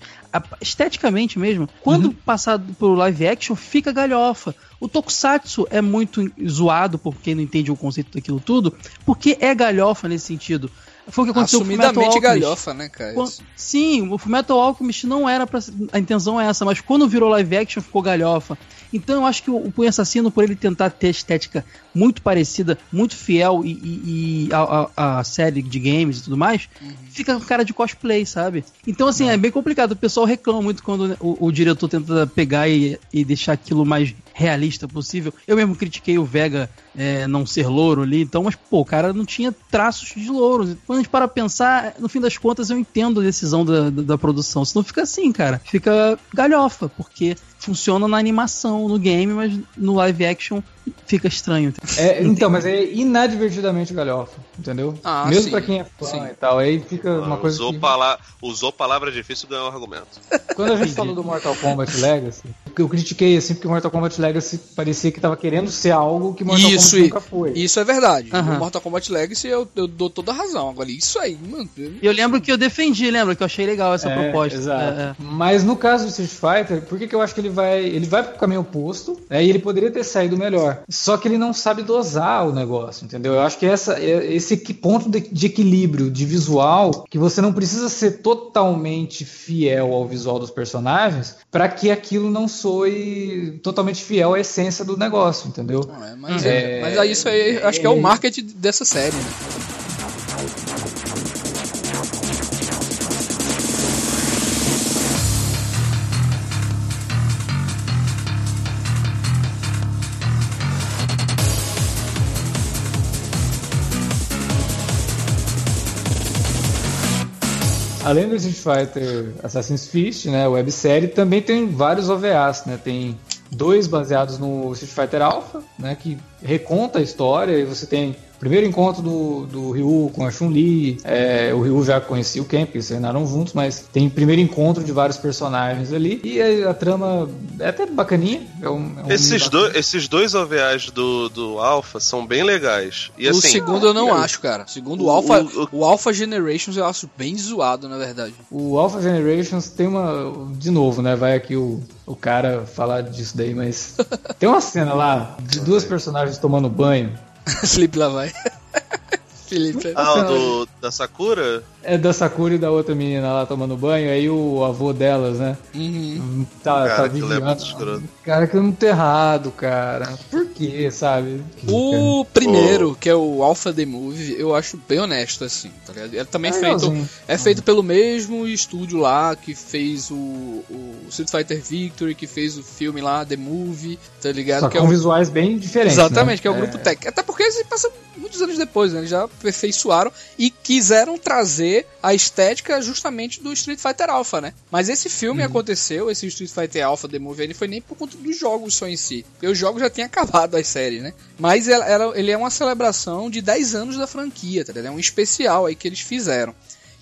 esteticamente mesmo, quando uhum. passado por live action, fica galhofa. O Tokusatsu é muito zoado por quem não entende o conceito daquilo tudo, porque é galhofa nesse sentido. Foi o que aconteceu com o Fullmetal galhofa, né, cara? Quando, sim, o Fullmetal Alchemist não era pra... A intenção é essa, mas quando virou live action ficou galhofa. Então eu acho que o, o Punho Assassino, por ele tentar ter estética muito parecida, muito fiel e, e, e a, a, a, série de games e tudo mais, uhum. fica com cara de cosplay, sabe? Então, assim, é bem complicado. O pessoal reclama muito quando o, o diretor tenta pegar e, e deixar aquilo mais realista possível. Eu mesmo critiquei o Vega é, não ser louro ali, então, mas, pô, o cara não tinha traços de louro. Quando a gente para pensar, no fim das contas, eu entendo a decisão da, da, da produção. Senão fica assim, cara. Fica galhofa, porque funciona na animação, no game, mas no live action fica estranho. É, então, mas é inadvertidamente galhofa, entendeu? Ah, Mesmo sim, pra quem é fã sim. e tal, aí fica ah, uma coisa usou que... Pala... Usou palavra difícil e ganhou argumento. Quando a gente falou do Mortal Kombat Legacy, eu critiquei assim porque o Mortal Kombat Legacy Legacy parecia que tava querendo ser algo que Mortal isso, Kombat nunca foi. Isso é verdade. Uhum. No Mortal Kombat Legacy eu, eu, dou toda a razão. Agora, isso aí, mano. Eu lembro que eu defendi, lembra? Que eu achei legal essa é, proposta. Exato. É, é. Mas no caso do Street Fighter, por que, que eu acho que ele vai. Ele vai pro caminho oposto, né, e ele poderia ter saído melhor. Só que ele não sabe dosar o negócio, entendeu? Eu acho que essa, é, esse ponto de, de equilíbrio de visual, que você não precisa ser totalmente fiel ao visual dos personagens, para que aquilo não soe totalmente fiel à essência do negócio, entendeu? É, mas, é, mas isso aí acho que é o marketing dessa série, né? Além do Street Fighter Assassin's Fist, né, websérie, também tem vários OVAs, né? Tem dois baseados no Street Fighter Alpha, né, que reconta a história e você tem primeiro encontro do, do Ryu com a Chun-Li, é, o Ryu já conhecia o Ken, porque eles treinaram juntos, mas tem primeiro encontro de vários personagens ali, e a, a trama é até bacaninha. É um, é um esses, dois, esses dois OVAs do, do Alpha são bem legais. E, o assim, segundo eu não é, acho, cara. O segundo, o, Alpha, o, o, Alpha Generations eu acho bem zoado, na verdade. O Alpha Generations tem uma... De novo, né, vai aqui o, o cara falar disso daí, mas tem uma cena lá de duas personagens tomando banho Felipe lá vai. Felipe. Ah, do, da Sakura? É da Sakura e da outra menina lá tomando banho, aí o avô delas, né? Uhum. Tá, cara, tá vigiando. Cara, que é muito errado, cara. Por quê, sabe? O primeiro, oh. que é o Alpha The Movie, eu acho bem honesto, assim, tá ligado? Ele também é, feito, é feito pelo mesmo estúdio lá que fez o, o Street Fighter Victory, que fez o filme lá, The Movie, tá ligado? Só que com é um... visuais bem diferentes. Exatamente, né? que é o grupo é... Tech. Até porque eles passam muitos anos depois, né? Eles já aperfeiçoaram e quiseram trazer a estética justamente do Street Fighter Alpha, né? Mas esse filme uhum. aconteceu, esse Street Fighter Alpha The Movie, ele foi nem por conta dos jogos só em si. Porque os jogos já tinham acabado as séries, né? Mas ela, ele é uma celebração de 10 anos da franquia, tá ligado? É um especial aí que eles fizeram.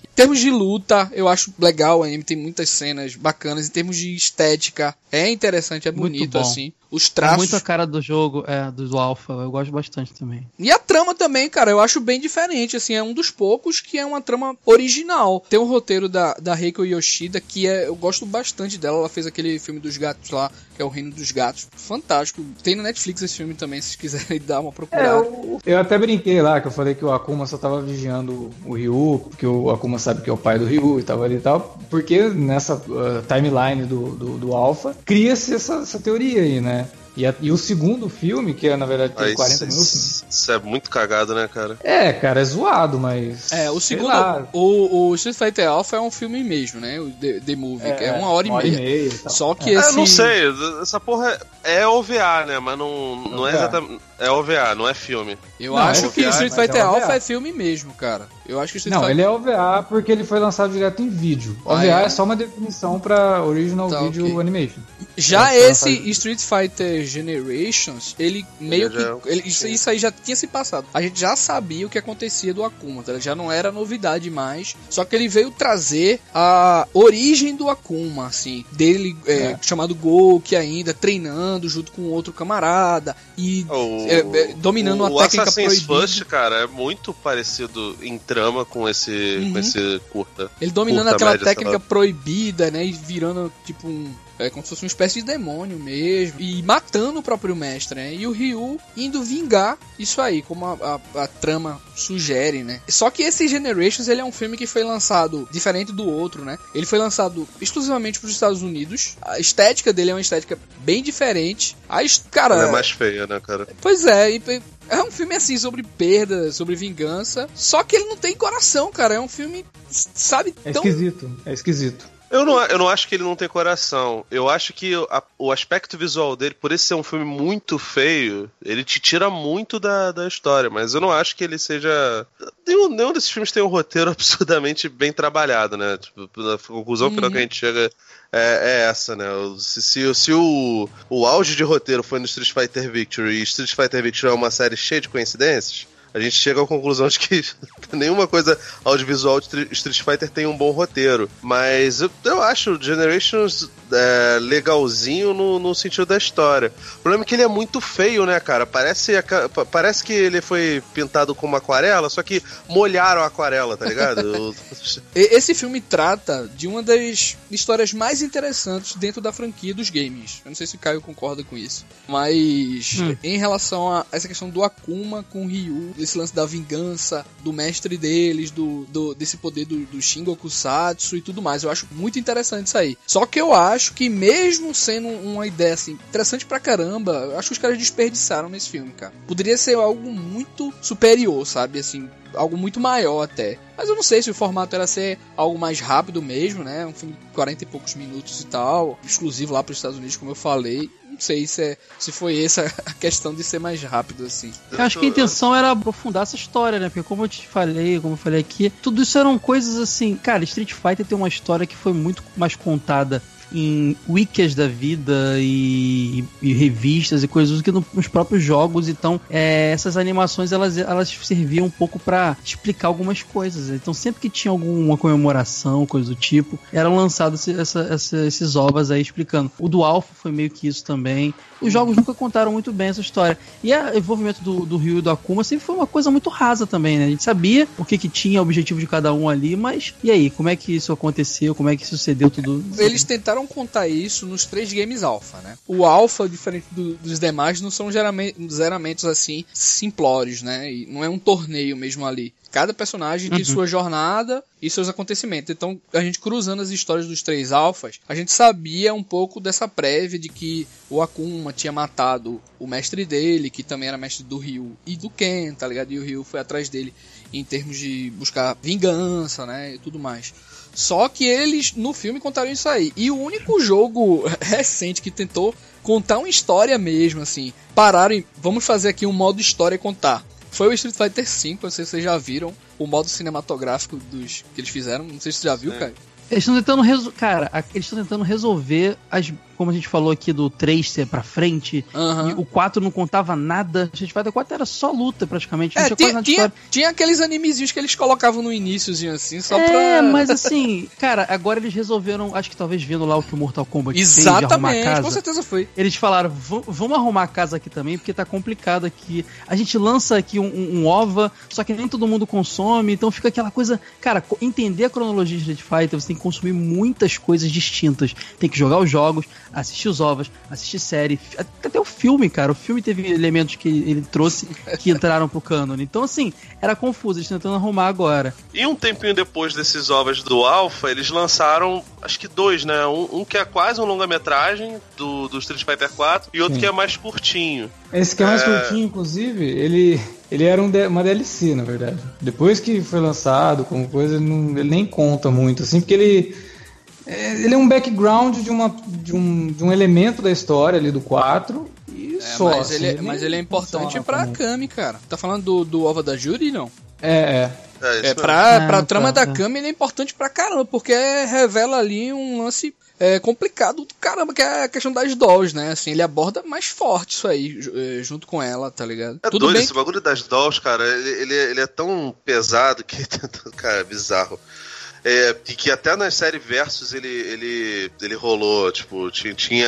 Em termos de luta, eu acho legal, o anime tem muitas cenas bacanas. Em termos de estética, é interessante, é bonito, assim. Os traços. É muito a cara do jogo, é, do Alpha. Eu gosto bastante também. E a trama também, cara, eu acho bem diferente. Assim, é um dos poucos que é uma trama original. Tem um roteiro da, da Reiko Yoshida que é, eu gosto bastante dela. Ela fez aquele filme dos gatos lá, que é o Reino dos Gatos. Fantástico. Tem na Netflix esse filme também, se quiserem dar uma procurada. É, eu, eu, até brinquei lá, que eu falei que o Akuma só tava vigiando o Ryu, porque o Akuma sabe que é o pai do Ryu e tal ali e tal. Porque nessa uh, timeline do, do, do Alpha, cria-se essa, essa teoria aí, né? E, a, e, o segundo filme, que é na verdade tem 40 minutos. Isso é muito cagado, né, cara? É, cara, é zoado, mas. É, o segundo. O, o Street Fighter Alpha é um filme mesmo, né? O The, The Movie, é, que é uma hora, uma e meia. Hora e meia Só que é. esse. É, não sei, essa porra é, é OVA, né? Mas não, não é exatamente. É OVA, não é filme. Eu não, acho é que o Street Fighter é Alpha é filme mesmo, cara. Eu acho que Street Não, Fighter... ele é OVA porque ele foi lançado direto em vídeo. Ah, OVA é? é? só uma definição para Original tá, Video okay. Animation. Já é, esse Street Fighter Generations, ele meio que. Ele, isso, isso, aí já tinha se passado. A gente já sabia o que acontecia do Akuma, tá? já não era novidade mais. Só que ele veio trazer a origem do Akuma, assim. Dele é, é. chamado Gouki ainda, treinando junto com outro camarada. E. Oh é, é, dominando o, uma técnica Assassin's proibida. First, cara, é muito parecido em trama com esse, uhum. com esse curta. Ele dominando curta aquela média, técnica proibida, né? E virando tipo um é como se fosse uma espécie de demônio mesmo. E matando o próprio mestre, né? E o Ryu indo vingar isso aí, como a, a, a, trama sugere, né? Só que esse Generations, ele é um filme que foi lançado diferente do outro, né? Ele foi lançado exclusivamente para os Estados Unidos. A estética dele é uma estética bem diferente. A, cara... Ela é mais feia, né, cara? Pois é, e, é um filme assim sobre perda, sobre vingança. Só que ele não tem coração, cara. É um filme, sabe? É tão... esquisito. É esquisito. Eu não, eu não acho que ele não tem coração. Eu acho que a, o aspecto visual dele, por esse ser um filme muito feio, ele te tira muito da, da história. Mas eu não acho que ele seja. Nenhum, nenhum desses filmes tem um roteiro absurdamente bem trabalhado, né? Tipo, a conclusão uhum. final que a gente chega é, é, essa, né? Se, se, se, o, o auge de roteiro foi no Street Fighter Victory e Street Fighter Victory é uma série cheia de coincidências, a gente chega à conclusão de que nenhuma coisa audiovisual de Street Fighter tem um bom roteiro. Mas eu, eu acho Generations é, legalzinho no, no sentido da história. O problema é que ele é muito feio, né, cara? Parece, parece que ele foi pintado com uma aquarela, só que molharam a aquarela, tá ligado? Esse filme trata de uma das histórias mais interessantes dentro da franquia dos games. Eu não sei se o Caio concorda com isso. Mas hum. em relação a essa questão do Akuma com o Ryu, esse lance da vingança, do mestre deles, do, do desse poder do, do Shingoku Satsu e tudo mais. Eu acho muito interessante isso aí. Só que eu acho que mesmo sendo uma ideia assim interessante pra caramba, eu acho que os caras desperdiçaram nesse filme, cara. Poderia ser algo muito superior, sabe? Assim, algo muito maior até. Mas eu não sei se o formato era ser algo mais rápido mesmo, né? Um filme de 40 e poucos minutos e tal, exclusivo lá para os Estados Unidos, como eu falei. Não sei se, é, se foi essa a questão de ser mais rápido assim. Eu acho que a intenção era aprofundar essa história, né? Porque como eu te falei, como eu falei aqui, tudo isso eram coisas assim. Cara, Street Fighter tem uma história que foi muito mais contada em wikis da vida e, e, revistas e coisas do que nos próprios jogos. Então, é, essas animações elas, elas serviam um pouco para explicar algumas coisas. Então, sempre que tinha alguma comemoração, coisa do tipo, eram lançados essa, essa, esses ovos aí explicando. O do Alpha foi meio que isso também. Os jogos nunca contaram muito bem essa história. E o envolvimento do, do Ryu e do Akuma sempre foi uma coisa muito rasa também, né? A gente sabia o que, que tinha, o objetivo de cada um ali, mas e aí? Como é que isso aconteceu? Como é que sucedeu tudo? Eles tentaram contar isso nos três games alpha, né? O alpha, diferente do, dos demais, não são zeramentos assim simplórios, né? E não é um torneio mesmo ali. Cada personagem tem uhum. sua jornada e seus acontecimentos. Então, a gente cruzando as histórias dos três alfas, a gente sabia um pouco dessa prévia de que o Akuma tinha matado o mestre dele, que também era mestre do Ryu e do Ken, tá ligado? E o Ryu foi atrás dele em termos de buscar vingança, né? E tudo mais. Só que eles no filme contaram isso aí. E o único jogo recente que tentou contar uma história mesmo, assim, pararam e vamos fazer aqui um modo história e contar foi o Street Fighter V, não sei se vocês já viram o modo cinematográfico dos que eles fizeram. Não sei se você já viu, cara. Eles estão tentando resolver. Cara, eles estão tentando resolver as como a gente falou aqui do 3 ser pra frente, uhum. e o 4 não contava nada. Street Fighter 4 era só luta praticamente. É, tinha, tinha, tinha, aqueles animezinhos que eles colocavam no iníciozinho assim, só é, pra. É, mas assim, cara, agora eles resolveram, acho que talvez vendo lá o que o Mortal Kombat Exatamente, fez casa. com certeza foi. Eles falaram, vamos arrumar a casa aqui também, porque tá complicado aqui. A gente lança aqui um, um, um, OVA, só que nem todo mundo consome, então fica aquela coisa. Cara, entender a cronologia de Street Fighter, você tem que consumir muitas coisas distintas. Tem que jogar os jogos, assistir os ovos, assistir série, até o filme, cara. O filme teve elementos que ele trouxe que entraram pro cânone. Então, assim, era confuso, eles tentando arrumar agora. E um tempinho depois desses ovos do Alpha, eles lançaram, acho que dois, né? Um, um que é quase um longa-metragem do, do Street Fighter 4 e outro Sim. que é mais curtinho. Esse que é mais é... curtinho, inclusive, ele, ele era um uma DLC, na verdade. Depois que foi lançado, como coisa, ele, não, ele nem conta muito, assim, porque ele é, ele é um background de, uma, de, um, de um elemento da história ali do 4 e é, só. Mas, assim, ele, é, mas ele é importante pra como... Kami, cara. Tá falando do, do Ova da Jury, não? É, é. É, é pra, é, pra trama tá, da Kami ele é importante pra caramba, porque revela ali um lance é, complicado do caramba, que é a questão das dolls, né? Assim, ele aborda mais forte isso aí, é, junto com ela, tá ligado? É Tudo doido, bem esse bagulho das dolls, cara, ele, ele, ele é tão pesado que, cara, é bizarro. É, e que até na série Versus ele, ele, ele rolou, tipo, tinha, tinha.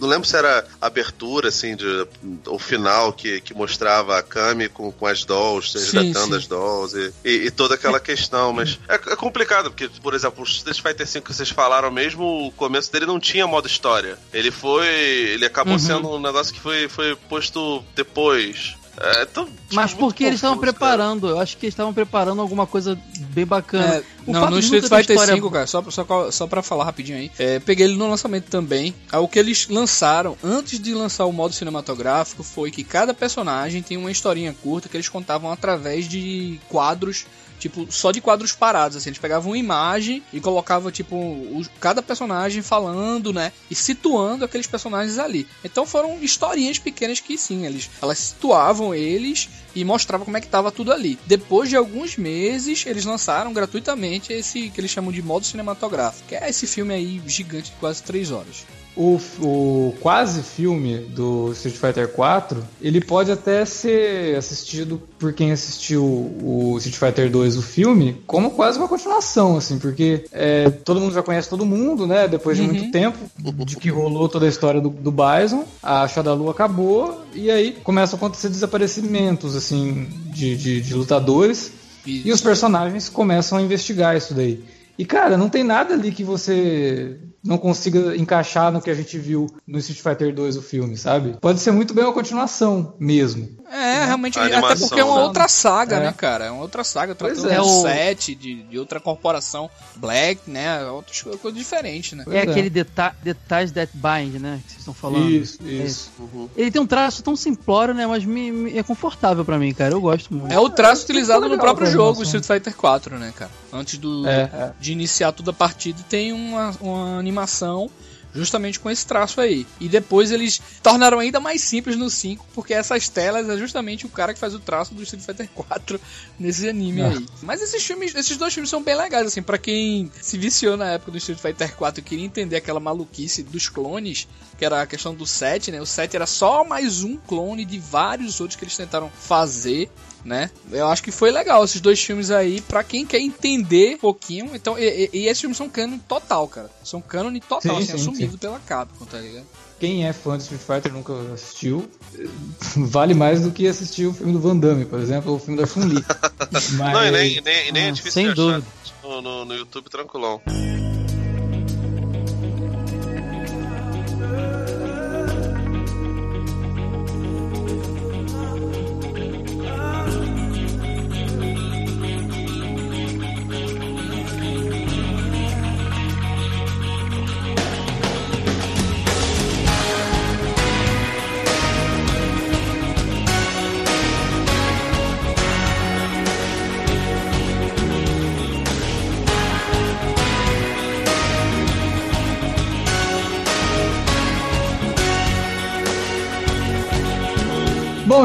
Não lembro se era abertura, assim, de, o final que, que mostrava a Kami com, com as dolls, resgatando as dolls e, e, e, toda aquela questão. Mas é, é, complicado, porque, por exemplo, o Street Fighter V que vocês falaram mesmo, o começo dele não tinha modo história. Ele foi. Ele acabou uhum. sendo um negócio que foi, foi posto depois. É, tô, Mas porque eles estavam preparando, eu acho que eles estavam preparando alguma coisa bem bacana. É, não, no Street Fighter história... 5, cara, só, só, só pra falar rapidinho aí, é, peguei ele no lançamento também. O que eles lançaram antes de lançar o modo cinematográfico foi que cada personagem tem uma historinha curta que eles contavam através de quadros tipo, só de quadros parados, assim, eles pegavam uma imagem e colocavam, tipo, o, cada personagem falando, né, e situando aqueles personagens ali. Então foram historinhas pequenas que, sim, eles, elas situavam eles e mostrava como é que tava tudo ali. Depois de alguns meses, eles lançaram gratuitamente esse que eles chamam de modo cinematográfico, que é esse filme aí gigante de quase 3 horas o, o quase filme do Street Fighter 4, ele pode até ser assistido por quem assistiu o Street Fighter 2, o filme, como quase uma continuação, assim, porque é, todo mundo já conhece todo mundo, né? Depois de uhum. muito tempo de que rolou toda a história do, do Bison, a Shadalu acabou e aí começam a acontecer desaparecimentos, assim, de, de, de lutadores. Isso. E os personagens começam a investigar isso daí. E, cara, não tem nada ali que você não consiga encaixar no que a gente viu no Street Fighter 2, o filme, sabe? Pode ser muito bem uma continuação mesmo. É, né? realmente, até porque é uma outra saga, é. né, cara? É uma outra saga, tratando é, um set de, de outra corporação Black, né? Outras coisas diferentes, né? É, é, aquele deta detalhes that bind, né? Que vocês estão falando. Isso, é isso. Uhum. Ele tem um traço tão simplório, né? Mas me, me, é confortável para mim, cara. Eu gosto muito. É o traço utilizado no próprio jogo, Street Fighter 4, né, cara? Antes do, é, de iniciar toda a partida, tem uma, uma animação justamente com esse traço aí. E depois eles tornaram ainda mais simples no 5, porque essas telas é justamente o cara que faz o traço do Street Fighter 4 nesse anime ah. aí. Mas esses filmes, esses dois filmes são bem legais, assim, para quem se viciou na época do Street Fighter 4 e queria entender aquela maluquice dos clones, que era a questão do 7, né? O 7 era só mais um clone de vários outros que eles tentaram fazer né? Eu acho que foi legal esses dois filmes aí, para quem quer entender um pouquinho. Então, e, e, e esses filmes são canon total, cara. São canon total, sim, assim, sim, assumido sim. pela Capcom, tá ligado? Quem é fã de Street Fighter nunca assistiu, vale mais do que assistir o filme do Van Damme, por exemplo, ou o filme da Chun-Li. Mas... Não, e nem, nem, nem é ah, é difícil sem dúvida. No, no, no YouTube tranquilão.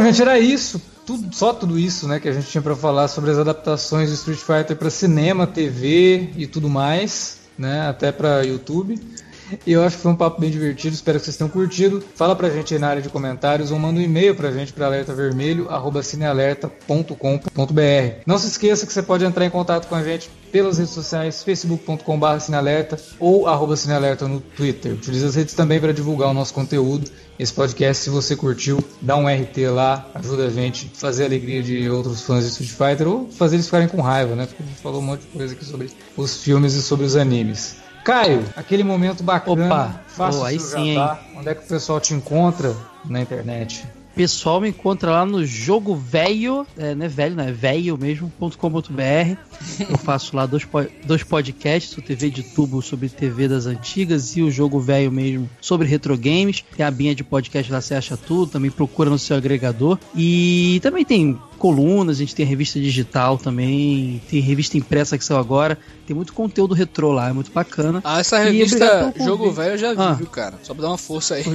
Gente, era isso. Tudo, só tudo isso né, que a gente tinha para falar sobre as adaptações do Street Fighter para cinema, TV e tudo mais, né, até para YouTube. E eu acho que foi um papo bem divertido, espero que vocês tenham curtido. Fala pra gente aí na área de comentários ou manda um e-mail pra gente para alertavermelho@cinealerta.com.br. Não se esqueça que você pode entrar em contato com a gente pelas redes sociais, facebook.com.br ou arroba cinealerta no Twitter. Utilize as redes também para divulgar o nosso conteúdo. Esse podcast, se você curtiu, dá um RT lá, ajuda a gente a fazer a alegria de outros fãs de Street Fighter ou fazer eles ficarem com raiva, né? Porque a gente falou um monte de coisa aqui sobre os filmes e sobre os animes. Caio, aquele momento bacana. Opa, faça oh, aí sim, hein? Onde é que o pessoal te encontra na internet? pessoal me encontra lá no jogo velho, é, não é velho, não é velho mesmo.com.br. Eu faço lá dois, dois podcasts, o TV de tubo sobre TV das antigas e o jogo velho mesmo sobre retro games. Tem a binha de podcast lá, você acha tudo, também procura no seu agregador. E também tem colunas, a gente tem revista digital também, tem revista impressa que saiu agora, tem muito conteúdo retrô lá, é muito bacana. Ah, essa revista Jogo Velho eu já vi, ah. viu, cara? Só pra dar uma força aí.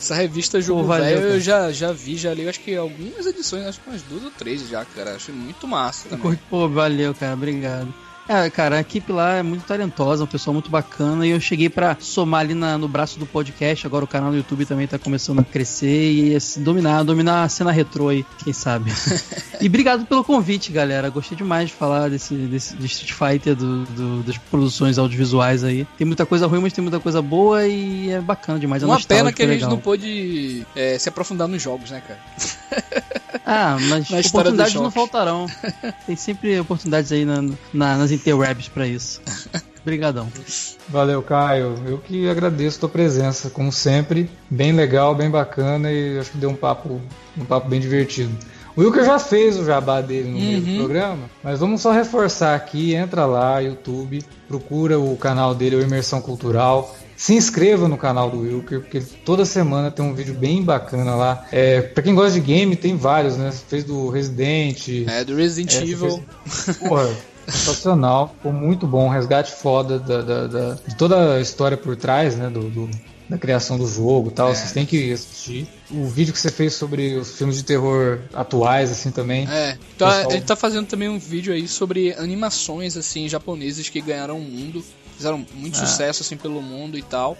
Essa revista Jogo Velho eu já, já vi, já li, acho que algumas edições, acho que umas duas ou três já, cara. Acho muito massa também. Pô, valeu, cara, obrigado. É, cara, a equipe lá é muito talentosa, um pessoal muito bacana. E eu cheguei para somar ali na, no braço do podcast. Agora o canal do YouTube também tá começando a crescer e assim, dominar, dominar a cena retrô aí, quem sabe. e obrigado pelo convite, galera. Gostei demais de falar desse, desse de Street Fighter, do, do, das produções audiovisuais aí. Tem muita coisa ruim, mas tem muita coisa boa e é bacana demais. É Uma pena que a gente não pôde é, se aprofundar nos jogos, né, cara? ah, mas oportunidades não faltarão. Tem sempre oportunidades aí na, na, nas interwebs para isso. Obrigadão. Valeu, Caio. Eu que agradeço a tua presença, como sempre. Bem legal, bem bacana e acho que deu um papo, um papo bem divertido. O Wilker já fez o jabá dele no uhum. meio do programa, mas vamos só reforçar aqui, entra lá, YouTube, procura o canal dele, o Imersão Cultural. Se inscreva no canal do Wilker, porque toda semana tem um vídeo bem bacana lá. É, pra quem gosta de game, tem vários, né? Você fez do Resident. É, do Resident é, Evil. Fez... Porra, Sensacional, ficou muito bom, resgate foda da, da, da, de toda a história por trás, né? Do, do da criação do jogo e tal. É. Vocês têm que assistir. O vídeo que você fez sobre os filmes de terror atuais, assim, também. É. Então, pessoal... ele tá fazendo também um vídeo aí sobre animações, assim, japonesas que ganharam o mundo. Fizeram muito é. sucesso, assim, pelo mundo e tal.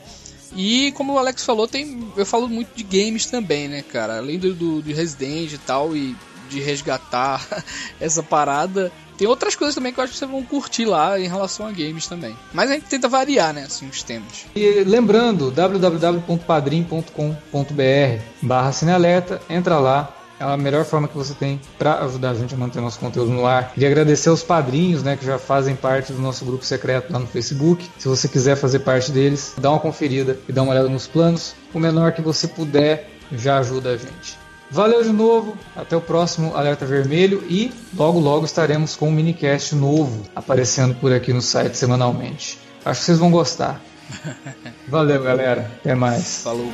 E como o Alex falou, tem. Eu falo muito de games também, né, cara? Além do, do, do Resident e tal, e de resgatar essa parada. Tem outras coisas também que eu acho que vocês vão curtir lá em relação a games também. Mas a gente tenta variar, né, assim, os temas. E lembrando, www.padrim.com.br barra Cinealerta, entra lá, é a melhor forma que você tem para ajudar a gente a manter nosso conteúdo no ar. Queria agradecer aos padrinhos, né, que já fazem parte do nosso grupo secreto lá no Facebook. Se você quiser fazer parte deles, dá uma conferida e dá uma olhada nos planos. O menor que você puder já ajuda a gente. Valeu de novo, até o próximo Alerta Vermelho e logo logo estaremos com um minicast novo aparecendo por aqui no site semanalmente. Acho que vocês vão gostar. Valeu, galera. Até mais. Falou.